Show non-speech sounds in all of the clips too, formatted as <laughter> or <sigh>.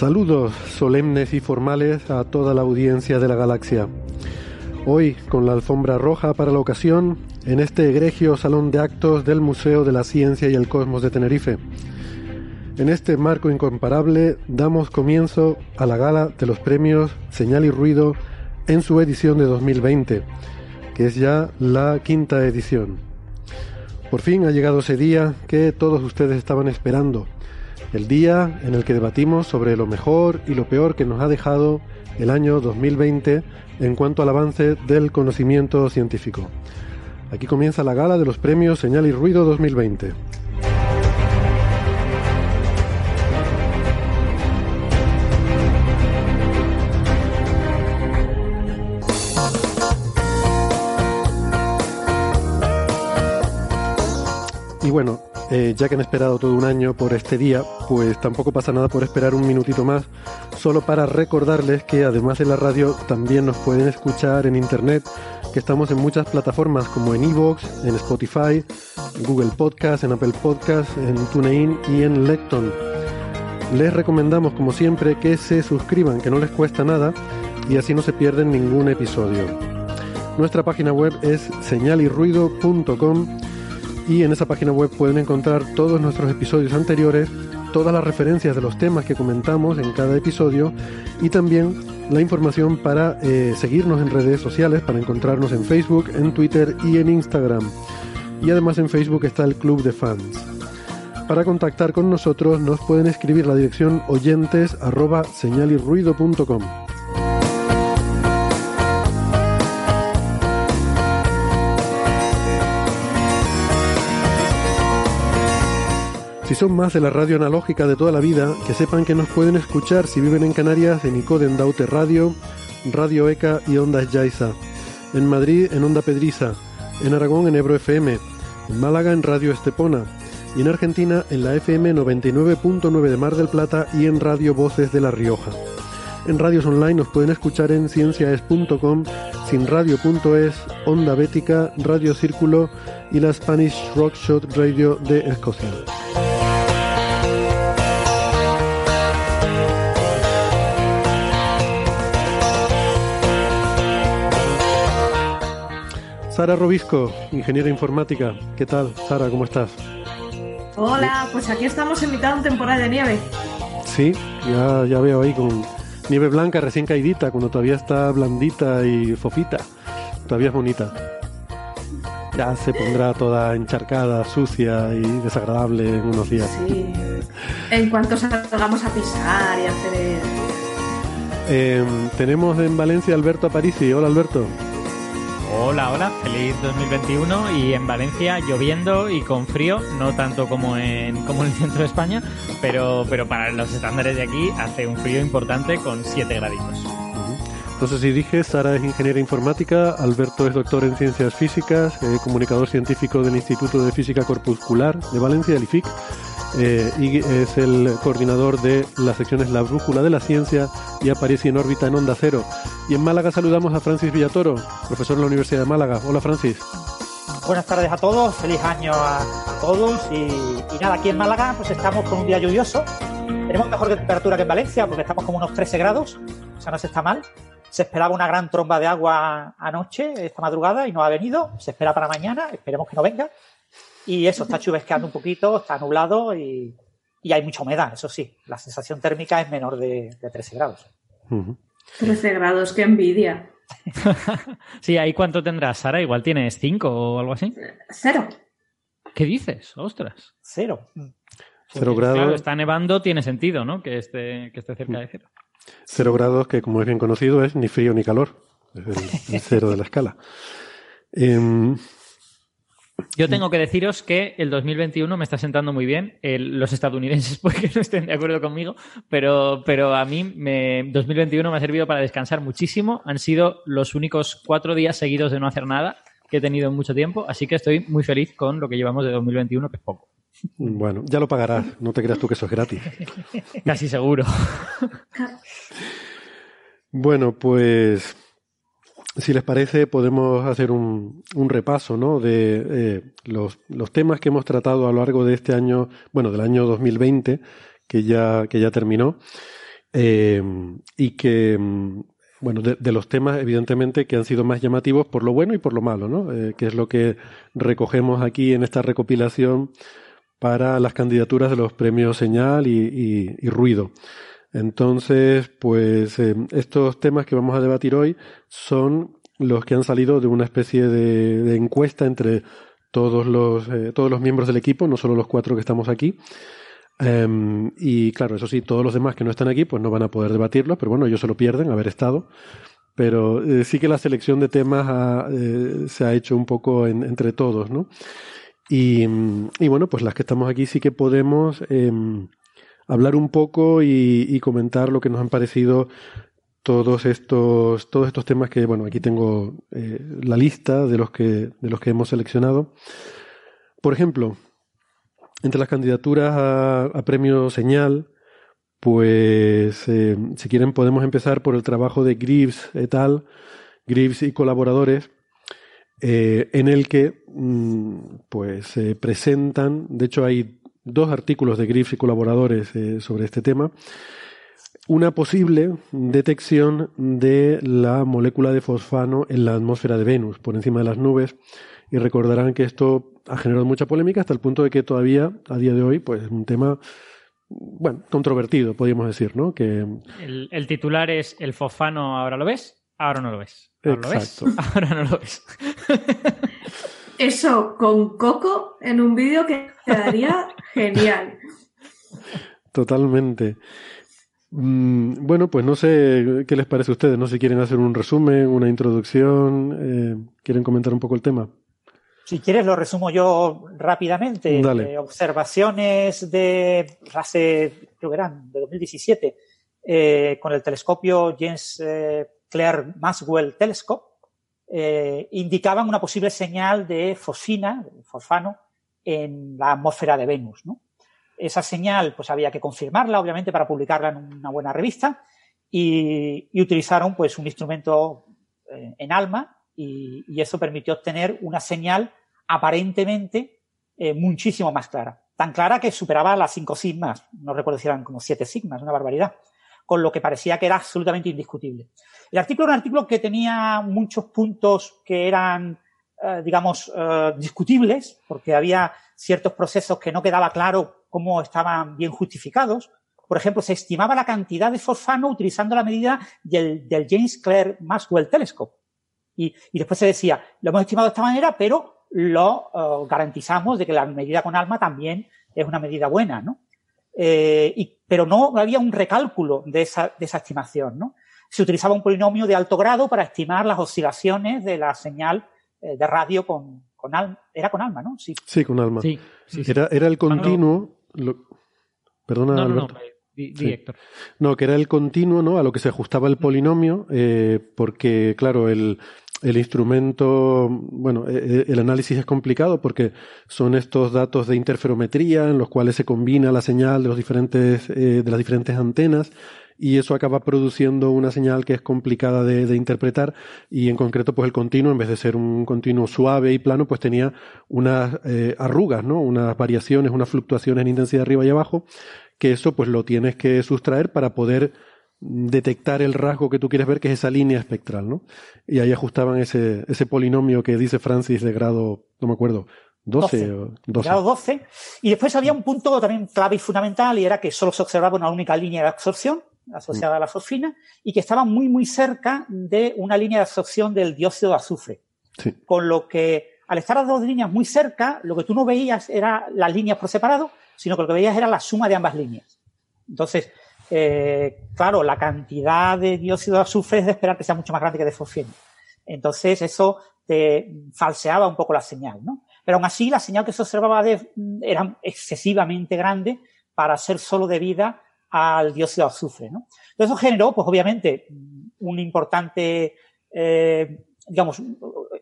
Saludos solemnes y formales a toda la audiencia de la galaxia. Hoy, con la alfombra roja para la ocasión, en este egregio salón de actos del Museo de la Ciencia y el Cosmos de Tenerife. En este marco incomparable damos comienzo a la gala de los premios Señal y Ruido en su edición de 2020, que es ya la quinta edición. Por fin ha llegado ese día que todos ustedes estaban esperando el día en el que debatimos sobre lo mejor y lo peor que nos ha dejado el año 2020 en cuanto al avance del conocimiento científico. Aquí comienza la gala de los premios Señal y Ruido 2020. Y bueno, eh, ya que han esperado todo un año por este día, pues tampoco pasa nada por esperar un minutito más, solo para recordarles que además de la radio también nos pueden escuchar en internet, que estamos en muchas plataformas como en Evox, en Spotify, Google Podcast, en Apple Podcast, en TuneIn y en Lecton. Les recomendamos como siempre que se suscriban, que no les cuesta nada y así no se pierden ningún episodio. Nuestra página web es señalirruido.com y en esa página web pueden encontrar todos nuestros episodios anteriores, todas las referencias de los temas que comentamos en cada episodio y también la información para eh, seguirnos en redes sociales, para encontrarnos en Facebook, en Twitter y en Instagram. Y además en Facebook está el Club de Fans. Para contactar con nosotros nos pueden escribir la dirección oyentes arroba señalirruido.com. Si son más de la radio analógica de toda la vida, que sepan que nos pueden escuchar si viven en Canarias en Icoden Daute Radio, Radio ECA y Ondas Yaiza. En Madrid en Onda Pedriza. En Aragón en Ebro FM. En Málaga en Radio Estepona. Y en Argentina en la FM 99.9 de Mar del Plata y en Radio Voces de La Rioja. En radios online nos pueden escuchar en cienciaes.com, sinradio.es, Onda Bética, Radio Círculo y la Spanish Rock Shot Radio de Escocia. Sara Robisco, ingeniera informática. ¿Qué tal, Sara? ¿Cómo estás? Hola, pues aquí estamos en mitad de temporada de nieve. Sí, ya, ya veo ahí con nieve blanca recién caidita, cuando todavía está blandita y fofita. Todavía es bonita. Ya se pondrá toda encharcada, sucia y desagradable en unos días. Sí. En cuanto salgamos a pisar y a hacer... Eh, tenemos en Valencia Alberto Aparici. Hola Alberto. Hola, hola, feliz 2021 y en Valencia lloviendo y con frío, no tanto como en, como en el centro de España, pero, pero para los estándares de aquí hace un frío importante con 7 graditos. Entonces, si dije, Sara es ingeniera informática, Alberto es doctor en ciencias físicas, eh, comunicador científico del Instituto de Física Corpuscular de Valencia, el IFIC, eh, y es el coordinador de las secciones La Brújula de la Ciencia y aparece en órbita en Onda Cero. Y en Málaga saludamos a Francis Villatoro, profesor en la Universidad de Málaga. Hola Francis. Buenas tardes a todos, feliz año a, a todos y, y, nada, aquí en Málaga pues estamos con un día lluvioso. Tenemos mejor temperatura que en Valencia porque estamos como unos 13 grados, o sea, no se está mal. Se esperaba una gran tromba de agua anoche, esta madrugada, y no ha venido. Se espera para mañana, esperemos que no venga. Y eso, está chubesqueando un poquito, está nublado y, y, hay mucha humedad, eso sí. La sensación térmica es menor de, de 13 grados. Uh -huh. 13 grados, qué envidia. <laughs> sí, ahí cuánto tendrás, Sara, igual tienes 5 o algo así. Cero. ¿Qué dices? Ostras. Cero. Cero grados. Claro, está nevando, tiene sentido, ¿no? Que esté, que esté cerca de cero. Cero grados, que como es bien conocido, es ni frío ni calor. Es el, el <laughs> cero de la escala. Em, Yo tengo que deciros que el 2021 me está sentando muy bien. El- los estadounidenses <laughs> puede que no estén de acuerdo conmigo, pero, pero a mí me, 2021 me ha servido para descansar muchísimo. Han sido los únicos cuatro días seguidos de no hacer nada que he tenido en mucho tiempo, así que estoy muy feliz con lo que llevamos de 2021, que es poco. bueno, ya lo pagarás. No te creas tú que eso es gratis. <laughs> Casi seguro. Bueno, pues si les parece podemos hacer un, un repaso ¿no? de eh, los, los temas que hemos tratado a lo largo de este año, bueno, del año 2020, que ya, que ya terminó, eh, y que, mm, bueno, de, los temas evidentemente que han sido más llamativos por lo bueno y por lo malo, ¿no? Eh, que es lo que recogemos aquí en esta recopilación para las candidaturas de los premios Señal y- y Ruido. Entonces, pues eh, estos temas que vamos a debatir hoy son los que han salido de una especie de, encuesta entre todos los, eh, todos los miembros del equipo, no solo los cuatro que estamos aquí. Em, y claro, eso sí, todos los demás que no están aquí, pues no van a poder debatirlos, pero bueno, ellos se lo pierden haber estado. Pero eh, sí que la selección de temas se ha hecho un poco en- entre todos, ¿no? Y, y bueno, pues las que estamos aquí sí que podemos em, hablar un poco y, comentar lo que nos han parecido todos estos, todos estos temas que, bueno, aquí tengo eh, la lista de los que, de los que hemos seleccionado. Por ejemplo, entre las candidaturas a, a premio Señal, pues eh, si quieren podemos empezar por el trabajo de Greaves et al, Greaves y colaboradores, eh, en el que mm, pues se presentan, de hecho hay dos artículos de Greaves y colaboradores eh, sobre este tema, una posible detección de la molécula de fosfano en la atmósfera de Venus, por encima de las nubes, y recordarán que esto ha generado mucha polémica hasta el punto de que todavía, a día de hoy, pues es un tema, bueno, controvertido, podríamos decir, ¿no? Que El, el titular es El fosfano, ¿ahora lo ves? Ahora no lo ves. ¿Ahora lo ves? Exacto. <laughs> Ahora no lo ves. Eso con Coco en un vídeo que quedaría <laughs> genial. Totalmente. Mm, Bueno, pues no sé qué les parece a ustedes, no sé si quieren hacer un resumen, una introducción, eh, quieren comentar un poco el tema. Si quieres, lo resumo yo rápidamente. Dale. Eh, observaciones de hace, creo que eran, de 2017, eh, con el telescopio James eh, Clerk Maxwell Telescope, eh, indicaban una posible señal de fosfina, fosfano, en la atmósfera de Venus. Esa señal, pues había que confirmarla, obviamente, para publicarla en una buena revista, y, utilizaron, pues, un instrumento eh, en ALMA, y, eso permitió obtener una señal aparentemente eh, muchísimo más clara. Tan clara que superaba las 5 sigmas, no recuerdo si eran como 7 sigmas, una barbaridad, con lo que parecía que era absolutamente indiscutible. El artículo era un artículo que tenía muchos puntos que eran, eh, digamos, eh, discutibles, porque había ciertos procesos que no quedaba claro cómo estaban bien justificados. Por ejemplo, se estimaba la cantidad de fosfano utilizando la medida del, James Clerk Maxwell Telescope. Y, después se decía, lo hemos estimado de esta manera, pero lo eh, garantizamos de que la medida con alma también es una medida buena, ¿no? Pero no había un recálculo de esa, de esa estimación, ¿no? Se utilizaba un polinomio de alto grado para estimar las oscilaciones de la señal eh, de radio con, con alma. Era con alma, ¿no? Sí. Sí, con alma. Sí, sí, sí. Era, era el continuo. lo- perdona, No, no, no. Alberto. Di, di, Sí. Héctor. No, que era el continuo, ¿no? A lo que se ajustaba el polinomio, eh, porque, claro, el, el instrumento, bueno, eh, el análisis es complicado porque son estos datos de interferometría en los cuales se combina la señal de los diferentes, eh, de las diferentes antenas y eso acaba produciendo una señal que es complicada de, de interpretar y en concreto pues el continuo en vez de ser un continuo suave y plano pues tenía unas eh, arrugas, ¿no? Unas variaciones, unas fluctuaciones en intensidad arriba y abajo que eso pues lo tienes que sustraer para poder detectar el rasgo que tú quieres ver, que es esa línea espectral, ¿no? Y ahí ajustaban ese, ese polinomio que dice Francis de grado, no me acuerdo, 12, 12. o 12. grado 12. Y después había un punto también clave y fundamental y era que solo se observaba una única línea de absorción, asociada a la fosfina, y que estaba muy, muy cerca de una línea de absorción del dióxido de azufre. Con lo que, al estar las dos líneas muy cerca, lo que tú no veías era las líneas por separado, sino que lo que veías era la suma de ambas líneas. Entonces, eh, claro, la cantidad de dióxido de azufre es de esperar que sea mucho más grande que de fosfina. Entonces, eso te falseaba un poco la señal, ¿no? Pero aún así, la señal que se observaba era excesivamente grande para ser solo debida al dióxido de azufre, ¿no? Entonces, eso generó, pues obviamente, un importante, eh, digamos,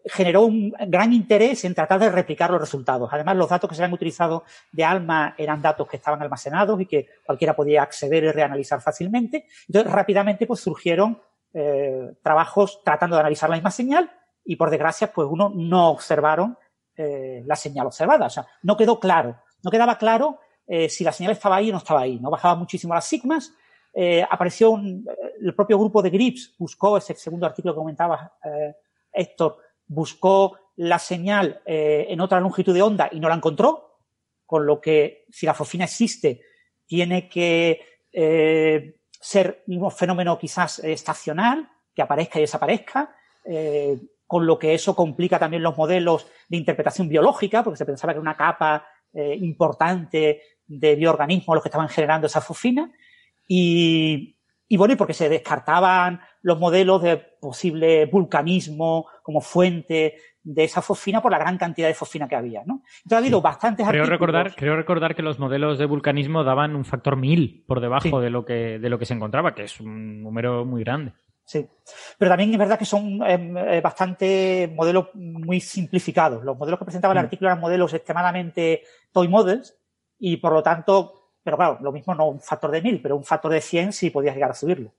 generó un gran interés en tratar de replicar los resultados. Además, los datos que se habían utilizado de ALMA eran datos que estaban almacenados y que cualquiera podía acceder y reanalizar fácilmente. Entonces, rápidamente, pues surgieron eh, trabajos tratando de analizar la misma señal y, por desgracia, pues uno no observaron eh, la señal observada. O sea, no quedó claro. No quedaba claro eh, si la señal estaba ahí o no estaba ahí. No bajaba muchísimo las sigmas. Eh, apareció un, el propio grupo de GRIPS, buscó ese segundo artículo que comentaba Héctor, buscó la señal en otra longitud de onda y no la encontró, con lo que si la fosfina existe, tiene que ser un fenómeno quizás estacional, que aparezca y desaparezca con lo que eso complica también los modelos de interpretación biológica, porque se pensaba que era una capa eh, importante de bioorganismos los que estaban generando esa fosfina. Y, y bueno, y porque se descartaban los modelos de posible vulcanismo como fuente de esa fosfina por la gran cantidad de fosfina que había, ¿no? Entonces ha habido bastantes creo recordar Creo recordar que los modelos de vulcanismo daban un factor mil por debajo de, lo que, de lo que se encontraba, que es un número muy grande. Sí, pero también es verdad que son em, eh, bastante modelos muy simplificados. Los modelos que presentaba el mm. artículo eran modelos extremadamente toy models y por lo tanto, pero claro, lo mismo no un factor de mil, pero un factor de 100 sí podías llegar a subirlo.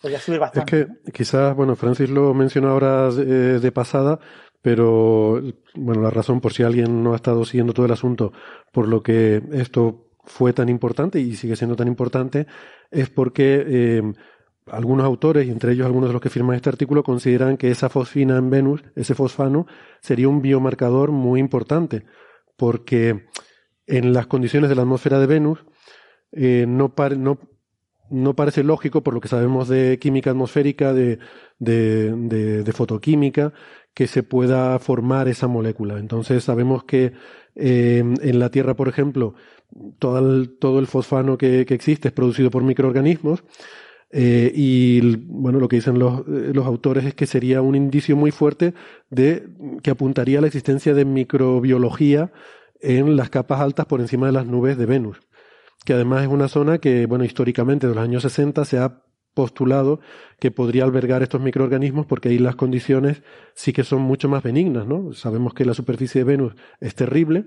Podías subir bastante. Es que quizás, bueno, Francis lo mencionó ahora de, de pasada, pero bueno, la razón por si alguien no ha estado siguiendo todo el asunto, por lo que esto fue tan importante y sigue siendo tan importante, es porque eh, algunos autores, y entre ellos algunos de los que firman este artículo, consideran que esa fosfina en Venus, ese fosfano, sería un biomarcador muy importante, porque en las condiciones de la atmósfera de Venus eh, no, parece lógico, por lo que sabemos de química atmosférica, de, fotoquímica, que se pueda formar esa molécula. Entonces sabemos que eh, en la Tierra, por ejemplo, todo el, fosfano que existe es producido por microorganismos, eh, y bueno, lo que dicen los, eh, los, autores es que sería un indicio muy fuerte de que apuntaría a la existencia de microbiología en las capas altas por encima de las nubes de Venus, que además es una zona que, bueno, históricamente de los años 60 se ha postulado que podría albergar estos microorganismos porque ahí las condiciones sí que son mucho más benignas, ¿no? Sabemos que la superficie de Venus es terrible,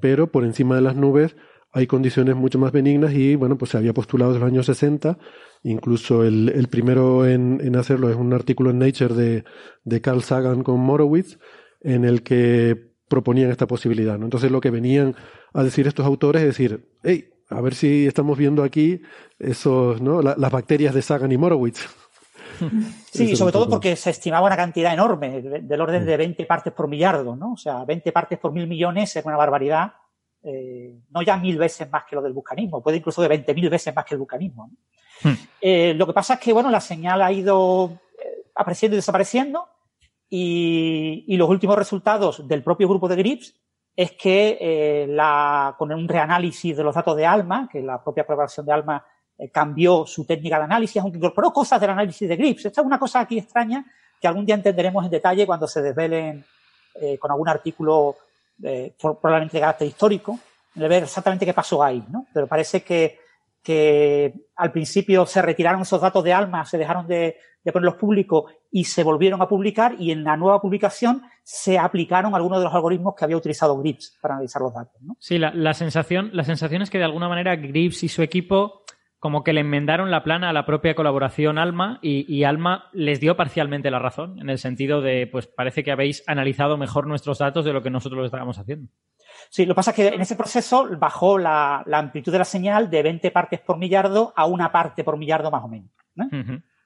pero por encima de las nubes hay condiciones mucho más benignas y, bueno, pues se había postulado desde los años 60 Incluso el, el primero en, en, hacerlo es un artículo en Nature de, de Carl Sagan con Morowitz, en el que proponían esta posibilidad. ¿no? Entonces lo que venían a decir estos autores es decir, hey, a ver si estamos viendo aquí esos, ¿no? las bacterias de Sagan y Morowitz. <laughs> Sí, sobre todo porque se estimaba una cantidad enorme, del orden de 20 partes por millardo, ¿no? O sea, 20 partes por mil millones es una barbaridad, eh, no ya mil veces más que lo del vulcanismo, puede incluso de 20.000 veces más que el vulcanismo. ¿no? Hmm. Eh, lo que pasa es que, bueno, la señal ha ido eh, apareciendo y desapareciendo y, los últimos resultados del propio grupo de GRIPS es que eh, la, con un reanálisis de los datos de ALMA, que la propia colaboración de ALMA cambió su técnica de análisis, aunque incorporó cosas del análisis de GRIPS. Esta es una cosa aquí extraña que algún día entenderemos en detalle cuando se desvelen con algún artículo probablemente de carácter histórico, de ver exactamente qué pasó ahí, ¿no? Pero parece que que al principio se retiraron esos datos de ALMA, se dejaron de, ponerlos públicos y se volvieron a publicar y en la nueva publicación se aplicaron algunos de los algoritmos que había utilizado Grips para analizar los datos. Sí, la, sensación, la sensación es que de alguna manera Grips y su equipo como que le enmendaron la plana a la propia colaboración Alma y, y, Alma les dio parcialmente la razón, en el sentido de, pues parece que habéis analizado mejor nuestros datos de lo que nosotros lo estábamos haciendo. Sí, lo que pasa es que en ese proceso bajó la, amplitud de la señal de 20 partes por millardo a una parte por millardo más o menos.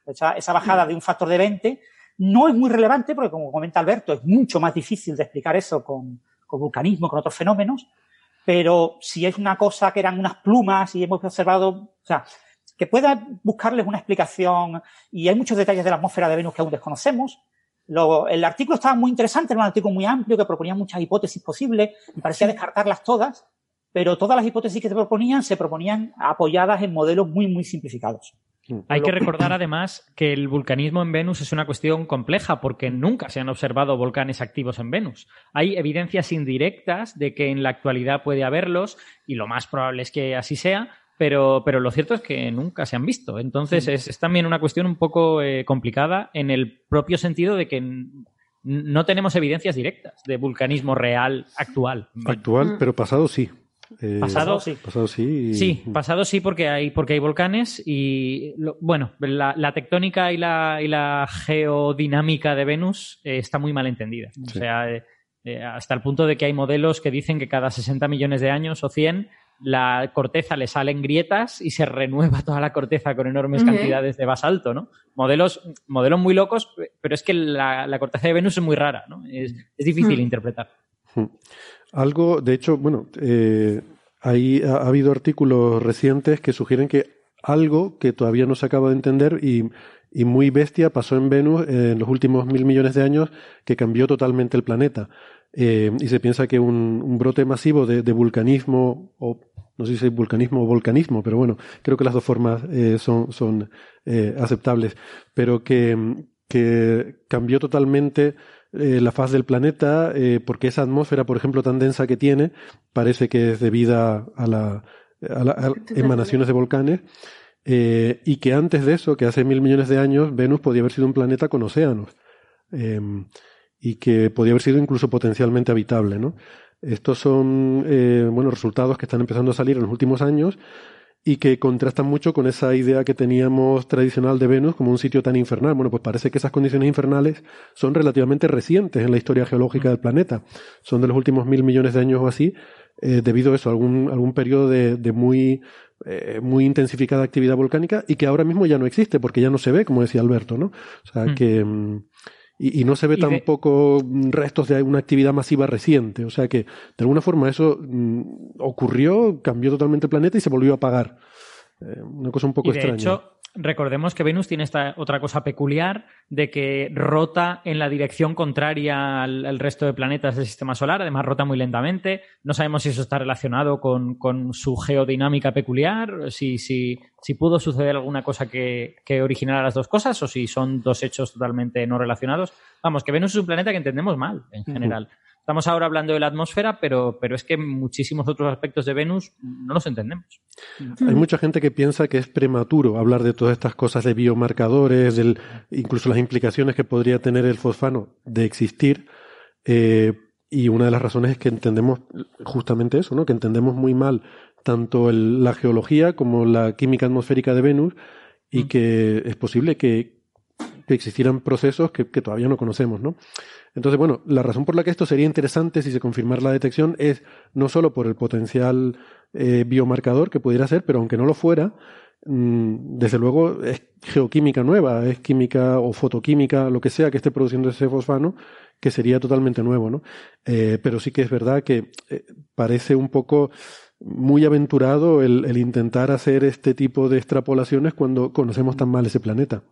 esa, bajada de un factor de 20 no es muy relevante porque, como comenta Alberto, es mucho más difícil de explicar eso con, con vulcanismo, con otros fenómenos, pero si es una cosa que eran unas plumas y hemos observado, o sea, que pueda buscarles una explicación y hay muchos detalles de la atmósfera de Venus que aún desconocemos. el artículo estaba muy interesante, era un artículo muy amplio que proponía muchas hipótesis posibles y parecía descartarlas todas, pero todas las hipótesis que se proponían se proponían apoyadas en modelos muy, muy simplificados. Mm. Hay que recordar además que el vulcanismo en Venus es una cuestión compleja porque nunca se han observado volcanes activos en Venus. Hay evidencias indirectas de que en la actualidad puede haberlos y lo más probable es que así sea, pero, pero lo cierto es que nunca se han visto. Entonces es, también una cuestión un poco eh, complicada en el propio sentido de que no tenemos evidencias directas de vulcanismo real actual. Actual, pero pasado sí. Eh, pasado sí. Pasado sí. Sí, pasado sí porque hay, porque hay volcanes y bueno, la, tectónica y la, y la, geodinámica de Venus eh, está muy mal entendida. O sea, eh, hasta el punto de que hay modelos que dicen que cada 60 millones de años o 100 la corteza le salen grietas y se renueva toda la corteza con enormes cantidades de basalto, ¿no? Modelos, modelos muy locos, pero es que la, corteza de Venus es muy rara, ¿no? Es, difícil interpretar. Algo, de hecho, bueno, eh, ahí ha, habido artículos recientes que sugieren que algo que todavía no se acaba de entender y, muy bestia pasó en Venus en los últimos mil millones de años que cambió totalmente el planeta. Eh, y se piensa que un, brote masivo de, vulcanismo, o no sé si es vulcanismo o volcanismo, pero bueno, creo que las dos formas eh, son, son aceptables, pero que, que cambió totalmente eh, la faz del planeta, eh, porque esa atmósfera, por ejemplo, tan densa que tiene, parece que es debida a, la, a, emanaciones de volcanes, eh, y que antes de eso, que hace mil millones de años, Venus podía haber sido un planeta con océanos, em, y que podía haber sido incluso potencialmente habitable, ¿no? Estos son, bueno, resultados que están empezando a salir en los últimos años, y que contrastan mucho con esa idea que teníamos tradicional de Venus como un sitio tan infernal. Bueno, pues parece que esas condiciones infernales son relativamente recientes en la historia geológica del planeta. Son de los últimos mil millones de años o así, eh, debido a eso, algún, algún periodo de, de muy, eh, muy intensificada actividad volcánica y que ahora mismo ya no existe porque ya no se ve, como decía Alberto, ¿no? O sea, mm. que... Mm, y, no se ve tampoco restos de una actividad masiva reciente. O sea que, de alguna forma, eso mm, ocurrió, cambió totalmente el planeta y se volvió a apagar. Eh, una cosa un poco de extraña. Hecho, recordemos que Venus tiene esta otra cosa peculiar de que rota en la dirección contraria al, resto de planetas del sistema solar, además rota muy lentamente. No sabemos si eso está relacionado con, con su geodinámica peculiar, si, si, si pudo suceder alguna cosa que, que, originara las dos cosas o si son dos hechos totalmente no relacionados. Vamos, que Venus es un planeta que entendemos mal en general. Estamos ahora hablando de la atmósfera, pero, pero es que muchísimos otros aspectos de Venus no los entendemos. Hay mucha gente que piensa que es prematuro hablar de todas estas cosas de biomarcadores, del, incluso las implicaciones que podría tener el fosfano de existir. Eh, y una de las razones es que entendemos justamente eso, ¿no? Que entendemos muy mal tanto la geología como la química atmosférica de Venus y mm. que es posible que, existieran procesos que, todavía no conocemos, ¿no? Entonces, bueno, la razón por la que esto sería interesante si se confirmara la detección es no solo por el potencial eh, biomarcador que pudiera ser, pero aunque no lo fuera, mm, desde luego es geoquímica nueva, es química o fotoquímica, lo que sea que esté produciendo ese fosfano, que sería totalmente nuevo, ¿no? Eh, pero sí que es verdad que eh, parece un poco muy aventurado el, intentar hacer este tipo de extrapolaciones cuando conocemos tan mal ese planeta.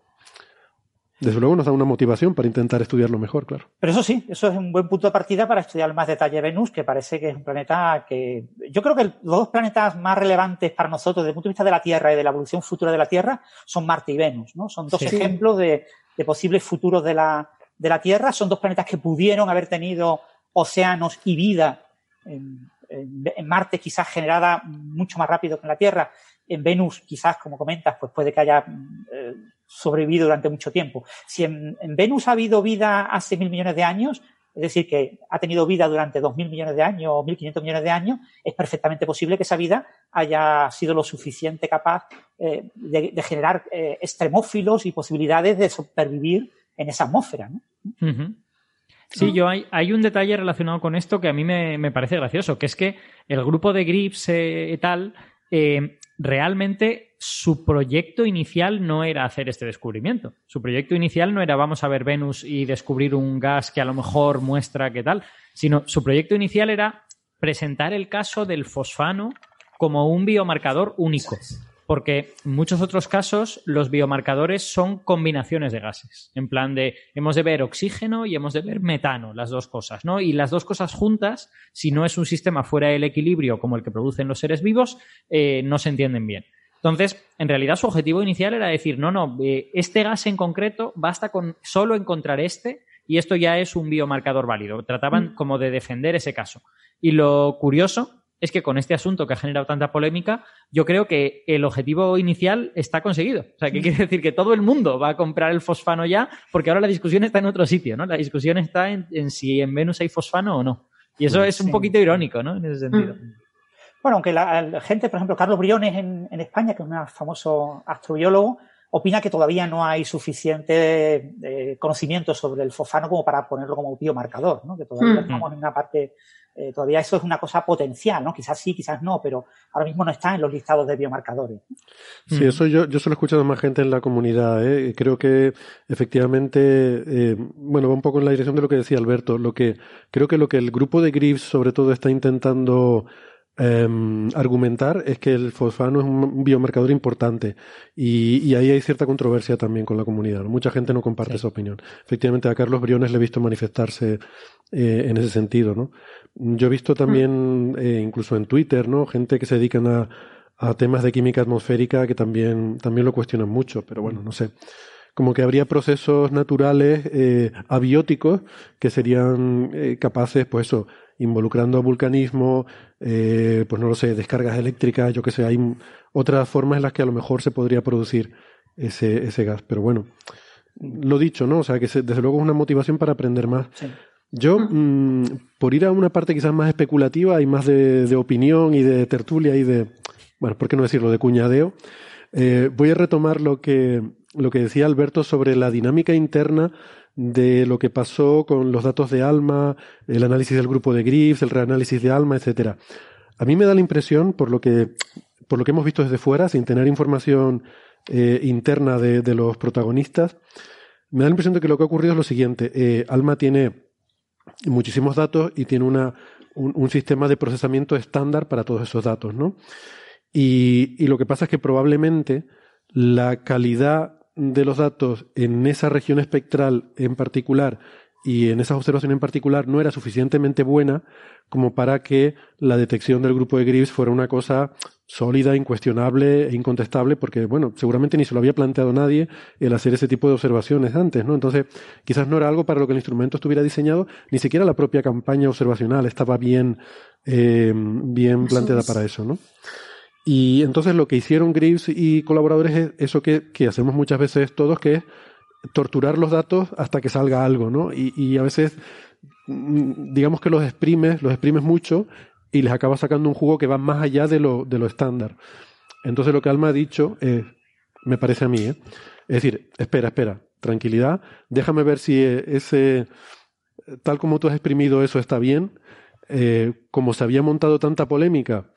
Desde luego nos da una motivación para intentar estudiarlo mejor, claro. Pero eso sí, eso es un buen punto de partida para estudiar más detalle Venus, que parece que es un planeta que... Yo creo que los dos planetas más relevantes para nosotros desde el punto de vista de la Tierra y de la evolución futura de la Tierra son Marte y Venus, ¿no? Son dos ejemplos de, posibles futuros de la, de la Tierra. Son dos planetas que pudieron haber tenido océanos y vida en, en, Marte quizás generada mucho más rápido que en la Tierra, en Venus quizás, como comentas, pues puede que haya eh, sobrevivido durante mucho tiempo. Si en, Venus ha habido vida hace mil millones de años, es decir, que ha tenido vida durante dos mil millones de años o mil quinientos millones de años, es perfectamente posible que esa vida haya sido lo suficiente capaz eh, de, generar eh, extremófilos y posibilidades de supervivir en esa atmósfera. ¿no? Sí, yo hay, hay, un detalle relacionado con esto que a mí me, parece gracioso, que es que el grupo de Grips y eh, tal, eh, realmente su proyecto inicial no era hacer este descubrimiento. Su proyecto inicial no era vamos a ver Venus y descubrir un gas que a lo mejor muestra qué tal, sino su proyecto inicial era presentar el caso del fosfano como un biomarcador único porque en muchos otros casos los biomarcadores son combinaciones de gases. En plan de, hemos de ver oxígeno y hemos de ver metano, las dos cosas, ¿no? Y las dos cosas juntas, si no es un sistema fuera del equilibrio como el que producen los seres vivos, eh, no se entienden bien. Entonces, en realidad su objetivo inicial era decir, no, no, eh, este gas en concreto basta con solo encontrar este y esto ya es un biomarcador válido. Trataban mm. como de defender ese caso. Y lo curioso es que con este asunto que ha generado tanta polémica, yo creo que el objetivo inicial está conseguido. O sea, ¿qué mm. quiere decir? Que todo el mundo va a comprar el fosfano ya, porque ahora la discusión está en otro sitio, ¿no? La discusión está en, si en Venus hay fosfano o no. Y eso es un poquito irónico, ¿no? En ese sentido. Mm. Bueno, aunque la, gente, por ejemplo, Carlos Briones en, en, España, que es un famoso astrobiólogo, opina que todavía no hay suficiente eh, conocimiento sobre el fosfano como para ponerlo como biomarcador, ¿no? Que todavía mm. estamos en una parte, eh, todavía eso es una cosa potencial, ¿no? Quizás sí, quizás no, pero ahora mismo no está en los listados de biomarcadores. Sí, eso yo, yo solo he escuchado a más gente en la comunidad, ¿eh? Creo que efectivamente, eh, bueno, va un poco en la dirección de lo que decía Alberto, lo que, creo que lo que el grupo de Griffiths sobre todo está intentando Em, argumentar es que el fosfano es un biomarcador importante y, ahí hay cierta controversia también con la comunidad. Mucha gente no comparte esa opinión. Efectivamente, a Carlos Briones le he visto manifestarse eh, en ese sentido. ¿no? Yo he visto también, eh, incluso en Twitter, ¿no? gente que se dedican a, a, temas de química atmosférica que también, también lo cuestionan mucho, pero bueno, no sé como que habría procesos naturales eh, abióticos que serían eh, capaces, pues eso, involucrando vulcanismo, eh, pues no lo sé, descargas eléctricas, yo que sé, hay otras formas en las que a lo mejor se podría producir ese, ese gas. Pero bueno, lo dicho, ¿no? O sea, que desde luego es una motivación para aprender más. Yo, mm, por ir a una parte quizás más especulativa y más de, de, opinión y de tertulia y de, bueno, ¿por qué no decirlo?, de cuñadeo, eh, voy a retomar lo que, lo que decía Alberto sobre la dinámica interna de lo que pasó con los datos de Alma, el análisis del grupo de Griffiths, el reanálisis de Alma, etcétera. A mí me da la impresión, por lo que, por lo que hemos visto desde fuera, sin tener información eh, interna de, los protagonistas, me da la impresión de que lo que ha ocurrido es lo siguiente. Eh, Alma tiene muchísimos datos y tiene una, un, sistema de procesamiento estándar para todos esos datos, ¿no? Y lo que pasa es que probablemente la calidad de los datos en esa región espectral en particular y en esa observación en particular no era suficientemente buena como para que la detección del grupo de Griffiths fuera una cosa sólida, incuestionable e incontestable, porque, bueno, seguramente ni se lo había planteado nadie el hacer ese tipo de observaciones antes, ¿no? Entonces, quizás no era algo para lo que el instrumento estuviera diseñado, ni siquiera la propia campaña observacional estaba bien, eh, bien planteada para eso, ¿no? Y entonces lo que hicieron Greaves y colaboradores es eso que, que hacemos muchas veces todos, que es torturar los datos hasta que salga algo, ¿no? Y, a veces, mm, digamos que los exprimes, los exprimes mucho y les acabas sacando un jugo que va más allá de lo, de lo estándar. Entonces lo que Alma ha dicho es, me parece a mí, ¿eh? es decir, espera, espera, tranquilidad, déjame ver si ese, tal como tú has exprimido eso está bien, eh, como se había montado tanta polémica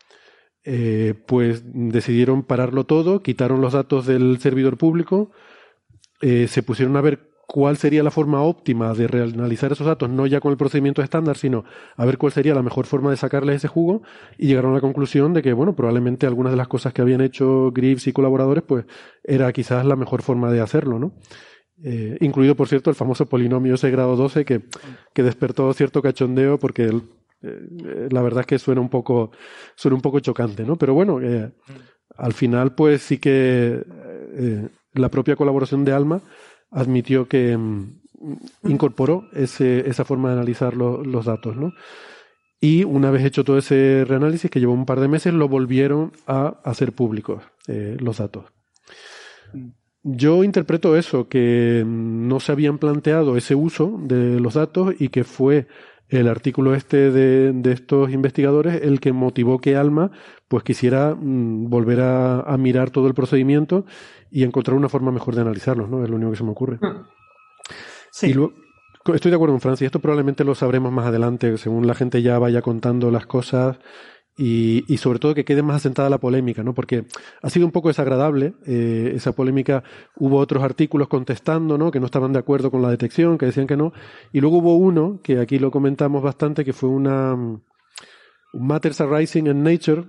eh, pues decidieron pararlo todo, quitaron los datos del servidor público, eh, se pusieron a ver cuál sería la forma óptima de reanalizar esos datos, no ya con el procedimiento estándar, sino a ver cuál sería la mejor forma de sacarles ese jugo, y llegaron a la conclusión de que, bueno, probablemente algunas de las cosas que habían hecho Griffiths y colaboradores, pues era quizás la mejor forma de hacerlo, ¿no? Eh, incluido, por cierto, el famoso polinomio ese grado 12 que, que despertó cierto cachondeo porque eh, la verdad es que suena un poco, suena un poco chocante, ¿no? Pero bueno, al final, pues sí que la propia colaboración de Alma admitió que mm, incorporó ese, esa forma de analizar los datos, ¿no? Y una vez hecho todo ese reanálisis, que llevó un par de meses, lo volvieron a hacer públicos los datos. Yo interpreto eso, que no se habían planteado ese uso de los datos y que fue el artículo este de, de, estos investigadores el que motivó que Alma pues quisiera mm, volver a, a, mirar todo el procedimiento y encontrar una forma mejor de analizarlo, ¿no? Es lo único que se me ocurre. Hmm. Sí. estoy de acuerdo con Francia, esto probablemente lo sabremos más adelante, según la gente ya vaya contando las cosas y, y, sobre todo que quede más asentada la polémica, ¿no? Porque ha sido un poco desagradable eh, esa polémica. Hubo otros artículos contestando, ¿no? Que no estaban de acuerdo con la detección, que decían que no. Y luego hubo uno, que aquí lo comentamos bastante, que fue una, un Matters Arising in Nature,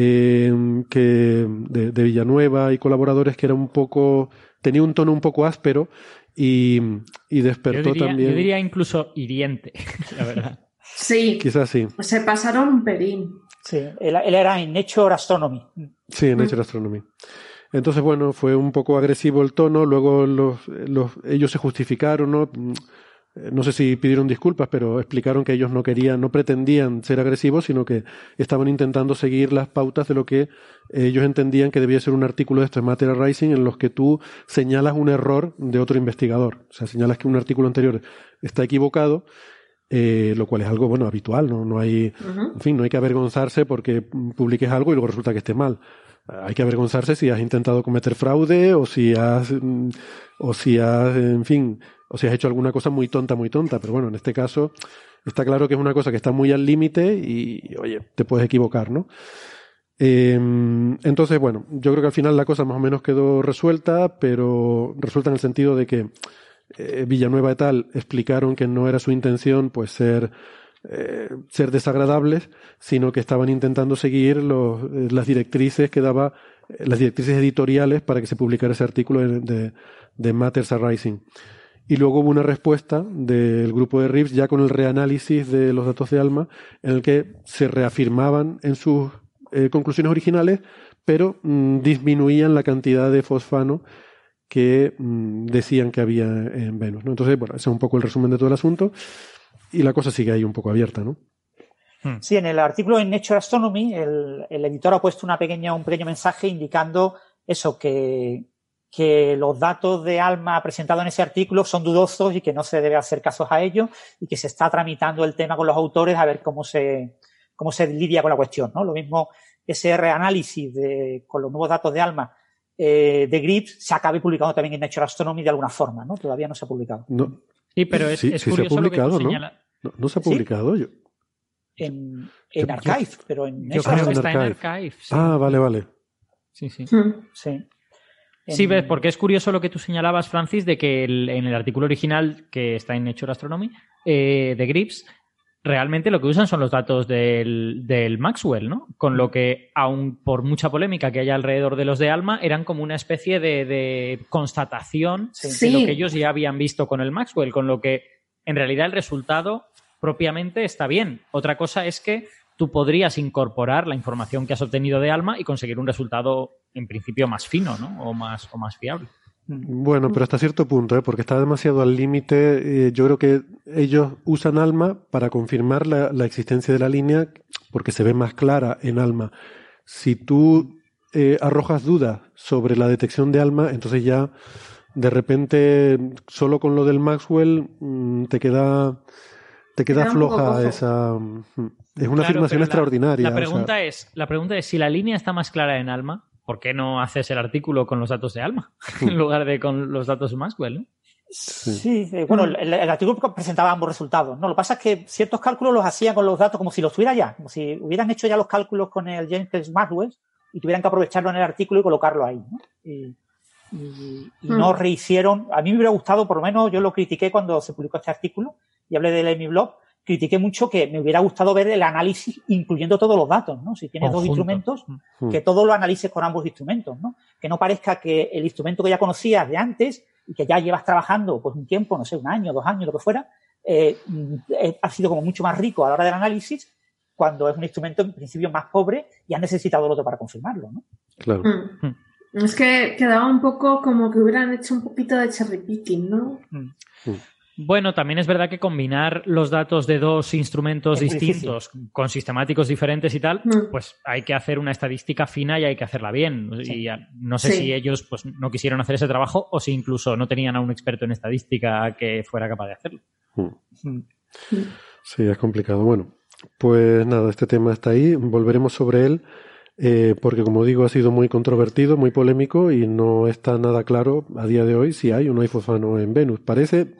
eh, que de, de Villanueva y colaboradores que era un poco, tenía un tono un poco áspero y, y despertó yo diría, también. Yo diría incluso hiriente, <laughs> la verdad. Sí, Quizás sí. se pasaron un pelín. Sí, él, él era en Nature Astronomy. Sí, en Nature Astronomy. Entonces, bueno, fue un poco agresivo el tono, luego los, los, ellos se justificaron, ¿no? No sé si pidieron disculpas, pero explicaron que ellos no querían, no pretendían ser agresivos, sino que estaban intentando seguir las pautas de lo que ellos entendían que debía ser un artículo de este Matter Rising en los que tú señalas un error de otro investigador. O sea, señalas que un artículo anterior está equivocado, eh, lo cual es algo, bueno, habitual, ¿no? No hay, Uh -huh. en fin, no hay que avergonzarse porque publiques algo y luego resulta que esté mal. Hay que avergonzarse si has intentado cometer fraude o si has, o si has, en fin, o si has hecho alguna cosa muy tonta, muy tonta. Pero bueno, en este caso está claro que es una cosa que está muy al límite y, oye, te puedes equivocar, ¿no? Eh, entonces, bueno, yo creo que al final la cosa más o menos quedó resuelta, pero resuelta en el sentido de que eh, Villanueva y tal explicaron que no era su intención, pues, ser eh, ser desagradables, sino que estaban intentando seguir eh, las directrices que daba, las directrices editoriales para que se publicara ese artículo de, de, de Matters Arising. Y luego hubo una respuesta del grupo de Reeves ya con el reanálisis de los datos de ALMA, en el que se reafirmaban en sus eh, conclusiones originales, pero mmm, disminuían la cantidad de fosfano que mmm, decían que había en Venus. ¿no? Entonces, bueno, ese es un poco el resumen de todo el asunto y la cosa sigue ahí un poco abierta, ¿no? Sí, en el artículo en Nature Astronomy, el, el editor ha puesto una pequeña, un pequeño mensaje indicando eso, que, que los datos de ALMA presentados en ese artículo son dudosos y que no se debe hacer caso a ellos y que se está tramitando el tema con los autores a ver cómo se, cómo se lidia con la cuestión, ¿no? Lo mismo, ese reanálisis de, con los nuevos datos de ALMA eh, de GRIPS se acabe publicando también en Nature Astronomy de alguna forma, ¿no? Todavía no se ha publicado. No, Sí, pero es, sí, es sí curioso se ha publicado, lo que tú ¿no? No, no se ha publicado. Yo, En, en Yo- Archive, pero en Yo creo que está en Archive. Sí. Ah, vale, vale. Sí, sí. Mm. Sí. Ves, porque es curioso lo que tú señalabas, Francis, de que el- en el artículo original que está en Nature Astronomy eh, de Grips, realmente lo que usan son los datos del, del Maxwell, ¿no? Con lo que, aun por mucha polémica que haya alrededor de los de Alma, eran como una especie de, de constatación Sí. de lo que ellos ya habían visto con el Maxwell, con lo que en realidad el resultado propiamente está bien. Otra cosa es que tú podrías incorporar la información que has obtenido de Alma y conseguir un resultado en principio más fino, ¿no? O más, o más fiable. Bueno, pero hasta cierto punto, ¿eh? porque está demasiado al límite. eh, yo creo que ellos usan Alma para confirmar la, la existencia de la línea, porque se ve más clara en Alma. Si tú eh, arrojas dudas sobre la detección de Alma, entonces ya de repente, solo con lo del Maxwell, mm, te queda te queda floja esa. Mm, Es una Claro, afirmación la- extraordinaria. La o sea, pregunta, es, la pregunta es, si la línea está más clara en Alma, ¿por qué no haces el artículo con los datos de Alma <laughs> en lugar de con los datos de Maxwell? ¿no? Sí, eh, bueno, el, el artículo presentaba ambos resultados. ¿no? Lo que pasa es que ciertos cálculos los hacían con los datos como si los tuviera ya, como si hubieran hecho ya los cálculos con el James Maxwell y tuvieran que aprovecharlo en el artículo y colocarlo ahí. ¿no? Y, y- y no Mm. rehicieron. A mí me hubiera gustado, por lo menos yo lo critiqué cuando se publicó este artículo y hablé de él en mi blog. Critiqué mucho que me hubiera gustado ver el análisis incluyendo todos los datos, ¿no? Si tienes dos instrumentos, Mm. que todo lo analices con ambos instrumentos, ¿no? Que no parezca que el instrumento que ya conocías de antes y que ya llevas trabajando pues un tiempo, no sé, un año, dos años, lo que fuera, eh, mm, eh, ha sido como mucho más rico a la hora del análisis cuando es un instrumento en principio más pobre y has necesitado el otro para confirmarlo, ¿no? Claro. Mm. Es que quedaba un poco como que hubieran hecho un poquito de cherry picking, ¿no? Bueno, también es verdad que combinar los datos de dos instrumentos Es distintos con sistemáticos diferentes y tal, Mm. pues hay que hacer una estadística fina y hay que hacerla bien. Sí. Y ya- no sé Sí. si ellos pues, no quisieron hacer ese trabajo o si incluso no tenían a un experto en estadística que fuera capaz de hacerlo. Mm. Sí, es complicado. Bueno, pues nada, este tema está ahí. Volveremos sobre él, eh, porque como digo, ha sido muy controvertido, muy polémico y no está nada claro a día de hoy si hay o no hay fosfano en Venus. Parece,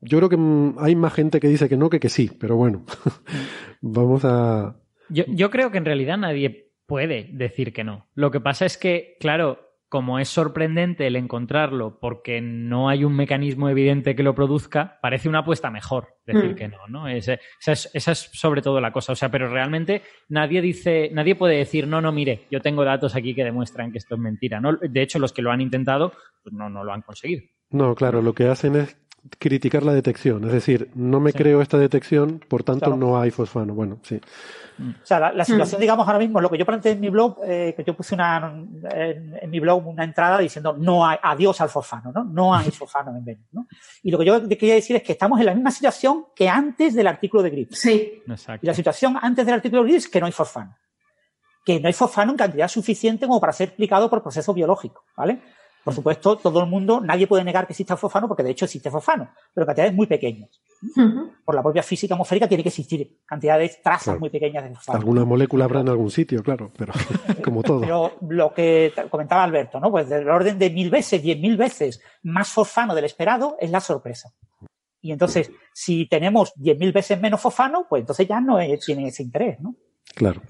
yo creo que mm, hay más gente que dice que no que que sí, pero bueno, <laughs> vamos a. Yo, yo creo que en realidad nadie puede decir que no. Lo que pasa es que, claro, como es sorprendente el encontrarlo porque no hay un mecanismo evidente que lo produzca, parece una apuesta mejor decir Mm. que no, ¿no? Ese- esa, es, esa es sobre todo la cosa. O sea, pero realmente nadie dice, nadie puede decir, no, no, mire, yo tengo datos aquí que demuestran que esto es mentira. ¿no? De hecho, los que lo han intentado, pues no, no lo han conseguido. No, claro, lo que hacen es criticar la detección. Es decir, no me Sí. creo esta detección, por tanto Claro. no hay fosfano. Bueno, sí. O sea, la, la situación, digamos, ahora mismo, lo que yo planteé en mi blog, eh, que yo puse una, en, en mi blog una entrada diciendo no hay, adiós al fosfano, ¿no? No hay fosfano en Venus, ¿no? Y lo que yo quería decir es que estamos en la misma situación que antes del artículo de Grips. Sí. Exacto. Y la situación antes del artículo de Grips es que no hay fosfano. Que no hay fosfano en cantidad suficiente como para ser explicado por procesos biológicos, ¿vale? Por supuesto, todo el mundo, nadie puede negar que exista fosfano porque de hecho existe fosfano, pero en cantidades muy pequeñas. Por la propia física atmosférica tiene que existir cantidades, trazas Claro. muy pequeñas de fosfano. Alguna molécula habrá en algún sitio, claro, pero <laughs> como todo. Pero lo que comentaba Alberto, ¿no? Pues del orden de mil veces, diez mil veces más fosfano del esperado es la sorpresa. Y entonces, si tenemos diez mil veces menos fosfano, pues entonces ya no es- tiene ese interés, ¿no? Claro.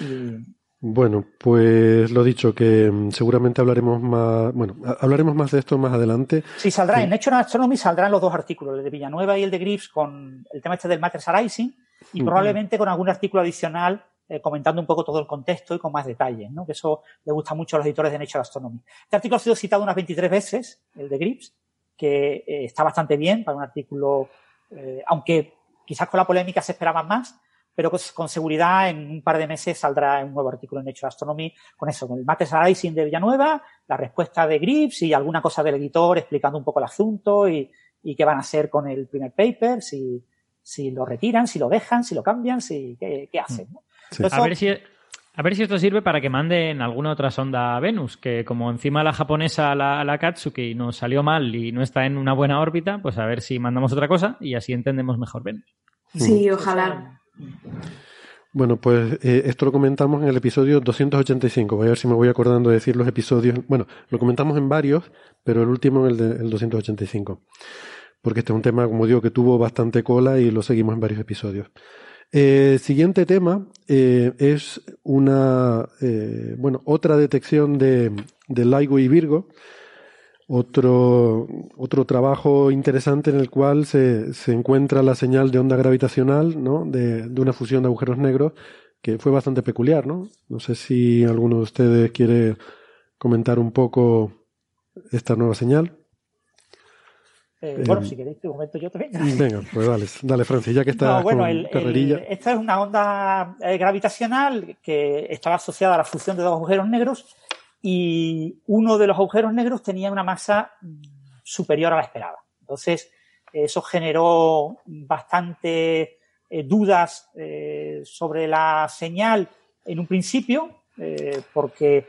Y, Bueno, pues lo dicho, que mm, seguramente hablaremos más, bueno, ha- hablaremos más de esto más adelante. sí, saldrá, Sí. en Nature Astronomy saldrán los dos artículos, el de Villanueva y el de Grips, con el tema este del Matters Arising, y probablemente con algún artículo adicional eh, comentando un poco todo el contexto y con más detalles, ¿no? Que eso le gusta mucho a los editores de Nature Astronomy. Este artículo ha sido citado unas 23 veces, el de Grips, que eh, está bastante bien para un artículo, eh, aunque quizás con la polémica se esperaban más, pero con, seguridad en un par de meses saldrá un nuevo artículo en Nature Astronomy con eso, con el Matters Arising de Villanueva, la respuesta de Grips y alguna cosa del editor explicando un poco el asunto y, y qué van a hacer con el primer paper, si, si lo retiran, si lo dejan, si lo cambian, si, qué, qué hacen. ¿no? Sí. Entonces, A ver si, a ver si esto sirve para que manden alguna otra sonda a Venus, que como encima la japonesa, la, la Katsuki, nos salió mal y no está en una buena órbita, pues a ver si mandamos otra cosa y así entendemos mejor Venus. Sí, ojalá. Bueno, pues eh, esto lo comentamos en el episodio 285. Voy a ver si me voy acordando de decir los episodios. Bueno, lo comentamos en varios, pero el último en el, de, el 285. Porque este es un tema, como digo, que tuvo bastante cola y lo seguimos en varios episodios. Eh, siguiente tema eh, es una, eh, bueno, otra detección de, de LIGO y Virgo. Otro, otro trabajo interesante en el cual se, se encuentra la señal de onda gravitacional, ¿no? De, de una fusión de agujeros negros que fue bastante peculiar, ¿no? No sé si alguno de ustedes quiere comentar un poco esta nueva señal. eh, bueno, eh, si queréis, te comento yo también. <laughs> Venga, pues dale, dale Francis, ya que estás No, bueno, con el- el- carrerilla. esta es una onda eh, gravitacional que estaba asociada a la fusión de dos agujeros negros y uno de los agujeros negros tenía una masa superior a la esperada. Entonces, eso generó bastante eh, dudas eh, sobre la señal en un principio, eh, porque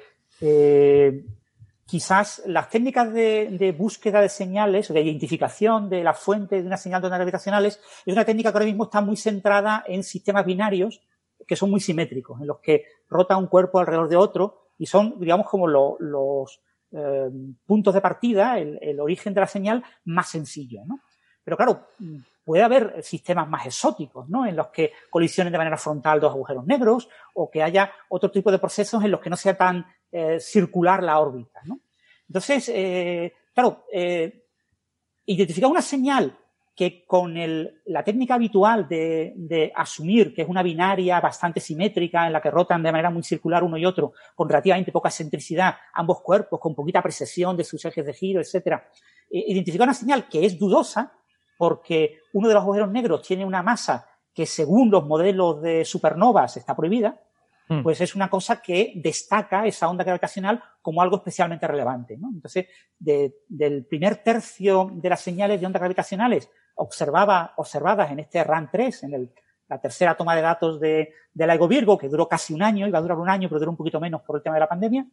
quizás las técnicas de, de búsqueda de señales, de identificación de la fuente de una señal de ondas gravitacionales, es una técnica que ahora mismo está muy centrada en sistemas binarios que son muy simétricos, en los que rota un cuerpo alrededor de otro y son, digamos, como lo- los eh, puntos de partida, el, origen de la señal más sencillo, ¿no? Pero claro, puede haber sistemas más exóticos, ¿no? En los que colisionen de manera frontal dos agujeros negros o que haya otro tipo de procesos en los que no sea tan eh, circular la órbita, ¿no? Entonces, eh, claro, identificar una señal que con el- la técnica habitual de, de asumir que es una binaria bastante simétrica en la que rotan de manera muy circular uno y otro, con relativamente poca excentricidad, ambos cuerpos, con poquita precesión de sus ejes de giro, etcétera, eh, identificar una señal que es dudosa porque uno de los agujeros negros tiene una masa que según los modelos de supernovas está prohibida, Mm. pues es una cosa que destaca esa onda gravitacional como algo especialmente relevante. ¿no? Entonces, de- del primer tercio de las señales de ondas gravitacionales observaba, observadas en este RAN 3, en el- la tercera toma de datos de, de LIGO Virgo, que duró casi un año, iba a durar un año, pero duró un poquito menos por el tema de la pandemia,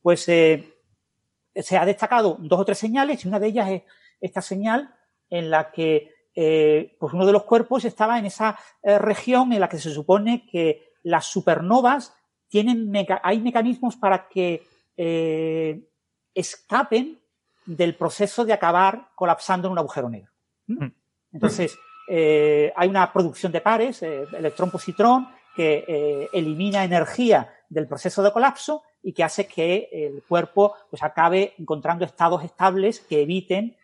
pues eh, se ha destacado dos o tres señales y una de ellas es esta señal en la que eh, pues uno de los cuerpos estaba en esa eh, región en la que se supone que las supernovas tienen meca- hay mecanismos para que eh, escapen del proceso de acabar colapsando en un agujero negro. ¿Mm? Entonces, eh, hay una producción de pares, eh, electrón-positrón, que eh, elimina energía del proceso de colapso y que hace que el cuerpo pues acabe encontrando estados estables que eviten,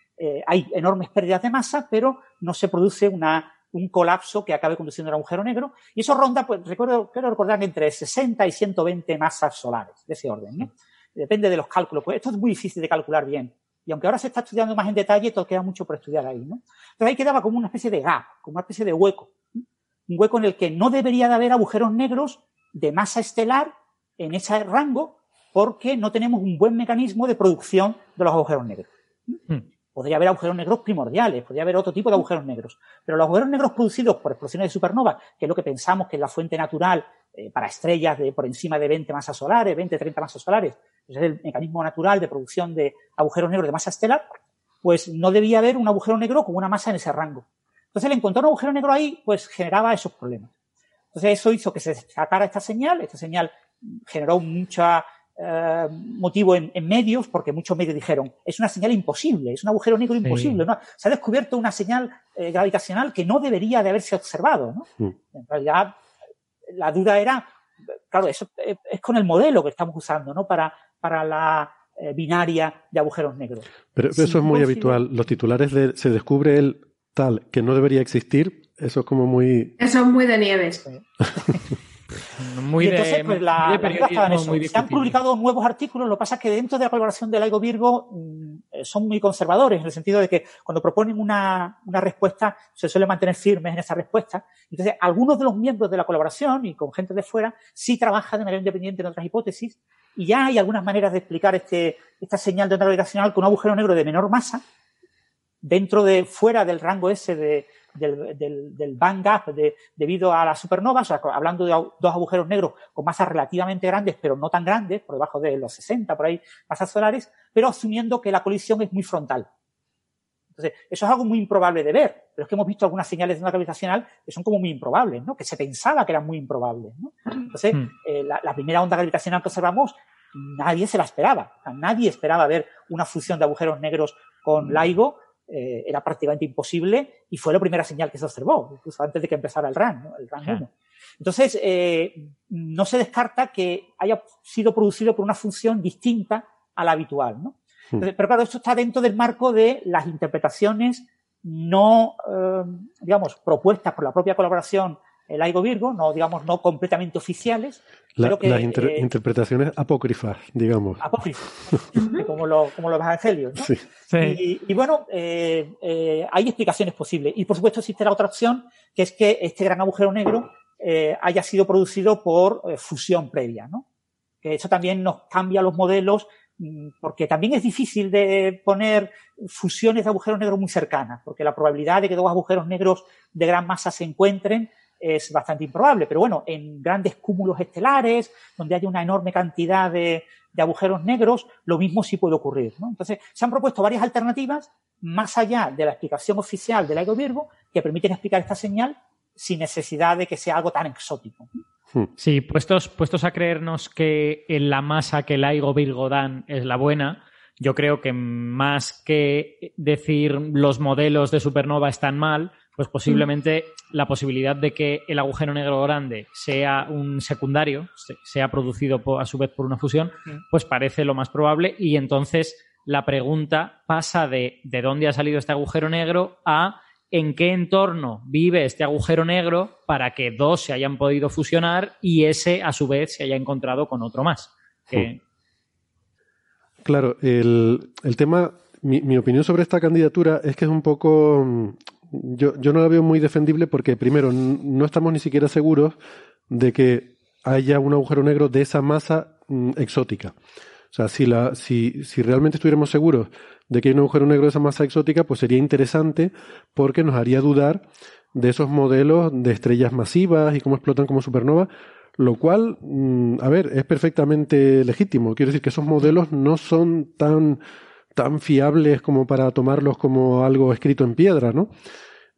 hay enormes pérdidas de masa, pero no se produce una, un colapso que acabe conduciendo a un agujero negro. Y eso ronda, pues recuerdo, quiero recordar entre 60 y 120 masas solares, de ese orden. Depende de los cálculos. Pues esto es muy difícil de calcular bien. Y aunque ahora se está estudiando más en detalle, todo queda mucho por estudiar ahí, ¿no? Entonces ahí quedaba como una especie de gap, como una especie de hueco. Un hueco en el que no debería de haber agujeros negros de masa estelar en ese rango porque no tenemos un buen mecanismo de producción de los agujeros negros. Hmm. Podría haber agujeros negros primordiales, podría haber otro tipo de agujeros negros. Pero los agujeros negros producidos por explosiones de supernova, que es lo que pensamos que es la fuente natural eh, para estrellas de por encima de 20 masas solares, 20, 30 masas solares, es el mecanismo natural de producción de agujeros negros de masa estelar, pues no debía haber un agujero negro con una masa en ese rango. Entonces, el encontrar un agujero negro ahí, pues generaba esos problemas. Entonces, eso hizo que se sacara esta señal. Esta señal generó mucha eh, motivo en, medios, porque muchos medios dijeron, es una señal imposible, es un agujero negro imposible. ¿no? Se ha descubierto una señal eh, gravitacional que no debería de haberse observado. ¿no? Mm. En realidad, la duda era, claro, eso es con el modelo que estamos usando, ¿no? Para, para la eh, binaria de agujeros negros. Pero, eso es muy habitual. Los titulares de se descubre el tal que no debería existir, eso es como muy... Eso es muy de nieves. <laughs> Muy entonces, pues la, Se han publicado nuevos artículos, lo que pasa es que dentro de la colaboración de Laigo Virgo mm, eh, son muy conservadores, en el sentido de que cuando proponen una, una respuesta, se suele mantener firmes en esa respuesta. Entonces, algunos de los miembros de la colaboración y con gente de fuera sí trabajan de manera independiente en otras hipótesis, y ya hay algunas maneras de explicar este, esta señal de onda gravitacional con un agujero negro de menor masa, dentro de, fuera del rango ese de, del, del, del band gap de, debido a las supernovas, o sea, hablando de dos agujeros negros con masas relativamente grandes, pero no tan grandes, por debajo de los 60, por ahí, masas solares, pero asumiendo que la colisión es muy frontal. Entonces, eso es algo muy improbable de ver, pero es que hemos visto algunas señales de onda gravitacional que son como muy improbables, ¿no? Que se pensaba que eran muy improbables, ¿no? Entonces, hmm. eh, la, la, primera onda gravitacional que observamos, nadie se la esperaba. O sea, nadie esperaba ver una fusión de agujeros negros con LIGO eh, era prácticamente imposible y fue la primera señal que se observó, incluso antes de que empezara el RAN, el RAN 1. Entonces, eh, no se descarta que haya sido producido por una función distinta a la habitual. ¿no? Hmm. pero claro, esto está dentro del marco de las interpretaciones no, eh, digamos, propuestas por la propia colaboración el Aigo Virgo, no, digamos, no completamente oficiales. las eh, interpretaciones apócrifas, digamos. Apócrifas, <laughs> como, como, los evangelios. ¿no? Sí. Y, bueno, eh, eh, hay explicaciones posibles. Y por supuesto existe la otra opción, que es que este gran agujero negro haya sido producido por fusión previa, ¿no? Que eso también nos cambia los modelos mm, porque también es difícil de poner fusiones de agujeros negros muy cercanas, porque la probabilidad de que dos agujeros negros de gran masa se encuentren es bastante improbable, pero bueno, en grandes cúmulos estelares, donde hay una enorme cantidad de, agujeros negros, lo mismo sí puede ocurrir. ¿no? Entonces, se han propuesto varias alternativas más allá de la explicación oficial del LIGO Virgo que permiten explicar esta señal sin necesidad de que sea algo tan exótico. Hmm. Sí, puestos, puestos a creernos que en la masa que el LIGO Virgo dan es la buena, yo creo que más que decir los modelos de supernova están mal, pues posiblemente la posibilidad de que el agujero negro grande sea un secundario, sea producido a su vez por una fusión, pues parece lo más probable y entonces la pregunta pasa de de dónde ha salido este agujero negro a en qué entorno vive este agujero negro para que dos se hayan podido fusionar y ese a su vez se haya encontrado con otro más. Claro, el, tema, mi, mi, opinión sobre esta candidatura es que es un poco yo, yo no la veo muy defendible porque, primero, no estamos ni siquiera seguros de que haya un agujero negro de esa masa mm, exótica. O sea, si, la, si, si realmente estuviéramos seguros de que hay un agujero negro de esa masa exótica, pues sería interesante porque nos haría dudar de esos modelos de estrellas masivas y cómo explotan como supernova, lo cual, mm, a ver, es perfectamente legítimo. Quiero decir que esos modelos no son tan tan fiables como para tomarlos como algo escrito en piedra, ¿no?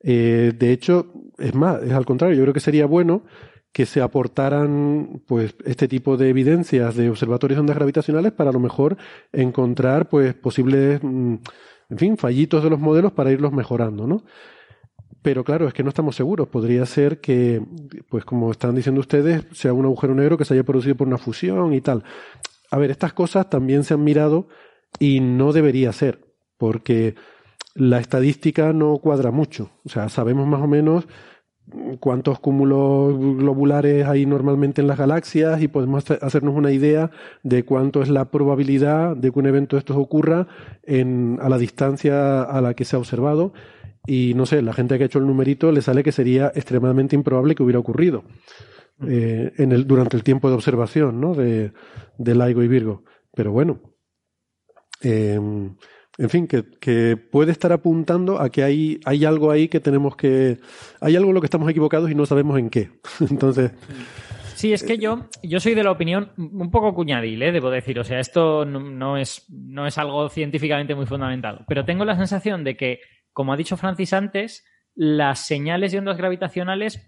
Eh, de hecho, es más, es al contrario, yo creo que sería bueno que se aportaran pues este tipo de evidencias de observatorios de ondas gravitacionales para a lo mejor encontrar pues posibles mm, en fin, fallitos de los modelos para irlos mejorando, ¿no? Pero claro, es que no estamos seguros. Podría ser que, pues como están diciendo ustedes, sea un agujero negro que se haya producido por una fusión y tal a ver, estas cosas también se han mirado y no debería ser, porque la estadística no cuadra mucho. O sea, sabemos más o menos cuántos cúmulos globulares hay normalmente en las galaxias y podemos hacernos una idea de cuánto es la probabilidad de que un evento de estos ocurra en, a la distancia a la que se ha observado. Y no sé, la gente que ha hecho el numerito le sale que sería extremadamente improbable que hubiera ocurrido eh, en el, durante el tiempo de observación ¿no? de, de LIGO y Virgo. Pero bueno, eh, en fin, que, puede estar apuntando a que hay, hay algo ahí que tenemos que. Hay algo en lo que estamos equivocados y no sabemos en qué. <laughs> Entonces. Sí, es que yo, yo soy de la opinión un poco cuñadil, ¿eh? debo decir. O sea, esto no, es, no es algo científicamente muy fundamentado. Pero tengo la sensación de que, como ha dicho Francis antes, las señales de ondas gravitacionales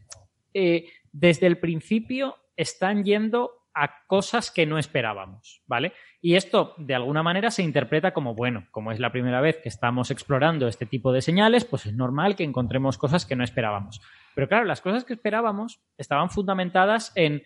eh, desde el principio están yendo a cosas que no esperábamos, ¿vale? Y esto, de alguna manera, se interpreta como, bueno, como es la primera vez que estamos explorando este tipo de señales, pues es normal que encontremos cosas que no esperábamos. Pero claro, las cosas que esperábamos estaban fundamentadas en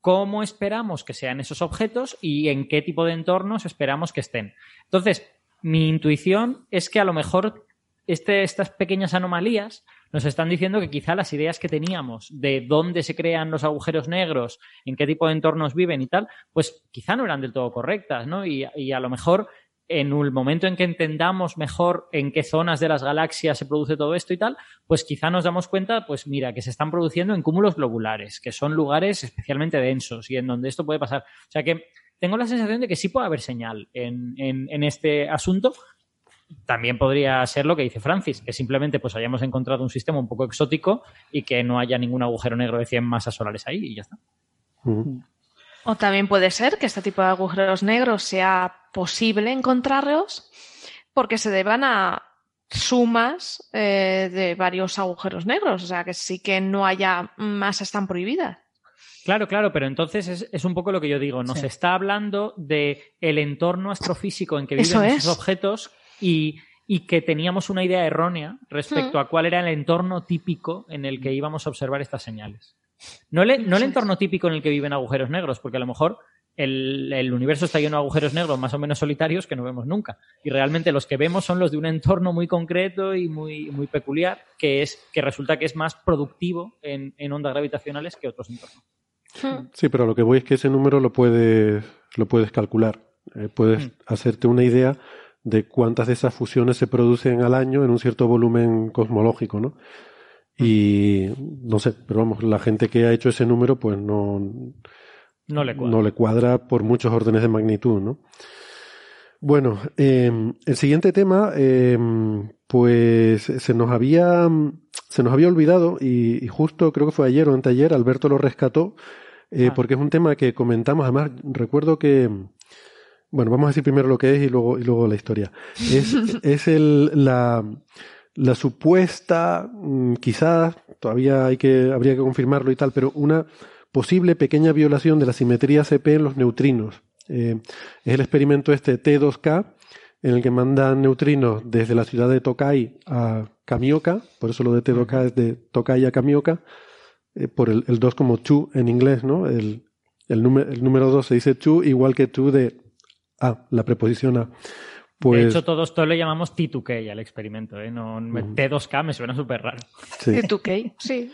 cómo esperamos que sean esos objetos y en qué tipo de entornos esperamos que estén. Entonces, mi intuición es que a lo mejor este, estas pequeñas anomalías nos están diciendo que quizá las ideas que teníamos de dónde se crean los agujeros negros, en qué tipo de entornos viven y tal, pues quizá no eran del todo correctas, ¿no? Y, a lo mejor en el momento en que entendamos mejor en qué zonas de las galaxias se produce todo esto y tal, pues quizá nos damos cuenta, pues mira, que se están produciendo en cúmulos globulares, que son lugares especialmente densos y en donde esto puede pasar. O sea que tengo la sensación de que sí puede haber señal en, en este asunto, también podría ser lo que dice Francis, que simplemente pues hayamos encontrado un sistema un poco exótico y que no haya ningún agujero negro de 100 masas solares ahí y ya está. O también puede ser que este tipo de agujeros negros sea posible encontrarlos porque se deban a sumas eh, de varios agujeros negros, o sea que sí que no haya masas tan prohibidas. Claro, claro, pero entonces es, un poco lo que yo digo. Nos está hablando de el entorno astrofísico en que viven esos objetos y, que teníamos una idea errónea respecto a cuál era el entorno típico en el que íbamos a observar estas señales. No, el entorno típico en el que viven agujeros negros, porque a lo mejor el, universo está lleno de agujeros negros más o menos solitarios que no vemos nunca. Y realmente los que vemos son los de un entorno muy concreto y muy, muy peculiar, que, es, que resulta que es más productivo en, ondas gravitacionales que otros entornos. Sí, pero lo que voy es que ese número lo puedes, lo puedes calcular. Eh, puedes hacerte una idea de cuántas de esas fusiones se producen al año en un cierto volumen cosmológico, ¿no? Y no sé, pero vamos, la gente que ha hecho ese número, pues no, no, le, cuadra. no le cuadra por muchos órdenes de magnitud, ¿no? Bueno, em, el siguiente tema, em, pues se nos había, se nos había olvidado y, justo creo que fue ayer o anteayer, Alberto lo rescató, eh, ah. porque es un tema que comentamos, además recuerdo que, bueno, vamos a decir primero lo que es y luego, y luego la historia. Es, <laughs> es el, la, la supuesta, mm, quizás, todavía hay que, habría que confirmarlo y tal, pero una posible pequeña violación de la simetría CP en los neutrinos. Eh, es el experimento este T2K, en el que mandan neutrinos desde la ciudad de Tokai a Kamioka, por eso lo de T2K es de Tokai a Kamioka, eh, por el, el 2 como chu en inglés, ¿no? El, el, número, el número 2 se dice chu, igual que tu de Ah, la preposición a. Pues... De hecho, todos, todos le llamamos T2K al experimento, ¿eh? No, T2K me suena súper raro. T2K, sí.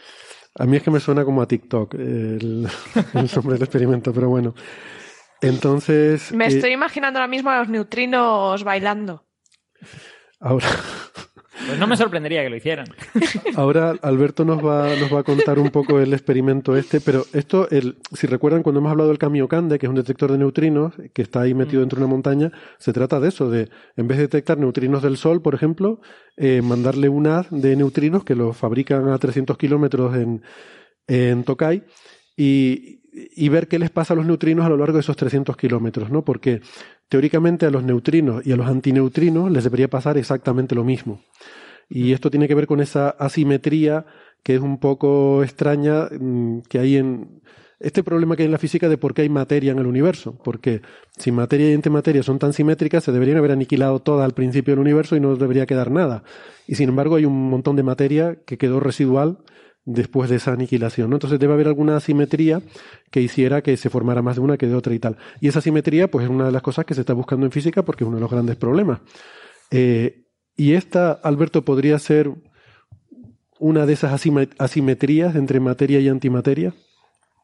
A mí es que me suena como a TikTok el, <laughs> el nombre del experimento, pero bueno. Entonces. Me estoy eh, imaginando ahora mismo a los neutrinos bailando. Ahora. Pues no me sorprendería que lo hicieran. <laughs> Ahora Alberto nos va, nos va a contar un poco el experimento este, pero esto, el, si recuerdan cuando hemos hablado del Kamiokande, que es un detector de neutrinos, que está ahí metido dentro de una montaña, se trata de eso, de en vez de detectar neutrinos del Sol, por ejemplo, eh, mandarle un haz de neutrinos que lo fabrican a 300 kilómetros en, en Tokai y, y ver qué les pasa a los neutrinos a lo largo de esos 300 kilómetros, ¿no? Porque teóricamente a los neutrinos y a los antineutrinos les debería pasar exactamente lo mismo. Y esto tiene que ver con esa asimetría que es un poco extraña mm, que hay en este problema que hay en la física de por qué hay materia en el universo. Porque si materia y antimateria son tan simétricas, se deberían haber aniquilado toda al principio del universo y no debería quedar nada. Y sin embargo hay un montón de materia que quedó residual después de esa aniquilación. ¿no? Entonces debe haber alguna asimetría que hiciera que se formara más de una que de otra y tal. Y esa asimetría, pues es una de las cosas que se está buscando en física porque es uno de los grandes problemas. Eh, y esta, Alberto, podría ser una de esas asimetrías entre materia y antimateria.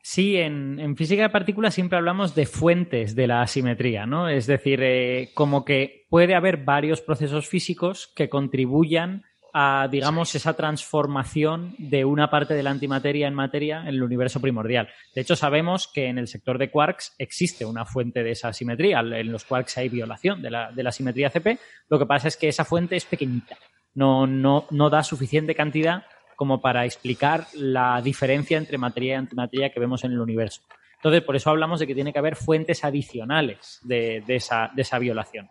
Sí, en, física de partículas siempre hablamos de fuentes de la asimetría, ¿no? Es decir, eh, como que puede haber varios procesos físicos que contribuyan a, digamos, esa transformación de una parte de la antimateria en materia en el universo primordial. De hecho, sabemos que en el sector de quarks existe una fuente de esa asimetría. En los quarks hay violación de la, de la simetría CP. Lo que pasa es que esa fuente es pequeñita. No, no, no da suficiente cantidad como para explicar la diferencia entre materia y antimateria que vemos en el universo. Entonces, por eso hablamos de que tiene que haber fuentes adicionales de, esa, violación.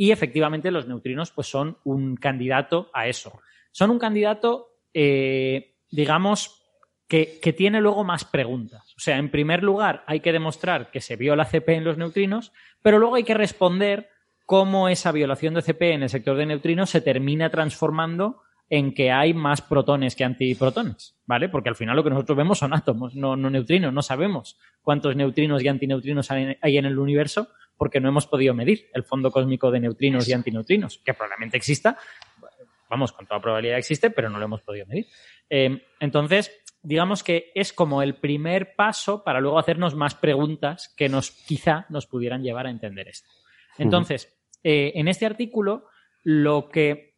Y efectivamente los neutrinos pues, son un candidato a eso. Son un candidato, eh, digamos, que, tiene luego más preguntas. O sea, en primer lugar, hay que demostrar que se viola CP en los neutrinos, pero luego hay que responder cómo esa violación de CP en el sector de neutrinos se termina transformando en que hay más protones que antiprotones, ¿vale? Porque al final lo que nosotros vemos son átomos, no, neutrinos. No sabemos cuántos neutrinos y antineutrinos hay en el universo porque no hemos podido medir el fondo cósmico de neutrinos y antineutrinos, que probablemente exista, vamos, con toda probabilidad existe, pero no lo hemos podido medir. Eh, entonces, digamos que es como el primer paso para luego hacernos más preguntas que nos quizá nos pudieran llevar a entender esto. Entonces, eh, en este artículo, lo que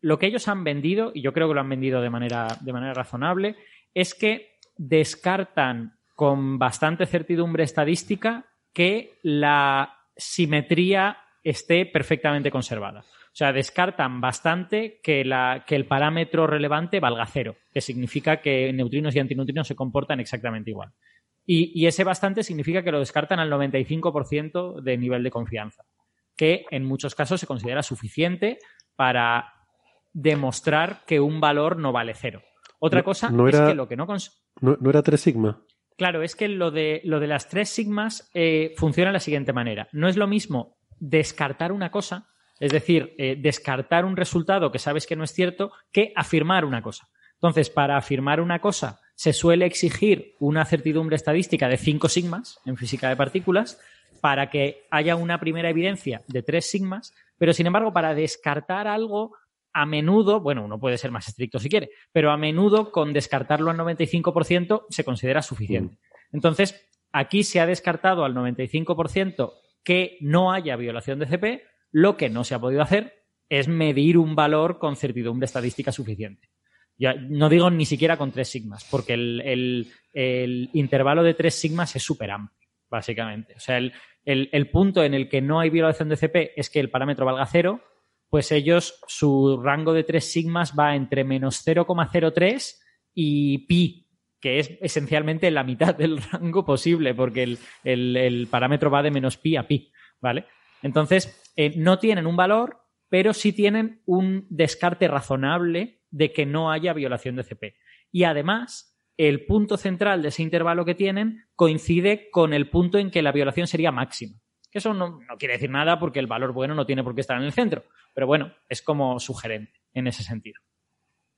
lo que ellos han vendido, y yo creo que lo han vendido de manera, de manera razonable, es que descartan con bastante certidumbre estadística que la simetría esté perfectamente conservada. O sea, descartan bastante que, la, que el parámetro relevante valga cero, que significa que neutrinos y antineutrinos se comportan exactamente igual. Y, y ese bastante significa que lo descartan al 95% de nivel de confianza, que en muchos casos se considera suficiente para demostrar que un valor no vale cero. Otra cosa es que lo que no, no, era tres sigma. Claro, es que lo de, lo de las tres sigmas eh, funciona de la siguiente manera. No es lo mismo descartar una cosa, es decir, eh, descartar un resultado que sabes que no es cierto, que afirmar una cosa. Entonces, para afirmar una cosa se suele exigir una certidumbre estadística de cinco sigmas en física de partículas para que haya una primera evidencia de tres sigmas, pero sin embargo, para descartar algo a menudo, bueno, uno puede ser más estricto si quiere, pero a menudo con descartarlo al 95% se considera suficiente. Mm. Entonces, aquí se ha descartado al 95% que no haya violación de CP, lo que no se ha podido hacer es medir un valor con certidumbre estadística suficiente. Ya, no digo ni siquiera con tres sigmas, porque el, intervalo de tres sigmas es súper amplio, básicamente. O sea, el, punto en el que no hay violación de CP es que el parámetro valga cero pues ellos, su rango de tres sigmas va entre menos 0,03 y pi, que es esencialmente la mitad del <laughs> rango posible, porque el, parámetro va de menos pi a pi, ¿vale? Entonces, eh, no tienen un valor, pero sí tienen un descarte razonable de que no haya violación de CP. Y además, el punto central de ese intervalo que tienen coincide con el punto en que la violación sería máxima. Eso no, quiere decir nada porque el valor bueno no tiene por qué estar en el centro. Pero bueno, es como sugerente en ese sentido.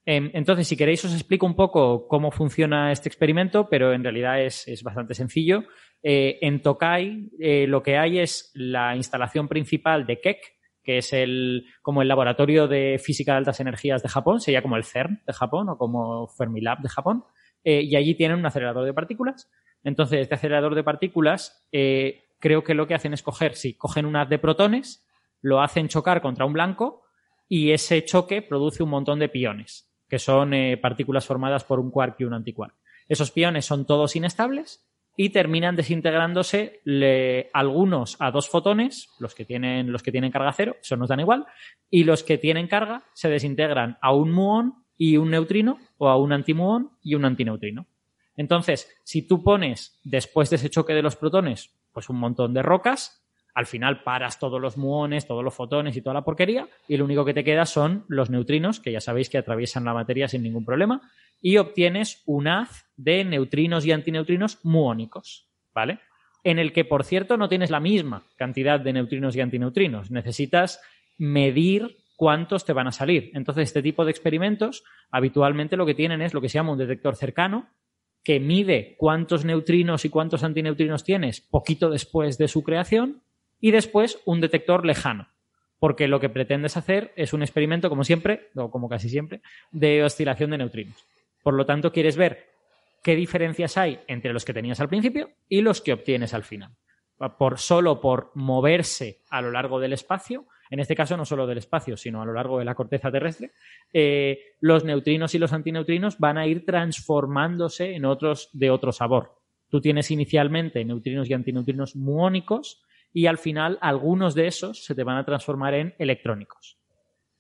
Em, entonces, si queréis, os explico un poco cómo funciona este experimento, pero en realidad es, bastante sencillo. Eh, en Tokai eh, lo que hay es la instalación principal de Keck, que es el, como el laboratorio de física de altas energías de Japón, sería como el CERN de Japón o como Fermilab de Japón, eh, y allí tienen un acelerador de partículas. Entonces, este acelerador de partículas creo que lo que hacen es coger, sí, cogen un haz de protones, lo hacen chocar contra un blanco y ese choque produce un montón de piones, que son eh, partículas formadas por un quark y un antiquark. Esos piones son todos inestables y terminan desintegrándose algunos a dos fotones, los que tienen, los que tienen carga cero, eso nos dan igual, y los que tienen carga se desintegran a un muón y un neutrino o a un antimuón y un antineutrino. Entonces, si tú pones después de ese choque de los protones pues un montón de rocas, al final paras todos los muones, todos los fotones y toda la porquería, y lo único que te queda son los neutrinos, que ya sabéis que atraviesan la materia sin ningún problema, y obtienes un haz de neutrinos y antineutrinos muónicos, ¿vale? En el que, por cierto, no tienes la misma cantidad de neutrinos y antineutrinos. Necesitas medir cuántos te van a salir. Entonces, este tipo de experimentos habitualmente lo que tienen es lo que se llama un detector cercano, que mide cuántos neutrinos y cuántos antineutrinos tienes poquito después de su creación, y después un detector lejano, porque lo que pretendes hacer es un experimento, como siempre, o como casi siempre, de oscilación de neutrinos. Por lo tanto, quieres ver qué diferencias hay entre los que tenías al principio y los que obtienes al final. Por, solo por moverse a lo largo del espacio, en este caso no solo del espacio, sino a lo largo de la corteza terrestre, eh, los neutrinos y los antineutrinos van a ir transformándose en otros de otro sabor. Tú tienes inicialmente neutrinos y antineutrinos muónicos y al final algunos de esos se te van a transformar en electrónicos.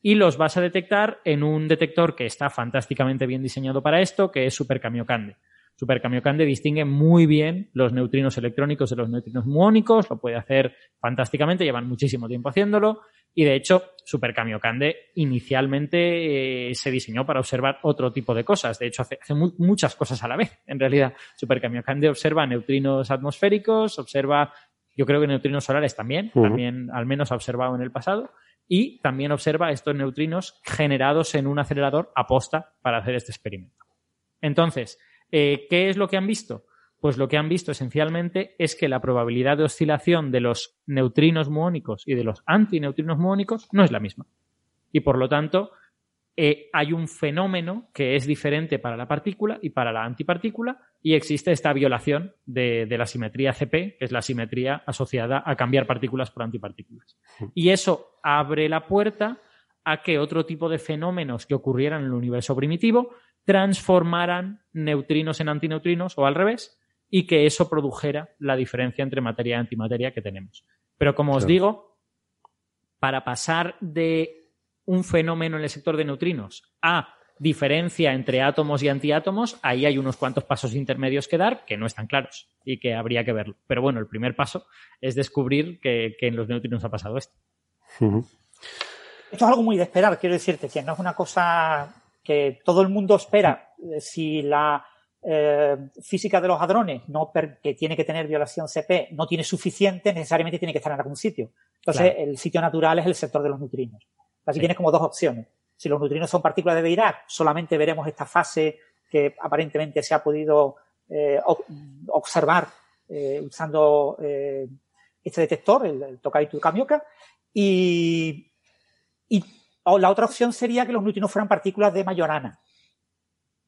Y los vas a detectar en un detector que está fantásticamente bien diseñado para esto, que es Super Kamiokande. Super Kamiokande distingue muy bien los neutrinos electrónicos de los neutrinos muónicos, lo puede hacer fantásticamente, llevan muchísimo tiempo haciéndolo y de hecho Super Kamiokande inicialmente eh, se diseñó para observar otro tipo de cosas, de hecho hace, muchas cosas a la vez. En realidad Super Kamiokande observa neutrinos atmosféricos, observa yo creo que neutrinos solares también, también al menos ha observado en el pasado, y también observa estos neutrinos generados en un acelerador aposta para hacer este experimento. Entonces, eh, ¿qué es lo que han visto? Pues lo que han visto esencialmente es que la probabilidad de oscilación de los neutrinos muónicos y de los antineutrinos muónicos no es la misma. Y por lo tanto, eh, hay un fenómeno que es diferente para la partícula y para la antipartícula y existe esta violación de, la simetría CP, que es la simetría asociada a cambiar partículas por antipartículas. Y eso abre la puerta a que otro tipo de fenómenos que ocurrieran en el universo primitivo transformaran neutrinos en antineutrinos o al revés y que eso produjera la diferencia entre materia y antimateria que tenemos. Pero como os digo, para pasar de un fenómeno en el sector de neutrinos a diferencia entre átomos y antiátomos, ahí hay unos cuantos pasos intermedios que dar que no están claros y que habría que verlo. Pero bueno, el primer paso es descubrir que, en los neutrinos ha pasado esto. Esto es algo muy de esperar, quiero decirte, que no es una cosa que todo el mundo espera. Si la eh, física de los hadrones, no que tiene que tener violación CP, no tiene suficiente, necesariamente tiene que estar en algún sitio. Entonces, el sitio natural es el sector de los neutrinos. Así tienes como dos opciones. Si los neutrinos son partículas de Dirac, solamente veremos esta fase que aparentemente se ha podido eh, observar eh, usando eh, este detector, el, el Tokaitu Kamioka. Y, y la otra opción sería que los neutrinos fueran partículas de Majorana.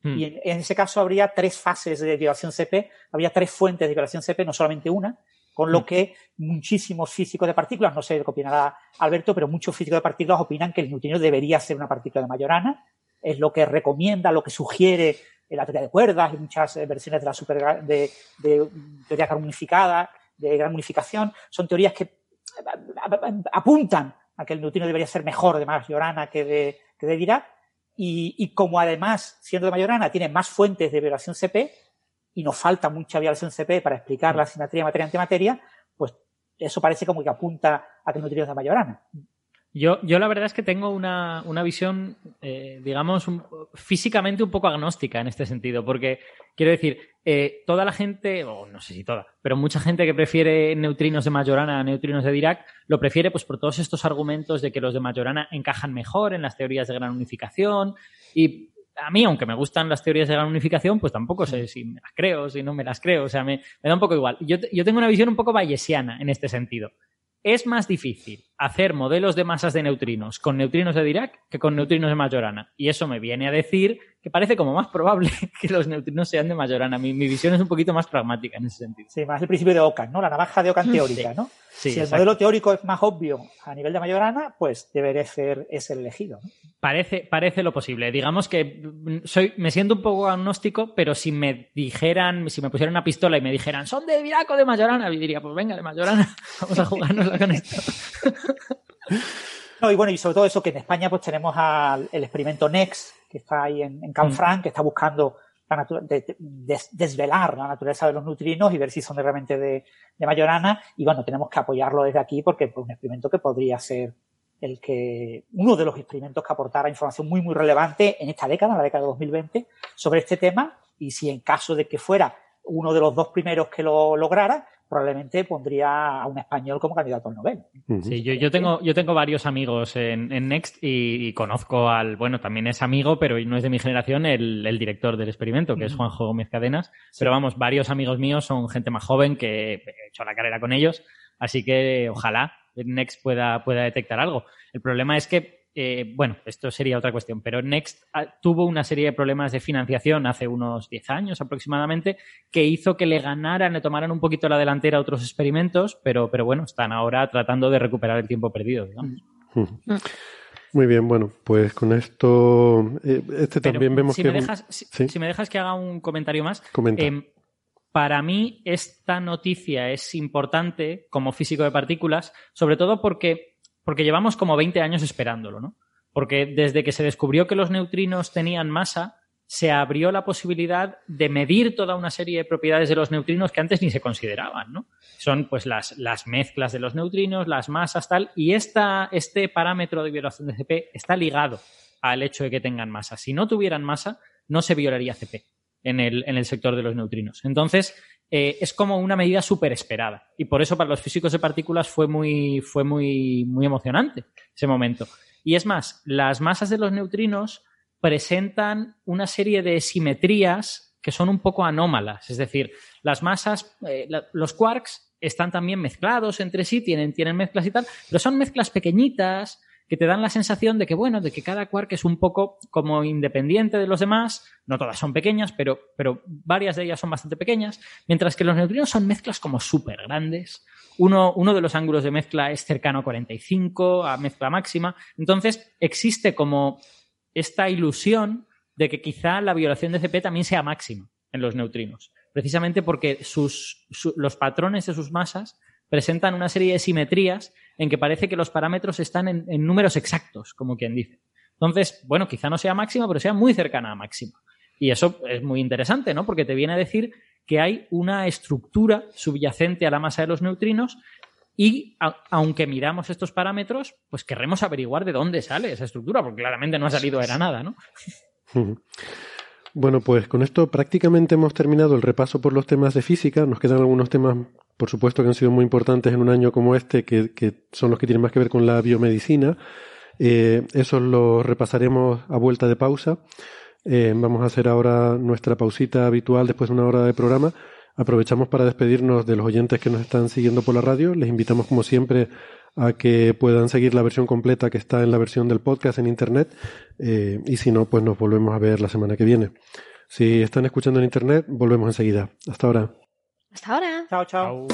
Hmm. Y en, ese caso habría tres fases de violación CP, habría tres fuentes de violación CP, no solamente una, con lo mm. que muchísimos físicos de partículas, no sé qué opinará Alberto, pero muchos físicos de partículas opinan que el neutrino debería ser una partícula de Majorana. Es lo que recomienda, lo que sugiere la teoría de cuerdas y muchas eh, versiones de la super, de, teoría gran unificada, de gran unificación. Son teorías que apuntan a que el neutrino debería ser mejor de Majorana que de, que de Dirac. Y, y, como además, siendo de Majorana, tiene más fuentes de violación CP, y nos falta mucha violación CP para explicar la simetría materia-antimateria, pues eso parece como que apunta a que no utiliza Majorana. Yo, yo la verdad es que tengo una, visión, eh, digamos, físicamente un poco agnóstica en este sentido, porque quiero decir, eh, toda la gente, o no sé si toda, pero mucha gente que prefiere neutrinos de Majorana a neutrinos de Dirac, lo prefiere pues por todos estos argumentos de que los de Majorana encajan mejor en las teorías de gran unificación y a mí, aunque me gustan las teorías de gran unificación, pues tampoco sé si me las creo, si no me las creo. O sea, me, da un poco igual. Yo, yo tengo una visión un poco bayesiana en este sentido. Es más difícil hacer modelos de masas de neutrinos con neutrinos de Dirac que con neutrinos de Majorana. Y eso me viene a decir que parece como más probable <laughs> que los neutrinos sean de Majorana. Mi, mi visión es un poquito más pragmática en ese sentido. Sí, más el principio de Ockham, ¿no? La navaja de Ockham teórica, ¿no? si el modelo teórico es más obvio a nivel de Majorana, pues debería ser ese elegido. Parece, parece lo posible. Digamos que soy, me siento un poco agnóstico, pero si me dijeran, si me pusieran una pistola y me dijeran, son de Viraco de Majorana, yo diría, pues venga, de Majorana, <laughs> vamos a jugárnosla con esto. <laughs> No, y bueno, y sobre todo eso que en España pues tenemos el experimento NEX, que está ahí en, en Canfranc, mm. que está buscando desvelar la naturaleza de los neutrinos y ver si son realmente de, de Majorana. Y bueno, tenemos que apoyarlo desde aquí porque es un experimento que podría ser el que, uno de los experimentos que aportara información muy, muy relevante en esta década, en la década de 2020, sobre este tema. Y si en caso de que fuera uno de los dos primeros que lo lograra, probablemente pondría a un español como candidato al Nobel. Sí, yo, yo, tengo, yo tengo varios amigos en, Next y, conozco al, bueno, también es amigo, pero no es de mi generación, el, director del experimento, que es Juanjo Gómez Cadenas. Pero vamos, varios amigos míos son gente más joven que he hecho la carrera con ellos, así que ojalá Next pueda, pueda detectar algo. El problema es que eh, bueno, esto sería otra cuestión, pero Next ah, tuvo una serie de problemas de financiación hace unos 10 años aproximadamente que hizo que le ganaran, le tomaran un poquito la delantera a otros experimentos, pero, pero bueno, están ahora tratando de recuperar el tiempo perdido, digamos. Muy bien, bueno, pues con esto, eh, este también vemos si que... Me dejas, si, me dejas que haga un comentario más. Comenta. Em, para mí esta noticia es importante como físico de partículas, sobre todo porque porque llevamos como 20 años esperándolo, ¿no? Porque desde que se descubrió que los neutrinos tenían masa, se abrió la posibilidad de medir toda una serie de propiedades de los neutrinos que antes ni se consideraban, ¿no? Son pues las, las mezclas de los neutrinos, las masas, tal, y esta, este parámetro de violación de CP está ligado al hecho de que tengan masa. Si no tuvieran masa, no se violaría CP en el, en el sector de los neutrinos. Entonces, eh, es como una medida súper esperada. Y por eso para los físicos de partículas fue muy, fue muy, muy emocionante ese momento. Y es más, las masas de los neutrinos presentan una serie de simetrías que son un poco anómalas. Es decir, las masas, eh, los quarks están también mezclados entre sí, tienen, tienen mezclas y tal, pero son mezclas pequeñitas que te dan la sensación de que, bueno, de que cada quark es un poco como independiente de los demás, no todas son pequeñas, pero, pero varias de ellas son bastante pequeñas, mientras que los neutrinos son mezclas como súper grandes. Uno, uno, de los ángulos de mezcla es cercano a 45, a mezcla máxima. Entonces, existe como esta ilusión de que quizá la violación de CP también sea máxima en los neutrinos, precisamente porque sus, los patrones de sus masas presentan una serie de simetrías en que parece que los parámetros están en, números exactos, como quien dice. Entonces, bueno, quizá no sea máxima, pero sea muy cercana a máxima. Y eso es muy interesante, ¿no? Porque te viene a decir que hay una estructura subyacente a la masa de los neutrinos y aunque miramos estos parámetros, pues querremos averiguar de dónde sale esa estructura, porque claramente no ha salido de la nada, ¿no? Bueno, pues con esto prácticamente hemos terminado el repaso por los temas de física. Nos quedan algunos temas por supuesto que han sido muy importantes en un año como este, que, son los que tienen más que ver con la biomedicina. Eh, eso lo repasaremos a vuelta de pausa. Eh, vamos a hacer ahora nuestra pausita habitual después de una hora de programa. Aprovechamos para despedirnos de los oyentes que nos están siguiendo por la radio. Les invitamos, como siempre, a que puedan seguir la versión completa que está en la versión del podcast en Internet. Eh, y si no, pues nos volvemos a ver la semana que viene. Si están escuchando en Internet, volvemos enseguida. Hasta ahora. Hasta ahora. Chao, chao.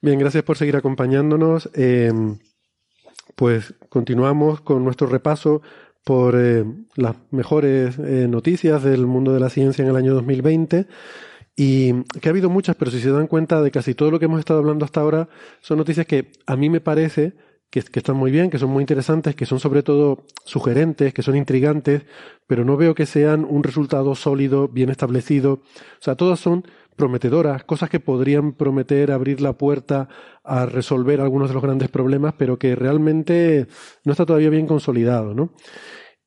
Bien, gracias por seguir acompañándonos. Em, pues continuamos con nuestro repaso por eh, las mejores eh, noticias del mundo de la ciencia en el año 2020 y que ha habido muchas, pero si se dan cuenta de casi todo lo que hemos estado hablando hasta ahora, son noticias que a mí me parece que, están muy bien, que son muy interesantes, que son sobre todo sugerentes, que son intrigantes, pero no veo que sean un resultado sólido, bien establecido. O sea, todas son prometedoras, cosas que podrían prometer abrir la puerta a resolver algunos de los grandes problemas, pero que realmente no está todavía bien consolidado, ¿no?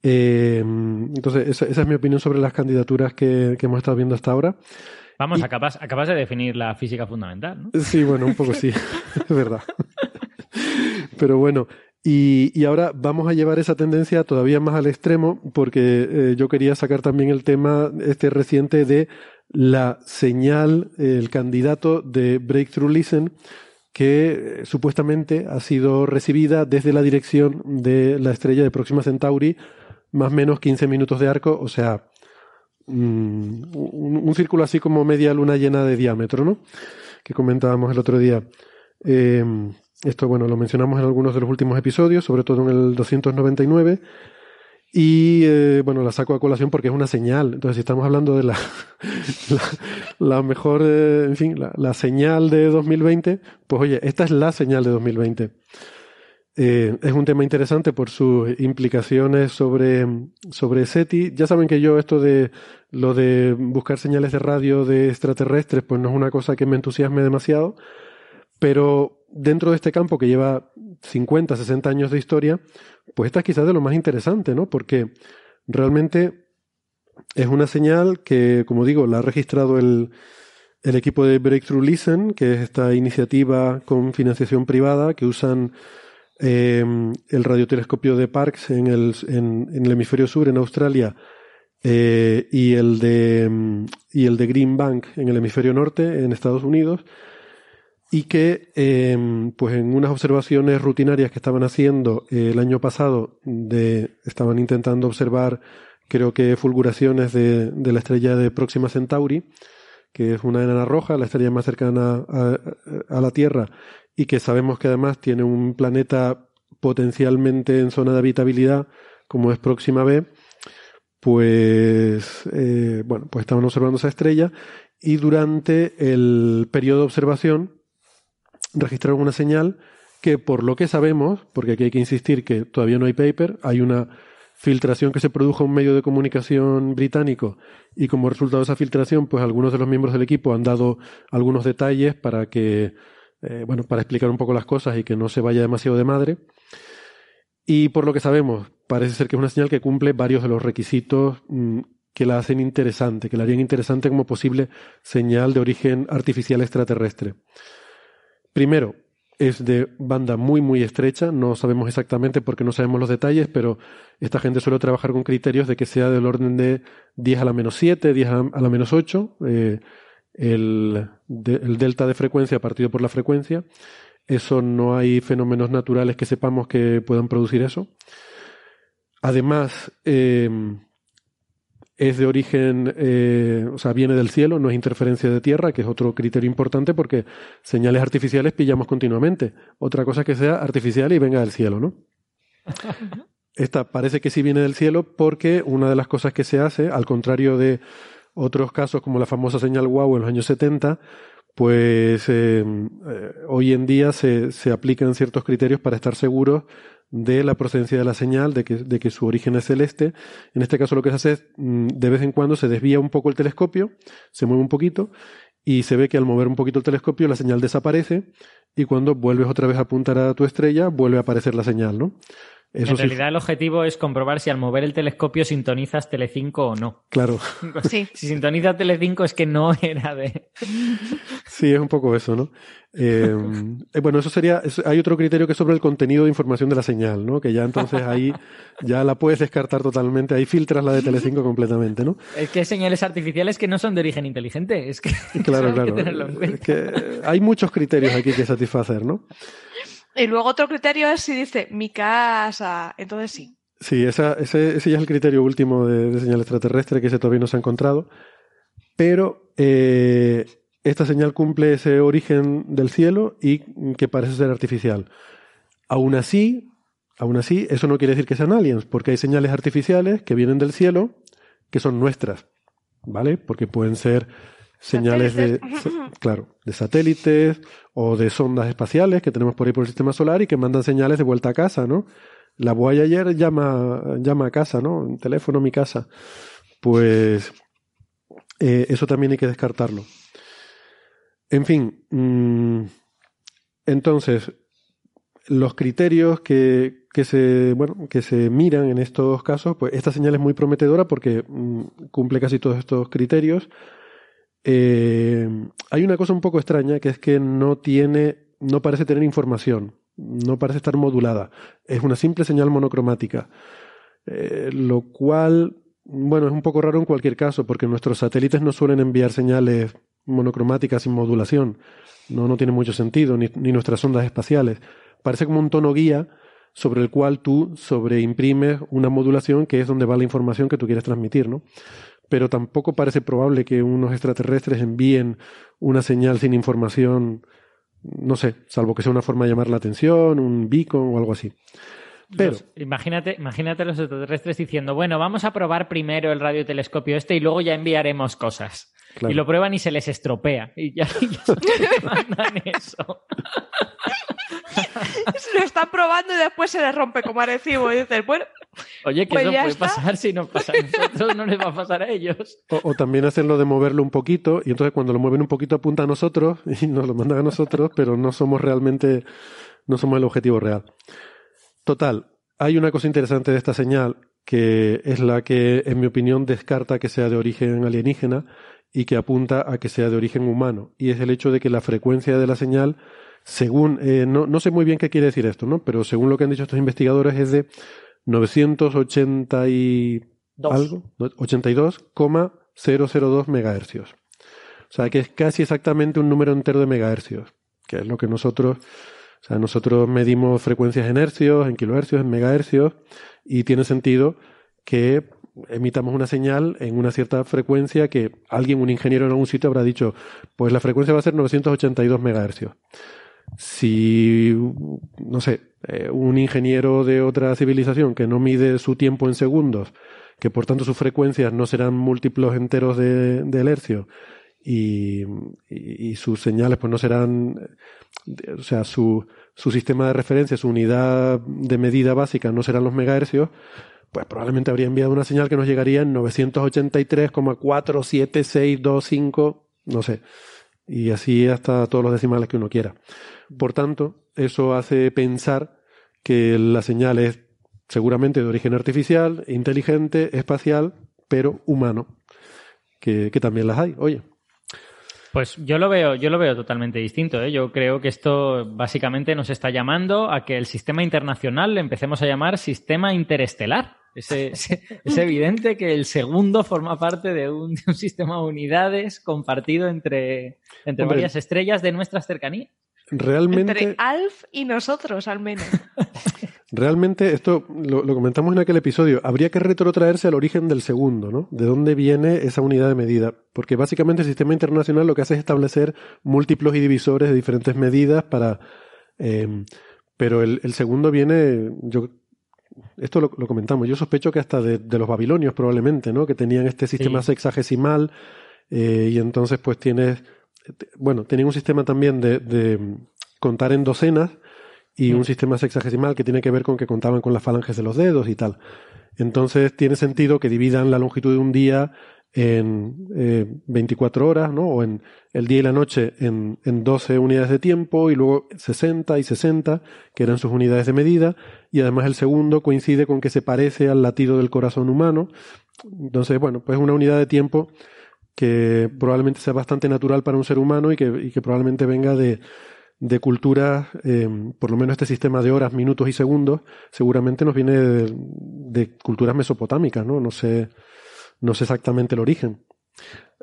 Eh, entonces, esa, es mi opinión sobre las candidaturas que, hemos estado viendo hasta ahora. Vamos, acabas, acabas de definir la física fundamental, ¿no? Sí, bueno, un poco sí, <laughs> es verdad. Pero bueno, y, ahora vamos a llevar esa tendencia todavía más al extremo, porque eh, yo quería sacar también el tema este reciente de la señal, el candidato de Breakthrough Listen, que eh, supuestamente ha sido recibida desde la dirección de la estrella de Próxima Centauri, más o menos 15 minutos de arco, o sea, mm, un, círculo así como media luna llena de diámetro, ¿no? Que comentábamos el otro día. Eh, esto, bueno, lo mencionamos en algunos de los últimos episodios, sobre todo en el 299. Y eh, bueno, la saco a colación porque es una señal. Entonces, si estamos hablando de la, <laughs> la, mejor, eh, en fin, la, señal de 2020, pues oye, esta es la señal de 2020. Eh, es un tema interesante por sus implicaciones sobre, sobre SETI. Ya saben que yo esto de lo de buscar señales de radio de extraterrestres, pues no es una cosa que me entusiasme demasiado, pero dentro de este campo que lleva 50, 60 años de historia, pues esta es quizás de lo más interesante, ¿no? Porque realmente es una señal que, como digo, la ha registrado el, el equipo de Breakthrough Listen, que es esta iniciativa con financiación privada que usan eh, el radiotelescopio de Parkes en el, en, el hemisferio sur, en Australia, eh, y, el de, y el de Green Bank en el hemisferio norte, en Estados Unidos, y que eh, pues en unas observaciones rutinarias que estaban haciendo el año pasado, de, estaban intentando observar, creo que fulguraciones de, de la estrella de Próxima Centauri, que es una enana roja, la estrella más cercana a, a, la Tierra, y que sabemos que además tiene un planeta potencialmente en zona de habitabilidad, como es Próxima B, pues, eh, bueno, pues estaban observando esa estrella y durante el periodo de observación registraron una señal que por lo que sabemos, porque aquí hay que insistir que todavía no hay paper, hay una filtración que se produjo en un medio de comunicación británico y como resultado de esa filtración, pues algunos de los miembros del equipo han dado algunos detalles para que eh, bueno, para explicar un poco las cosas y que no se vaya demasiado de madre. Y por lo que sabemos, parece ser que es una señal que cumple varios de los requisitos mm, que la hacen interesante, que la harían interesante como posible señal de origen artificial extraterrestre. Primero, es de banda muy, muy estrecha, no sabemos exactamente porque no sabemos los detalles, pero esta gente suele trabajar con criterios de que sea del orden de 10 a la menos 7, 10 a la menos 8. Eh, el, el delta de frecuencia partido por la frecuencia. Eso no hay fenómenos naturales que sepamos que puedan producir eso. Además, eh, es de origen, eh, o sea, viene del cielo, no es interferencia de tierra, que es otro criterio importante porque señales artificiales pillamos continuamente. Otra cosa es que sea artificial y venga del cielo, ¿no? Esta parece que sí viene del cielo porque una de las cosas que se hace, al contrario de otros casos, como la famosa señal WOW en los años 70, pues eh, eh, hoy en día se, se, aplican ciertos criterios para estar seguros de la procedencia de la señal, de que, de que su origen es celeste. En este caso lo que se hace es, mm, de vez en cuando se desvía un poco el telescopio, se mueve un poquito, y se ve que al mover un poquito el telescopio la señal desaparece, y cuando vuelves otra vez a apuntar a tu estrella, vuelve a aparecer la señal, ¿no? En realidad el objetivo es comprobar si al mover el telescopio sintonizas Telecinco o no. Claro. <laughs> Sí. Si sintoniza Telecinco es que no era de... Sí, es un poco eso, ¿no? Eh, eh, bueno, eso sería... hay otro criterio que es sobre el contenido de información de la señal, ¿no? Que ya entonces ahí ya la puedes descartar totalmente. Ahí filtras la de Telecinco completamente, ¿no? Es que hay señales artificiales que no son de origen inteligente. Es que... Claro, <laughs> claro. Es que hay muchos criterios aquí que satisfacer, ¿no? Y luego otro criterio es si dice mi casa, entonces sí. Sí, ese, ese, ya es el criterio último de, señal extraterrestre, que ese todavía no se ha encontrado. Pero eh, esta señal cumple ese origen del cielo y que parece ser artificial. Aún así, aún así, eso no quiere decir que sean aliens, porque hay señales artificiales que vienen del cielo que son nuestras, ¿vale? Porque pueden ser señales de, claro, de satélites o de sondas espaciales que tenemos por ahí por el sistema solar y que mandan señales de vuelta a casa, ¿no? La Voyager llama, llama a casa, ¿no? En teléfono mi casa. Pues eh, eso también hay que descartarlo. En fin, mm, entonces, los criterios que, que, se, bueno, que se miran en estos casos, pues esta señal es muy prometedora porque mm, cumple casi todos estos criterios eh, hay una cosa un poco extraña que es que no tiene, no parece tener información, no parece estar modulada. Es una simple señal monocromática. Eh, lo cual, bueno, es un poco raro en cualquier caso, porque nuestros satélites no suelen enviar señales monocromáticas sin modulación. No, no tiene mucho sentido, ni, ni nuestras ondas espaciales. Parece como un tono guía sobre el cual tú sobreimprimes una modulación que es donde va la información que tú quieres transmitir, ¿no? Pero tampoco parece probable que unos extraterrestres envíen una señal sin información, no sé, salvo que sea una forma de llamar la atención, un beacon o algo así. Pero, imagínate, imagínate los extraterrestres diciendo, bueno, vamos a probar primero el radiotelescopio este y luego ya enviaremos cosas. Y lo prueban y se les estropea. Y ya, <laughs> ya mandan eso. <laughs> lo están probando y después se les rompe como recibo. Y dicen, bueno, Oye, que Pues eso puede está. pasar si nos pasa a nosotros, no les va a pasar a ellos. O, o también hacerlo de moverlo un poquito, y entonces cuando lo mueven un poquito apunta a nosotros <laughs> y nos lo mandan a nosotros, pero no somos realmente, no somos el objetivo real. Total, hay una cosa interesante de esta señal que es la que, en mi opinión, descarta que sea de origen alienígena y que apunta a que sea de origen humano, y es el hecho de que la frecuencia de la señal, según, eh, no, no sé muy bien qué quiere decir esto, ¿no? Pero según lo que han dicho estos investigadores es de 980 y Dos. algo, ¿no? 82,002 megahercios. O sea que es casi exactamente un número entero de megahercios, que es lo que nosotros, o sea, nosotros medimos frecuencias en hercios, en kilohercios, en megahercios, y tiene sentido que emitamos una señal en una cierta frecuencia que alguien, un ingeniero en algún sitio habrá dicho, pues la frecuencia va a ser 982 megahercios. Si, no sé, eh, un ingeniero de otra civilización que no mide su tiempo en segundos, que por tanto sus frecuencias no serán múltiplos enteros de, del hercio y, y- sus señales pues no serán, o sea, su, su sistema de referencia, su unidad de medida básica no serán los megahercios, pues probablemente habría enviado una señal que nos llegaría en 983,47625, no sé, y así hasta todos los decimales que uno quiera. Por tanto, eso hace pensar que la señal es seguramente de origen artificial, inteligente, espacial, pero humano, que, que también las hay. Oye, Pues yo lo veo, yo lo veo totalmente distinto. ¿eh? Yo creo que esto básicamente nos está llamando a que el sistema internacional le empecemos a llamar sistema interestelar. Es, es- <laughs> es evidente que el segundo forma parte de un, de un sistema de unidades compartido entre, entre Hombre. varias estrellas de nuestras cercanías. Realmente... Entre Alf y nosotros, al menos. <laughs> Realmente, esto lo, lo comentamos en aquel episodio, habría que retrotraerse al origen del segundo, ¿no? De dónde viene esa unidad de medida. Porque básicamente el sistema internacional lo que hace es establecer múltiplos y divisores de diferentes medidas para... eh, pero el, el segundo viene, yo, esto lo, lo comentamos, yo sospecho que hasta de, de los babilonios probablemente, ¿no? Que tenían este sistema Sí. sexagesimal eh, y entonces pues tienes, bueno, tenían un sistema también de, de contar en docenas y Mm. un sistema sexagesimal que tiene que ver con que contaban con las falanges de los dedos y tal. Entonces tiene sentido que dividan la longitud de un día en eh, 24 horas, ¿no? O en el día y la noche en, en 12 unidades de tiempo y luego 60 y 60, que eran sus unidades de medida, y además el segundo coincide con que se parece al latido del corazón humano. Entonces, bueno, pues una unidad de tiempo que probablemente sea bastante natural para un ser humano y que, y que probablemente venga de, de culturas, eh, por lo menos este sistema de horas, minutos y segundos, seguramente nos viene de, de culturas mesopotámicas, ¿no? No sé, no sé exactamente el origen.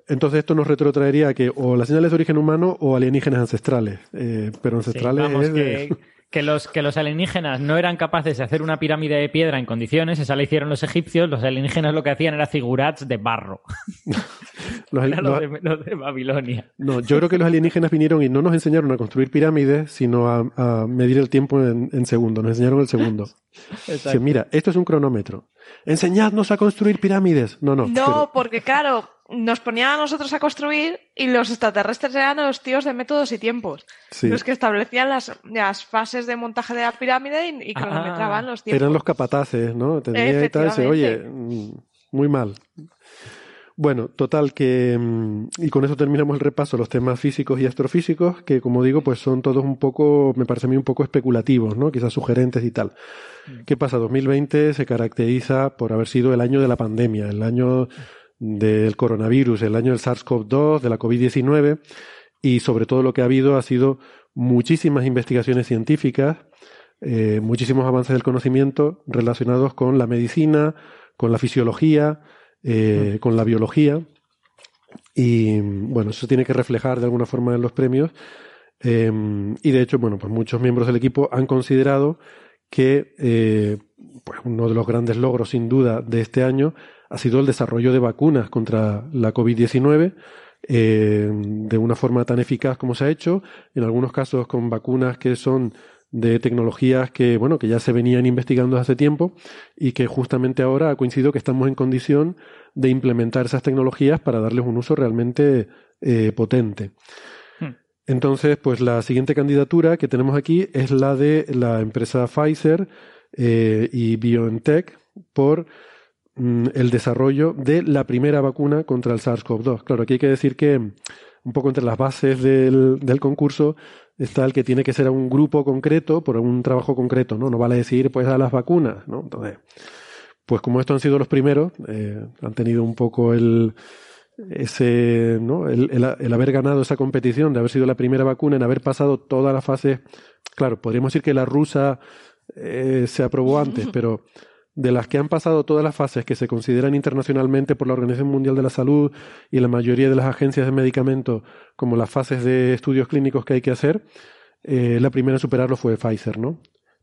Entonces esto nos retrotraería a que o la señal es de origen humano o alienígenas ancestrales. Eh, pero Sí, ancestrales vamos, es de- que, que los, que los alienígenas no eran capaces de hacer una pirámide de piedra en condiciones, esa la hicieron los egipcios, los alienígenas lo que hacían era figurats de barro. <laughs> los- Era los- lo de, lo de Babilonia. No, yo creo que los alienígenas vinieron y no nos enseñaron a construir pirámides, sino a, a medir el tiempo en, en segundos. Nos enseñaron el segundo. Dice, mira, esto es un cronómetro. Enseñadnos a construir pirámides. No, no. No, pero- porque claro, nos ponían a nosotros a construir y los extraterrestres eran los tíos de métodos y tiempos. sí. Los que establecían las, las fases de montaje de la pirámide y, y cronometraban Ah, los tiempos. Eran los capataces, ¿no? Tenía y tal, dice, oye, mm, muy mal. Bueno, total que mm, y con eso terminamos el repaso los temas físicos y astrofísicos que como digo pues son todos un poco me parece a mí un poco especulativos, ¿no? Quizás sugerentes y tal. ¿Qué pasa? 2020 se caracteriza por haber sido el año de la pandemia, el año del coronavirus, el año del SARS-CoV-2, de la COVID-19 y sobre todo lo que ha habido ha sido muchísimas investigaciones científicas, eh, muchísimos avances del conocimiento relacionados con la medicina, con la fisiología, eh, con la biología. Y bueno, eso se tiene que reflejar de alguna forma en los premios. Eh, y de hecho, bueno, pues muchos miembros del equipo han considerado que eh, pues uno de los grandes logros, sin duda, de este año ha sido el desarrollo de vacunas contra la COVID-19 eh, de una forma tan eficaz como se ha hecho, en algunos casos con vacunas que son de tecnologías que, bueno, que ya se venían investigando hace tiempo y que justamente ahora ha coincidido que estamos en condición de implementar esas tecnologías para darles un uso realmente eh, potente. Hmm. Entonces, pues la siguiente candidatura que tenemos aquí es la de la empresa Pfizer, eh, y BioNTech por mm, el desarrollo de la primera vacuna contra el SARS-CoV-2. Claro, aquí hay que decir que un poco entre las bases del, del concurso está el que tiene que ser a un grupo concreto por un trabajo concreto, ¿no? No vale decir, pues, a las vacunas, ¿no? Entonces, pues como estos han sido los primeros, eh, han tenido un poco el, ese, ¿no? El, el, haber ganado esa competición, de haber sido la primera vacuna, en haber pasado todas las fases. Claro, podríamos decir que la rusa eh, se aprobó antes, <laughs> pero de las que han pasado todas las fases que se consideran internacionalmente por la Organización Mundial de la Salud y la mayoría de las agencias de medicamentos como las fases de estudios clínicos que hay que hacer, eh, la primera en superarlo fue Pfizer, ¿no?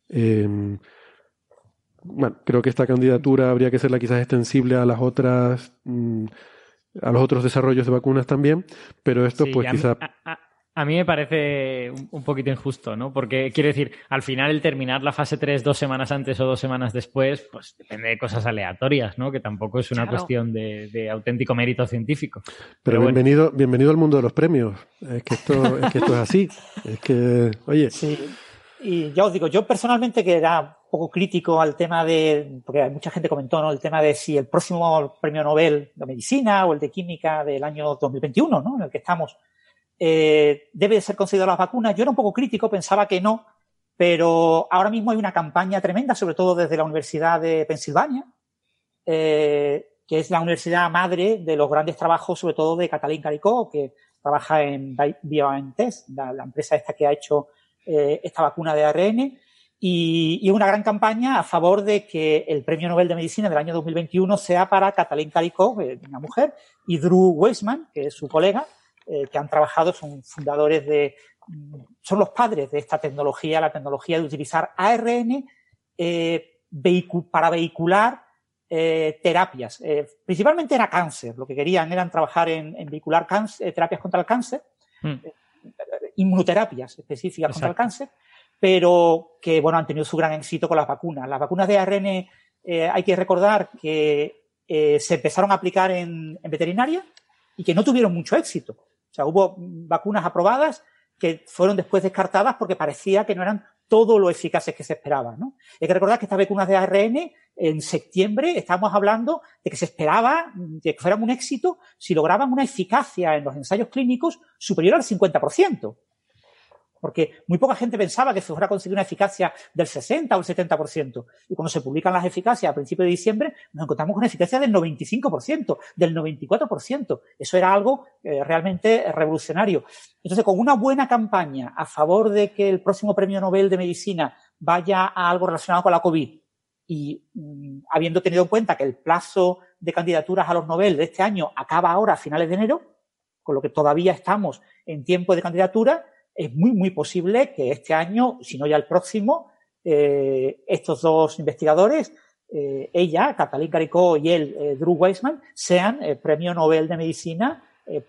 Em, bueno, creo que esta candidatura habría que serla quizás extensible a las otras, mm, a los otros desarrollos de vacunas también, pero esto pues quizás... A mí me parece un poquito injusto, ¿no? Porque quiere decir, al final el terminar la fase 3 dos semanas antes o dos semanas después, pues depende de cosas aleatorias, ¿no? Que tampoco es una cuestión de, auténtico mérito científico. Pero, bienvenido, bienvenido al mundo de los premios. Es que esto, es que esto es así. <laughs> Es que, oye. Sí. Y ya os digo, yo personalmente que era un poco crítico al tema de, porque mucha gente comentó, ¿no? El tema de si el próximo premio Nobel de Medicina o el de Química del año 2021, ¿no? En el que estamos, eh, debe ser considerado las vacunas. Yo era un poco crítico, pensaba que no, pero ahora mismo hay una campaña tremenda, sobre todo desde la Universidad de Pensilvania, eh, que es la universidad madre de los grandes trabajos, sobre todo de Catalín Caricó, que trabaja en BioNTech, la, la, empresa esta que ha hecho eh, esta vacuna de ARN, y, y, una gran campaña a favor de que el Premio Nobel de Medicina del año 2021 sea para Catalín Caricó, una mujer, y Drew Weissman, que es su colega, eh, que han trabajado, son fundadores de, son los padres de esta tecnología, la tecnología de utilizar ARN eh, para vehicular eh, terapias. principalmente era cáncer, lo que querían eran trabajar en, vehicular terapias contra el cáncer, hmm. inmunoterapias específicas contra el cáncer, pero que bueno, han tenido su gran éxito con las vacunas. Las vacunas de ARN hay que recordar que se empezaron a aplicar en, en veterinaria y que no tuvieron mucho éxito. Sea, hubo vacunas aprobadas que fueron después descartadas porque parecía que no eran todo lo eficaces que se esperaba. ¿no? Hay que recordar que estas vacunas de ARN en septiembre estábamos hablando de que se esperaba de que fueran un éxito si lograban una eficacia en los ensayos clínicos superior al 50% porque muy poca gente pensaba que se fuera a conseguir una eficacia del 60 o el 70%. Y cuando se publican las eficacias a principios de diciembre, nos encontramos con una eficacia del 95%, del 94%. Eso era algo eh, realmente revolucionario. Entonces, con una buena campaña a favor de que el próximo premio Nobel de Medicina vaya a algo relacionado con la COVID y mm, habiendo tenido en cuenta que el plazo de candidaturas a los Nobel de este año acaba ahora a finales de enero, con lo que todavía estamos en tiempo de candidatura, es muy, muy posible que este año, si no ya el próximo, eh, estos dos investigadores, eh, ella, Katalin Caricó y él, eh, Drew Weissman, sean el premio Nobel de Medicina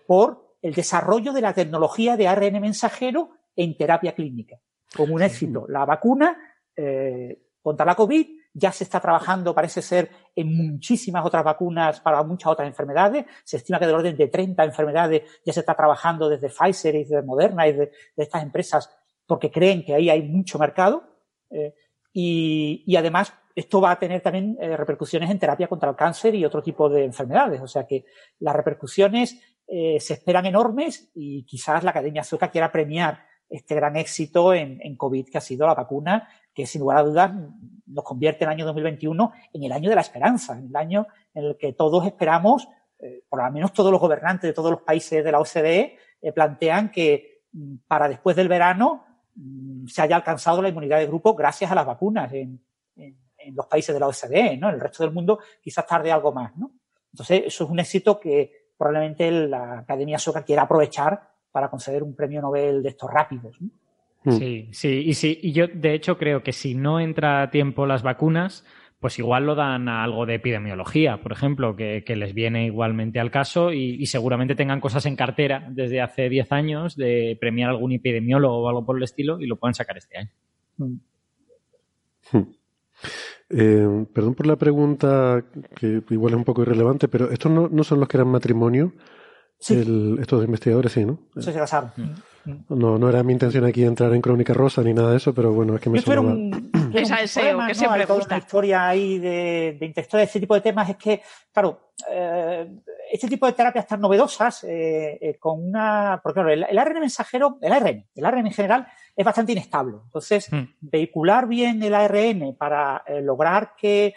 por el desarrollo de la tecnología de ARN mensajero en terapia clínica. Como un éxito, la vacuna contra la COVID ya se está trabajando, parece ser, en muchísimas otras vacunas para muchas otras enfermedades. Se estima que del orden de 30 enfermedades ya se está trabajando desde Pfizer y desde Moderna y de, estas empresas porque creen que ahí hay mucho mercado. Eh, y, y, además, esto va a tener también eh, repercusiones en terapia contra el cáncer y otro tipo de enfermedades. O sea que las repercusiones eh, se esperan enormes y quizás la Academia Sueca quiera premiar este gran éxito en, en COVID que ha sido la vacuna que sin lugar a dudas nos convierte el año 2021 en el año de la esperanza, en el año en el que todos esperamos, eh, por lo menos todos los gobernantes de todos los países de la OCDE eh, plantean que mm, para después del verano mm, se haya alcanzado la inmunidad de grupo gracias a las vacunas en, los países de la OCDE, ¿no? En el resto del mundo quizás tarde algo más, ¿no? Entonces, eso es un éxito que probablemente la Academia Soca quiera aprovechar para conceder un premio Nobel de estos rápidos. ¿no? Mm. Sí, sí, y sí, y yo de hecho creo que si no entra a tiempo las vacunas, pues igual lo dan a algo de epidemiología, por ejemplo, que, les viene igualmente al caso y, seguramente tengan cosas en cartera desde hace 10 años de premiar a algún epidemiólogo o algo por el estilo y lo pueden sacar este año. Mm. Hmm. Eh, perdón por la pregunta, que igual es un poco irrelevante, pero estos no, no son los que eran matrimonio. Sí. estos investigadores sí, ¿no? Eso se casaron. No, no era mi intención aquí entrar en Crónica Rosa ni nada de eso, pero bueno, es que me Esto era un, Esa <clears throat> es SEO, que siempre Hay una historia ahí de, de de este tipo de temas es que, claro, eh, este tipo de terapias tan novedosas, eh, eh, con una, porque claro, el, ARN mensajero, el ARN, el ARN en general es bastante inestable. Entonces, hmm. vehicular bien el ARN para lograr que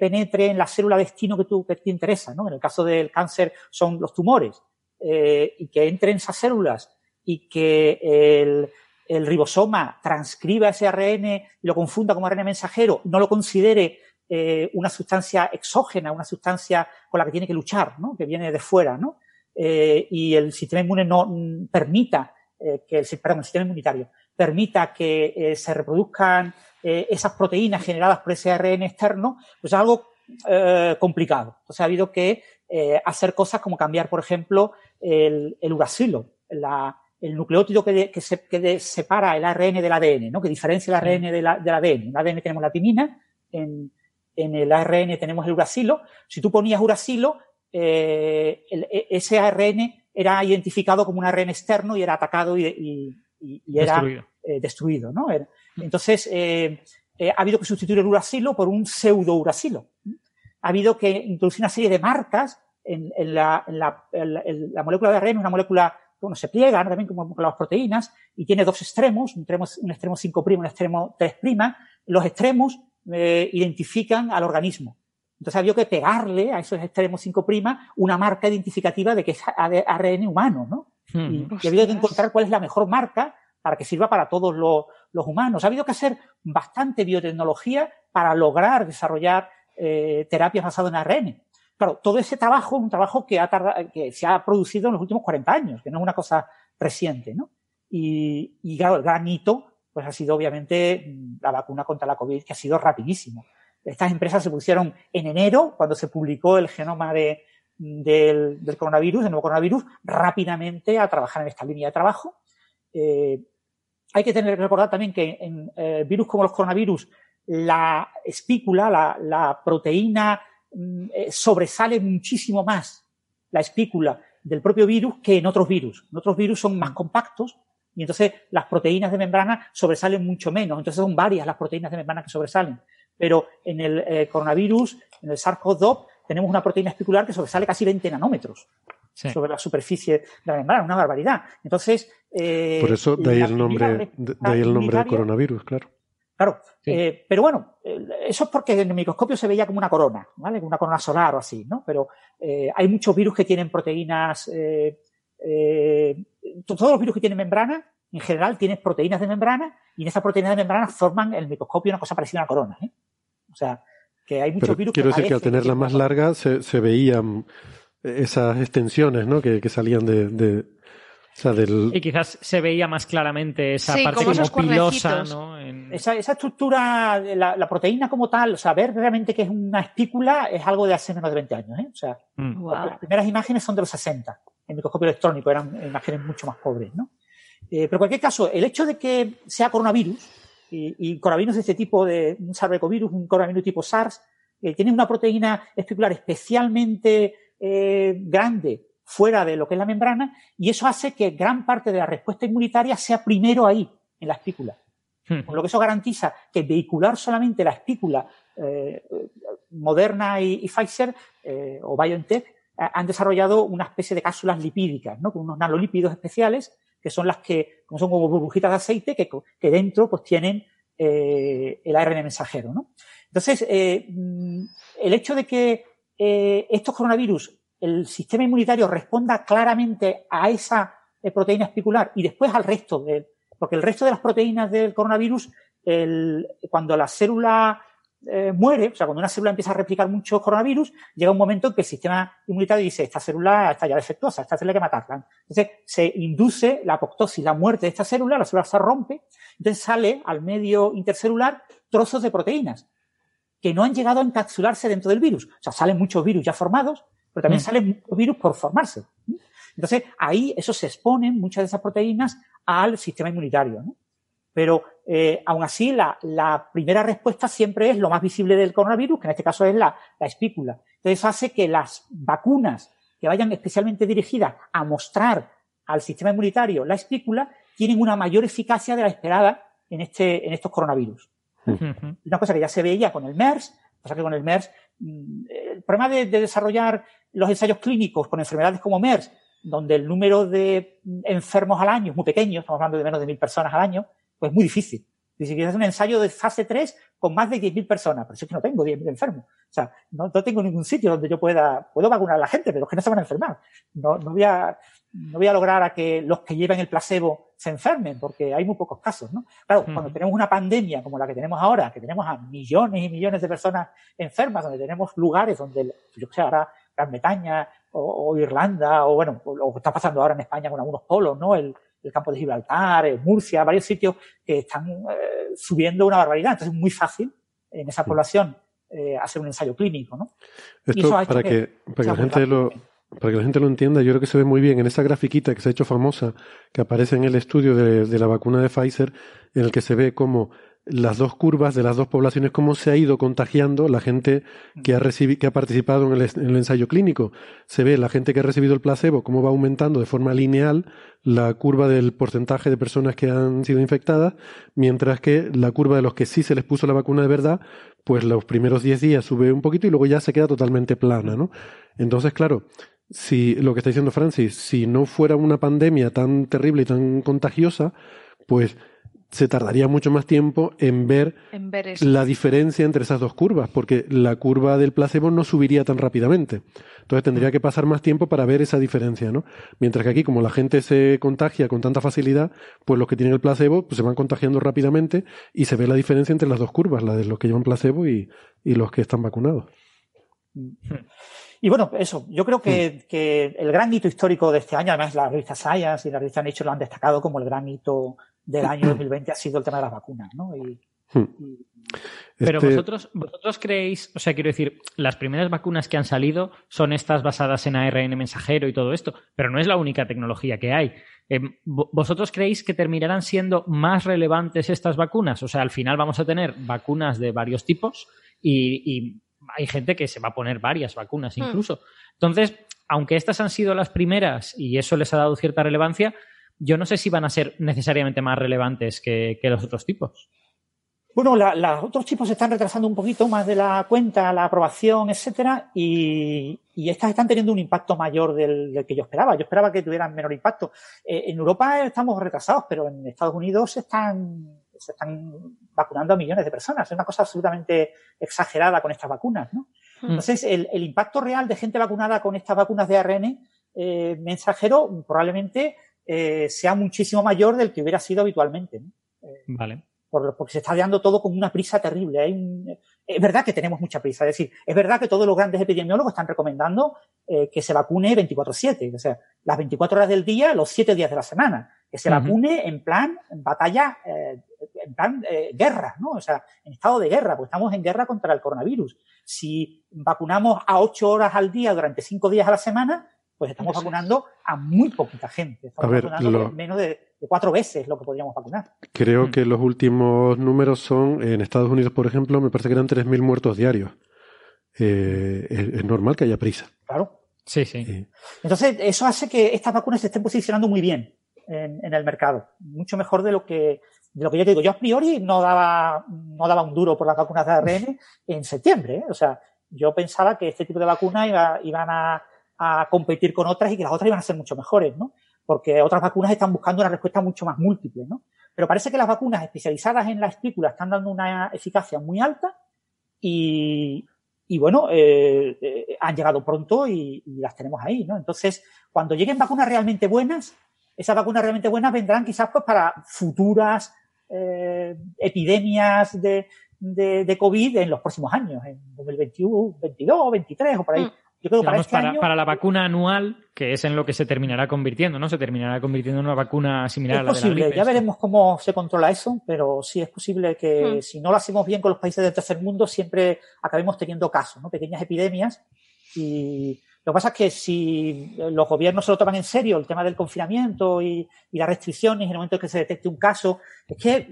penetre en la célula destino que, tú, que te interesa, ¿no? En el caso del cáncer son los tumores, y que entre en esas células y que el, el ribosoma transcriba ese ARN lo confunda como ARN mensajero, no lo considere eh, una sustancia exógena, una sustancia con la que tiene que luchar, ¿no? que viene de fuera, ¿no? Eh, y el sistema inmune no permita eh, que el, perdón, el sistema inmunitario permita que se reproduzcan esas proteínas generadas por ese ARN externo, pues es algo complicado. Entonces ha habido que hacer cosas como cambiar, por ejemplo, el, el uracilo, la, el nucleótido que, que, se, que separa el ARN del ADN, ¿no? que diferencia el ARN del ADN. En el ADN tenemos la timina, en, en, el ARN tenemos el uracilo. Si tú ponías uracilo, eh, e, ese ARN era identificado como un ARN externo y era atacado y, y, era destruido. Eh, ¿no? Entonces, eh, ha habido que sustituir el uracilo por un pseudo-uracilo. Ha habido que introducir una serie de marcas en, en, la, en, la, en la molécula de ARN, una molécula bueno, se pliega también como las proteínas y tiene dos extremos, un extremo, un extremo 5', un extremo 3'. Los extremos eh, identifican al organismo. Entonces había que pegarle a esos extremos 5' una marca identificativa de que es ARN humano, ¿no? Hmm. y, ha habido que encontrar cuál es la mejor marca para que sirva para todos los, humanos. Ha habido que hacer bastante biotecnología para lograr desarrollar eh, terapias basadas en ARN. Claro, todo ese trabajo es un trabajo que, ha que se ha producido en los últimos 40 años, que no es una cosa reciente, ¿no? Y, y claro, el gran hito, pues ha sido obviamente la vacuna contra la COVID, que ha sido rapidísimo. Estas empresas se pusieron en enero, cuando se publicó el genoma de, del, del, coronavirus, del nuevo coronavirus, rápidamente a trabajar en esta línea de trabajo. Eh, hay que tener que recordar también que en eh, virus como los coronavirus, la espícula, la, la proteína eh, sobresale muchísimo más la espícula del propio virus que en otros virus. En otros virus son más compactos y entonces las proteínas de membrana sobresalen mucho menos. Entonces son varias las proteínas de membrana que sobresalen. Pero en el eh, coronavirus, en el SARS-CoV-2, tenemos una proteína espicular que sobresale casi 20 nanómetros sobre la superficie de la membrana, una barbaridad. Entonces, eh, por eso de ahí el nombre, de ahí el nombre de coronavirus, claro. Claro, eh, pero bueno, eso es porque en el microscopio se veía como una corona, ¿vale? Como una corona solar o así, ¿no? Pero eh, hay muchos virus que tienen proteínas, eh, todos los virus que tienen membrana, en general tienen proteínas de membrana y en esas proteínas de membrana forman en el microscopio una cosa parecida a una corona, ¿eh? O sea, que hay muchos virus quiero decir que al tenerla más larga se, se, veían esas extensiones, ¿no? Que, que salían de y quizás se veía más claramente esa parte como, pilosa, ¿no? Esa, esa, estructura, la, la, proteína como tal, o sea, ver realmente que es una espícula es algo de hace menos de 20 años, ¿eh? O sea, mm. las primeras imágenes son de los 60, en microscopio electrónico, eran imágenes mucho más pobres, ¿no? Eh, pero en cualquier caso, el hecho de que sea coronavirus, y, y coronavirus de este tipo de un SARS virus, un coronavirus tipo SARS, eh, tiene una proteína espicular especialmente eh, grande fuera de lo que es la membrana y eso hace que gran parte de la respuesta inmunitaria sea primero ahí, en la espícula. Hmm. Con lo que eso garantiza que vehicular solamente la espícula eh, Moderna y, Pfizer eh, o BioNTech eh, han desarrollado una especie de cápsulas lipídicas, ¿no? Con unos nanolípidos especiales que son las que, como son como burbujitas de aceite, que, que dentro pues tienen el ARN mensajero, ¿no? Entonces, mm, el hecho de que estos coronavirus el sistema inmunitario responda claramente a esa eh, proteína espicular y después al resto de, porque el resto de las proteínas del coronavirus, el, cuando la célula eh, muere, o sea, cuando una célula empieza a replicar muchos coronavirus, llega un momento en que el sistema inmunitario dice, esta célula está ya defectuosa, esta célula hay que matarla. Entonces, se induce la apoptosis, la muerte de esta célula, la célula se rompe, entonces sale al medio intercelular trozos de proteínas que no han llegado a encapsularse dentro del virus. O sea, salen muchos virus ya formados, pero también mm. salen muchos virus por formarse. Entonces, ahí eso se exponen muchas de esas proteínas al sistema inmunitario. ¿no? Pero eh, aún así, la, la, primera respuesta siempre es lo más visible del coronavirus, que en este caso es la, la espícula. Entonces, eso hace que las vacunas que vayan especialmente dirigidas a mostrar al sistema inmunitario la espícula tienen una mayor eficacia de la esperada en, este, en estos coronavirus. Una cosa que ya se veía con el MERS, pasa que con el MERS, mm, el problema de, desarrollar los ensayos clínicos con enfermedades como MERS, donde el número de enfermos al año es muy pequeño, estamos hablando de menos de mil personas al año, pues es muy difícil. Si quieres hacer un ensayo de fase 3 con más de 10.000 personas, pero es que no tengo 10.000 enfermos. O sea, no, tengo ningún sitio donde yo pueda, puedo vacunar a la gente, pero es que no se van a enfermar. No, no voy a, no voy a lograr a que los que lleven el placebo se enfermen, porque hay muy pocos casos, ¿no? Claro, cuando tenemos una pandemia como la que tenemos ahora, que tenemos a millones y millones de personas enfermas, donde tenemos lugares donde, yo sé, ahora Gran Bretaña o, Irlanda, o bueno, lo que está pasando ahora en España con algunos polos, ¿no? El, campo de Gibraltar, Murcia, varios sitios que están eh, subiendo una barbaridad. Entonces es muy fácil en esa población eh, hacer un ensayo clínico, ¿no? Esto para que, para que la gente lo para que la gente lo entienda, yo creo que se ve muy bien en esa grafiquita que se ha hecho famosa, que aparece en el estudio de, la vacuna de Pfizer, en el que se ve como las dos curvas de las dos poblaciones, cómo se ha ido contagiando la gente que ha, que ha participado en el, en el, ensayo clínico. Se ve la gente que ha recibido el placebo, cómo va aumentando de forma lineal la curva del porcentaje de personas que han sido infectadas, mientras que la curva de los que sí se les puso la vacuna de verdad, pues los primeros 10 días sube un poquito y luego ya se queda totalmente plana, ¿no? Entonces, claro, si lo que está diciendo Francis, si no fuera una pandemia tan terrible y tan contagiosa, pues se tardaría mucho más tiempo en ver, la diferencia entre esas dos curvas, porque la curva del placebo no subiría tan rápidamente. Entonces tendría que pasar más tiempo para ver esa diferencia, ¿no? Mientras que aquí, como la gente se contagia con tanta facilidad, pues los que tienen el placebo pues se van contagiando rápidamente y se ve la diferencia entre las dos curvas, la de los que llevan placebo y, y los que están vacunados. Hmm. Y bueno, eso, yo creo que, que, el gran hito histórico de este año, además la revista Science y la revista Nature lo han destacado como el gran hito del año 2020 ha sido el tema de las vacunas, ¿no? Y. Pero este vosotros, vosotros creéis, o sea, quiero decir, las primeras vacunas que han salido son estas basadas en ARN mensajero y todo esto, pero no es la única tecnología que hay. Em, ¿Vosotros creéis que terminarán siendo más relevantes estas vacunas? O sea, al final vamos a tener vacunas de varios tipos y, y hay gente que se va a poner varias vacunas hmm. incluso. Entonces, aunque estas han sido las primeras y eso les ha dado cierta relevancia, yo no sé si van a ser necesariamente más relevantes que, los otros tipos. Bueno, los otros tipos se están retrasando un poquito más de la cuenta, la aprobación, etcétera, y, estas están teniendo un impacto mayor del, que yo esperaba. Yo esperaba que tuvieran menor impacto. Eh, en Europa estamos retrasados, pero en Estados Unidos están se están vacunando a millones de personas. Es una cosa absolutamente exagerada con estas vacunas, ¿no? Hmm. Entonces, el, impacto real de gente vacunada con estas vacunas de ARN eh, mensajero probablemente eh, sea muchísimo mayor del que hubiera sido habitualmente. Eh, vale. porque se está dando todo con una prisa terrible. es verdad que tenemos mucha prisa. Es decir, es verdad que todos los grandes epidemiólogos están recomendando que se vacune 24-7. O sea, las 24 horas del día, los 7 días de la semana. Que se vacune en plan batalla en plan eh, guerra, ¿no? O sea, en estado de guerra, porque estamos en guerra contra el coronavirus. Si vacunamos a ocho horas al día durante cinco días a la semana, pues estamos vacunando a muy poquita gente. Estamos vacunando menos de, cuatro veces lo que podríamos vacunar. Creo mm. que los últimos números son, en Estados Unidos, por ejemplo, me parece que eran 3.000 muertos diarios. Eh, es, normal que haya prisa. Claro. Sí, sí. Entonces, eso hace que estas vacunas se estén posicionando muy bien en, el mercado. Mucho mejor de lo que de lo que yo te digo, yo a priori no daba, no daba un duro por las vacunas de ARN en septiembre. ¿eh? O sea, yo pensaba que este tipo de vacunas iban a, competir con otras y que las otras iban a ser mucho mejores, ¿no? Porque otras vacunas están buscando una respuesta mucho más múltiple, ¿no? Pero parece que las vacunas especializadas en la espícula están dando una eficacia muy alta y, bueno, eh, eh, han llegado pronto y, y, las tenemos ahí, ¿no? Entonces, cuando lleguen vacunas realmente buenas, esas vacunas realmente buenas vendrán quizás pues para futuras eh, epidemias de, de, COVID en los próximos años, en 2021, 22, 23 o por ahí. Mm. Yo creo para, este para, la vacuna anual, que es en lo que se terminará convirtiendo, ¿no? Se terminará convirtiendo en una vacuna similar a la posible, de la ya veremos cómo se controla eso, pero sí es posible que mm. si no lo hacemos bien con los países del tercer mundo, siempre acabemos teniendo casos, ¿no? Pequeñas epidemias y lo que pasa es que si los gobiernos se lo toman en serio, el tema del confinamiento y, las restricciones en el momento en que se detecte un caso, es que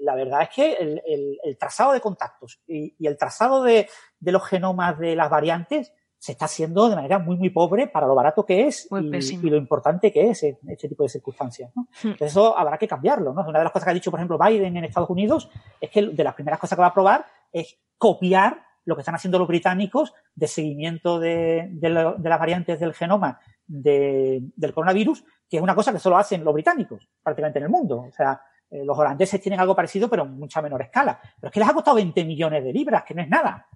la verdad es que el, trazado de contactos y, el trazado de, los genomas de las variantes se está haciendo de manera muy, muy pobre para lo barato que es y, lo importante que es este tipo de circunstancias. ¿no? Hmm. eso habrá que cambiarlo. ¿no? Una de las cosas que ha dicho, por ejemplo, Biden en Estados Unidos es que de las primeras cosas que va a probar es copiar lo que están haciendo los británicos de seguimiento de, las variantes del genoma del coronavirus, que es una cosa que solo hacen los británicos prácticamente en el mundo. O sea, eh, los holandeses tienen algo parecido, pero en mucha menor escala. Pero es que les ha costado 20 millones de libras, que no es nada.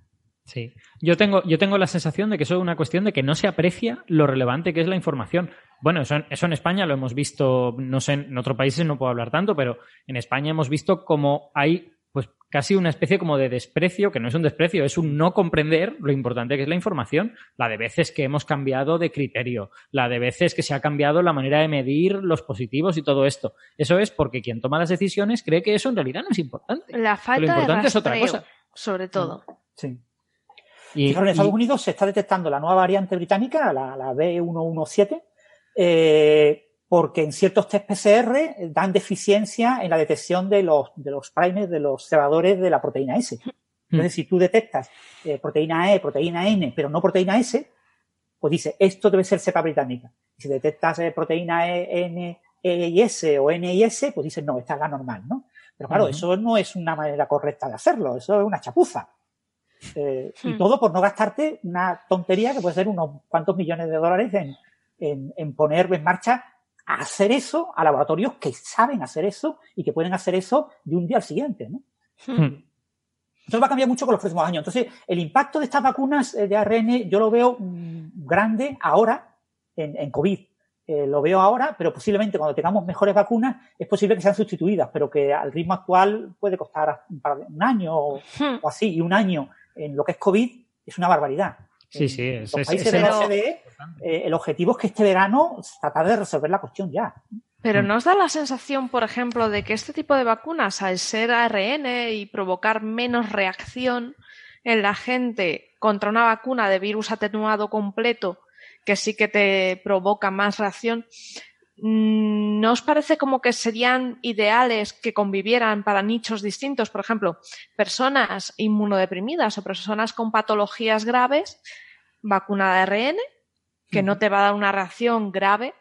Sí, yo tengo, yo tengo la sensación de que eso es una cuestión de que no se aprecia lo relevante que es la información. Bueno, eso, eso en España lo hemos visto, no sé, en otros países no puedo hablar tanto, pero en España hemos visto como hay pues casi una especie como de desprecio, que no es un desprecio, es un no comprender lo importante que es la información, la de veces que hemos cambiado de criterio, la de veces que se ha cambiado la manera de medir los positivos y todo esto. Eso es porque quien toma las decisiones cree que eso en realidad no es importante. La falta lo importante es otra cosa. Sobre todo. Sí. Y, en Estados Unidos se está detectando la nueva variante británica, la, B117, eh, porque en ciertos test PCR dan deficiencia en la detección de los, de los primes, de los cebadores de la proteína S. Entonces, si tú detectas eh, proteína E, proteína N, pero no proteína S, pues dice, esto debe ser cepa británica. si detectas eh, proteína E, N, E y S o N y S, pues dices, no, esta es la normal, ¿no? Pero claro, eso no es una manera correcta de hacerlo, eso es una chapuza. Eh, y hmm. todo por no gastarte una tontería que puede ser unos cuantos millones de dólares en, en, poner en marcha a hacer eso a laboratorios que saben hacer eso y que pueden hacer eso de un día al siguiente. ¿no? Hmm. Hmm. Entonces va a cambiar mucho con los próximos años. Entonces, el impacto de estas vacunas eh, de ARN yo lo veo mm, grande ahora en, en COVID. Eh, lo veo ahora, pero posiblemente cuando tengamos mejores vacunas es posible que sean sustituidas, pero que al ritmo actual puede costar un año o así, y un año en lo que es COVID es una barbaridad. Sí, sí, en los países de la OCDE, eh, el objetivo es que este verano tratar de resolver la cuestión ya. Pero ¿nos da la sensación, por ejemplo, de que este tipo de vacunas, al ser ARN y provocar menos reacción en la gente contra una vacuna de virus atenuado completo, que sí que te provoca más reacción, Mm, ¿No os parece como que serían ideales que convivieran para nichos distintos? Por ejemplo, personas inmunodeprimidas o personas con patologías graves, vacuna de ARN, que no te va a dar una reacción grave,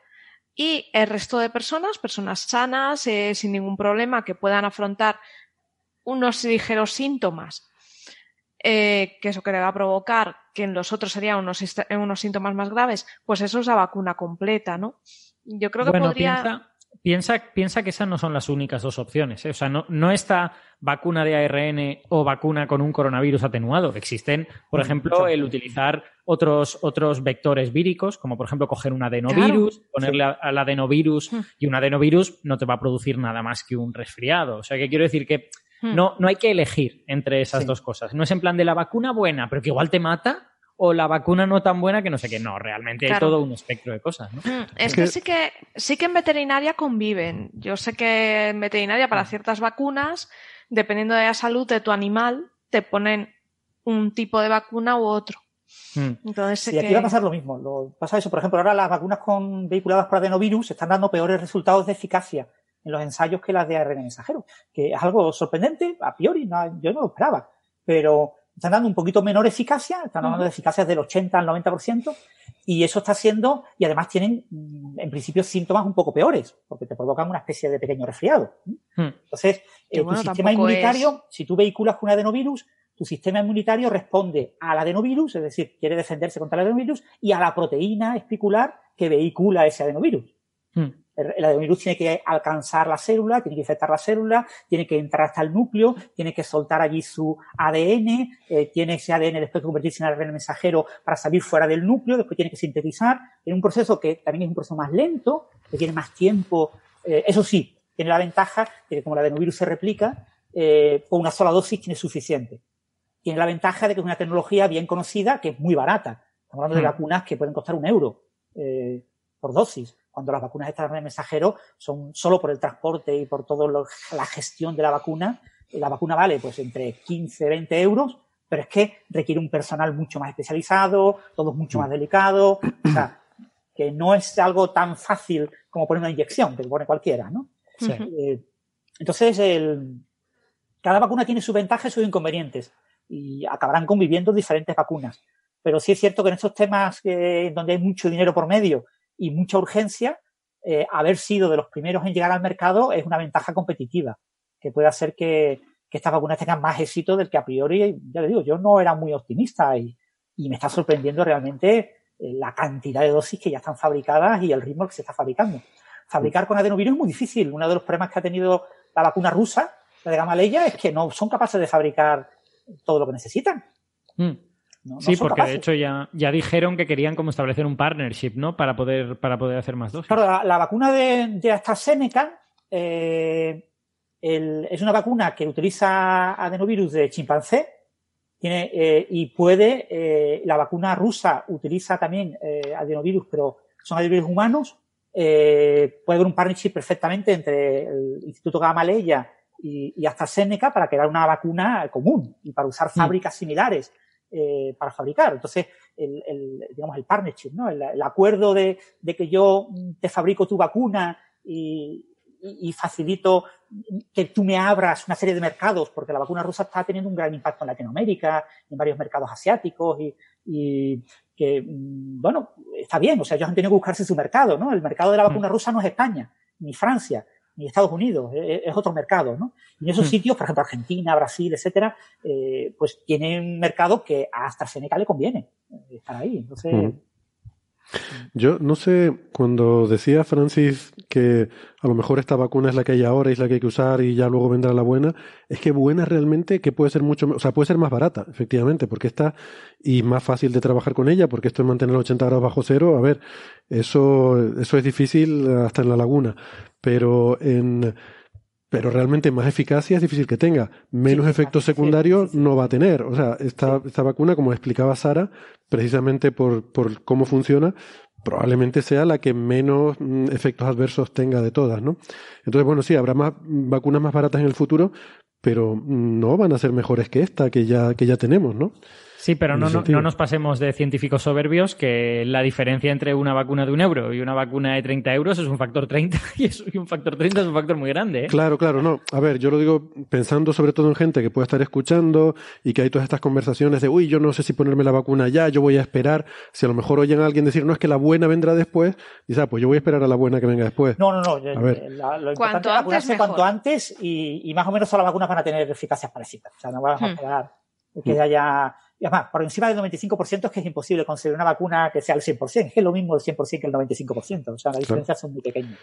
y el resto de personas, personas sanas, eh, sin ningún problema, que puedan afrontar unos ligeros síntomas, eh, que eso que le va a provocar que en los otros serían unos, unos síntomas más graves, pues eso es la vacuna completa, ¿no? Yo creo que bueno, podría... Piensa, piensa, que esas no son las únicas dos opciones. ¿eh? O sea, no, no está vacuna de ARN o vacuna con un coronavirus atenuado. Existen, por ejemplo, el utilizar otros, otros vectores víricos, como por ejemplo coger un adenovirus, ponerle al adenovirus y un adenovirus no te va a producir nada más que un resfriado. O sea, que quiero decir que no, no hay que elegir entre esas dos cosas. No es en plan de la vacuna buena, pero que igual te mata, o la vacuna no tan buena que no sé qué. No, realmente hay todo un espectro de cosas. ¿no? Mm, es que sí que sí que en veterinaria conviven. Yo sé que en veterinaria para mm. ciertas vacunas, dependiendo de la salud de tu animal, te ponen un tipo de vacuna u otro. Mm. Entonces, y aquí va a pasar lo mismo. Lo, pasa eso, por ejemplo, ahora las vacunas con vehiculadas por adenovirus están dando peores resultados de eficacia en los ensayos que las de ARN mensajero, que es algo sorprendente, a priori, yo no lo esperaba, pero están dando un poquito menor eficacia, están hablando de eficacias del 80 al 90%, y eso está haciendo, y además tienen, mm, en principio, síntomas un poco peores, porque te provocan una especie de pequeño resfriado. Hmm. Entonces, eh, tu sistema inmunitario, si tú vehiculas con un adenovirus, tu sistema inmunitario responde al adenovirus, es decir, quiere defenderse contra el adenovirus, y a la proteína espicular que vehicula ese adenovirus. Hmm el adenovirus tiene que alcanzar la célula, tiene que infectar la célula, tiene que entrar hasta el núcleo, tiene que soltar allí su ADN, eh, tiene ese ADN después que convertirse en ARN mensajero para salir fuera del núcleo, después tiene que sintetizar. Tiene un proceso que también es un proceso más lento, que tiene más tiempo. Eh, eso sí, tiene la ventaja de que como el adenovirus se replica, eh, con una sola dosis tiene suficiente. Tiene la ventaja de que es una tecnología bien conocida, que es muy barata. Estamos hablando de hmm. vacunas que pueden costar un euro por dosis cuando las vacunas estas de mensajero son solo por el transporte y por toda la gestión de la vacuna, la vacuna vale pues entre 15, 20 euros, pero es que requiere un personal mucho más especializado, todo es mucho más delicado, o sea, que no es algo tan fácil como poner una inyección, que pone cualquiera, ¿no? Eh, entonces, el, cada vacuna tiene sus ventajas y sus inconvenientes y acabarán conviviendo diferentes vacunas. pero sí es cierto que en estos temas donde hay mucho dinero por medio y mucha urgencia, eh, haber sido de los primeros en llegar al mercado es una ventaja competitiva que puede hacer que, estas vacunas tengan más éxito del que a priori, ya le digo, yo no era muy optimista y, y me está sorprendiendo realmente eh, la cantidad de dosis que ya están fabricadas y el ritmo que se está fabricando. Fabricar con adenovirus es muy difícil. Uno de los problemas que ha tenido la vacuna rusa, la de Gamaleya, es que no son capaces de fabricar todo lo que necesitan. Mm. Sí, porque de hecho ya, ya dijeron que querían como establecer un partnership, ¿no? Para poder, para poder hacer más dosis. Claro, la, vacuna de, de AstraZeneca eh, es una vacuna que utiliza adenovirus de chimpancé tiene, eh, y puede, eh, la vacuna rusa utiliza también adenovirus, pero son adenovirus humanos. puede haber un partnership perfectamente entre el Instituto Gamaleya y, y AstraZeneca para crear una vacuna común y para usar mm. fábricas similares para fabricar. Entonces, el, el, digamos, el partnership, ¿no? El, acuerdo de, de, que yo te fabrico tu vacuna y, y, facilito que tú me abras una serie de mercados, porque la vacuna rusa está teniendo un gran impacto en Latinoamérica, en varios mercados asiáticos y, y que, mm, bueno, está bien, o sea, ellos han tenido que buscarse su mercado, ¿no? El mercado de la vacuna mm. rusa no es España, ni Francia, ni Estados Unidos, es, otro mercado, ¿no? Y en esos mm. sitios, por ejemplo, Argentina, Brasil, etcétera, eh, pues tienen un mercado que a AstraZeneca le conviene estar ahí. Entonces, yo no sé, cuando decía Francis que a lo mejor esta vacuna es la que hay ahora y es la que hay que usar y ya luego vendrá la buena, es que buena realmente que puede ser mucho, o sea, puede ser más barata, efectivamente, porque está y más fácil de trabajar con ella, porque esto es mantener 80 grados bajo cero, a ver, eso, eso es difícil hasta en la laguna, pero en, pero realmente más eficacia es difícil que tenga. Menos efectos secundarios no va a tener. O sea, esta, esta vacuna, como explicaba Sara, precisamente por, por cómo funciona, probablemente sea la que menos mm, efectos adversos tenga de todas, ¿no? Entonces, bueno, sí, habrá más vacunas más baratas en el futuro, pero no van a ser mejores que esta que ya, que ya tenemos, ¿no? Sí, pero no, no, nos pasemos de científicos soberbios que la diferencia entre una vacuna de un euro y una vacuna de 30 euros es un factor 30 <laughs> y, un factor 30 es un factor muy grande. ¿eh? Claro, claro, no. A ver, yo lo digo pensando sobre todo en gente que puede estar escuchando y que hay todas estas conversaciones de, uy, yo no sé si ponerme la vacuna ya, yo voy a esperar. Si a lo mejor oyen a alguien decir, no, es que la buena vendrá después, dice, ah, pues yo voy a esperar a la buena que venga después. No, no, no. A ver. lo importante es vacunarse cuanto antes y, más o menos todas las vacunas van a tener eficacias parecidas. O sea, no vamos a hmm. esperar que hmm. haya y además, por encima del 95% es que es imposible conseguir una vacuna que sea al 100%. Es que es lo mismo el 100% que el 95%. O sea, las diferencias son muy pequeñas.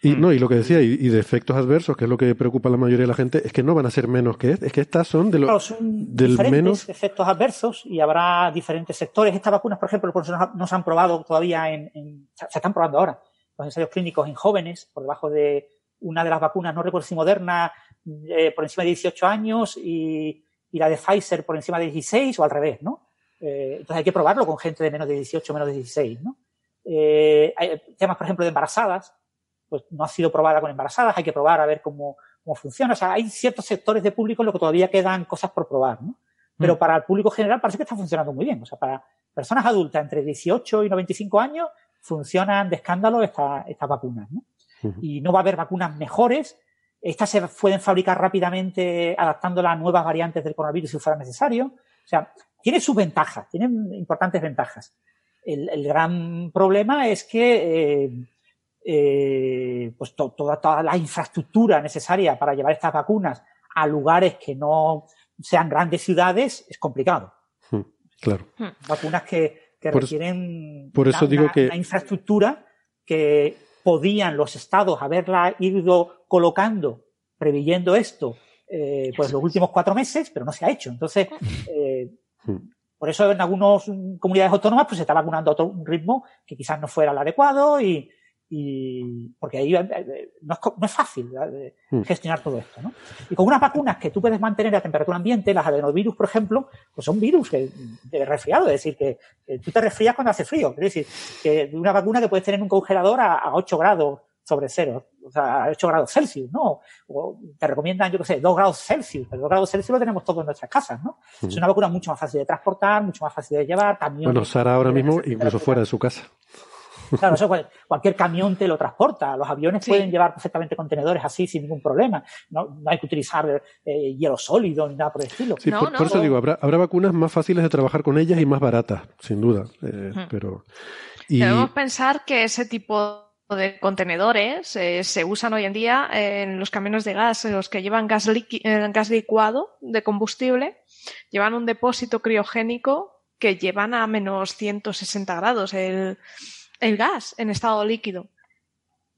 Y, no, y lo que decía, y, de efectos adversos, que es lo que preocupa a la mayoría de la gente, es que no van a ser menos que es. Es que estas son de los son del menos efectos adversos y habrá diferentes sectores. Estas vacunas, por ejemplo, no se han probado todavía en, se están probando ahora los ensayos clínicos en jóvenes, por debajo de una de las vacunas, no recuerdo si moderna, eh, por encima de 18 años y y la de Pfizer por encima de 16 o al revés, ¿no? Eh, entonces hay que probarlo con gente de menos de 18, menos de 16, ¿no? Eh, hay temas, por ejemplo, de embarazadas, pues no ha sido probada con embarazadas, hay que probar a ver cómo, cómo funciona. O sea, hay ciertos sectores de público en los que todavía quedan cosas por probar, ¿no? Pero mm. para el público general parece que está funcionando muy bien. O sea, para personas adultas entre 18 y 95 años funcionan de escándalo estas vacunas, ¿no? Y no va a haber vacunas mejores estas se pueden fabricar rápidamente adaptándolas a nuevas variantes del coronavirus si fuera necesario. O sea, tiene sus ventajas, tienen importantes ventajas. El, gran problema es que eh, eh, pues toda, toda la infraestructura necesaria para llevar estas vacunas a lugares que no sean grandes ciudades es complicado. Hmm, claro. Hmm. Vacunas que, requieren por eso digo que... una infraestructura que podían los estados haberla ido colocando, preveyendo esto, eh, pues los últimos cuatro meses, pero no se ha hecho. Entonces, <laughs> eh, hmm. por eso en algunas comunidades autónomas pues se está vacunando a otro ritmo que quizás no fuera el adecuado y, y porque ahí eh, no es, no es fácil hmm. gestionar todo esto, ¿no? Y con unas vacunas que tú puedes mantener a temperatura ambiente, las adenovirus, por ejemplo, pues son virus que, de resfriado, es decir, que, tú te resfrías cuando hace frío, es decir, que una vacuna que puedes tener en un congelador a, a 8 grados sobre cero, o sea, a 8 grados Celsius, ¿no? O te recomiendan, yo qué sé, 2 grados Celsius, pero 2 grados Celsius lo tenemos todos en nuestras casas, ¿no? Es una vacuna mucho más fácil de transportar, mucho más fácil de llevar, también... Bueno, Sara ahora mismo, incluso fuera de su casa. Claro, eso cualquier camión te lo transporta. Los aviones pueden llevar perfectamente contenedores así sin ningún problema. No, hay que utilizar eh, hielo sólido ni nada por el estilo. Sí, por, eso digo, habrá, habrá, vacunas más fáciles de trabajar con ellas y más baratas, sin duda. Eh, pero Debemos pensar que ese tipo de contenedores eh, se usan hoy en día en los camiones de gas, los que llevan gas, gas licuado de combustible, llevan un depósito criogénico que llevan a menos 160 grados el, el gas en estado líquido.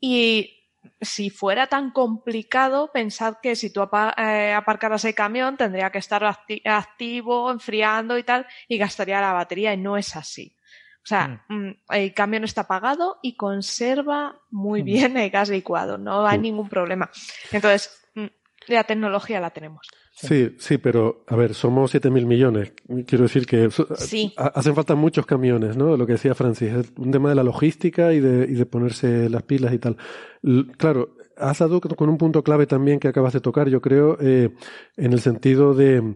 Y si fuera tan complicado, pensad que si tú eh, aparcaras el camión tendría que estar activo, enfriando y tal, y gastaría la batería, y no es así. O sea, mm. Mm, el camión está apagado y conserva muy mm. bien el gas licuado, no hay ningún problema. Entonces, la tecnología la tenemos. Sí, sí, pero a ver, somos 7.000 millones. Quiero decir que hacen falta muchos camiones, ¿no? Lo que decía Francis, es un tema de la logística y de, y de ponerse las pilas y tal. claro, has dado con un punto clave también que acabas de tocar, yo creo, eh, en el sentido de,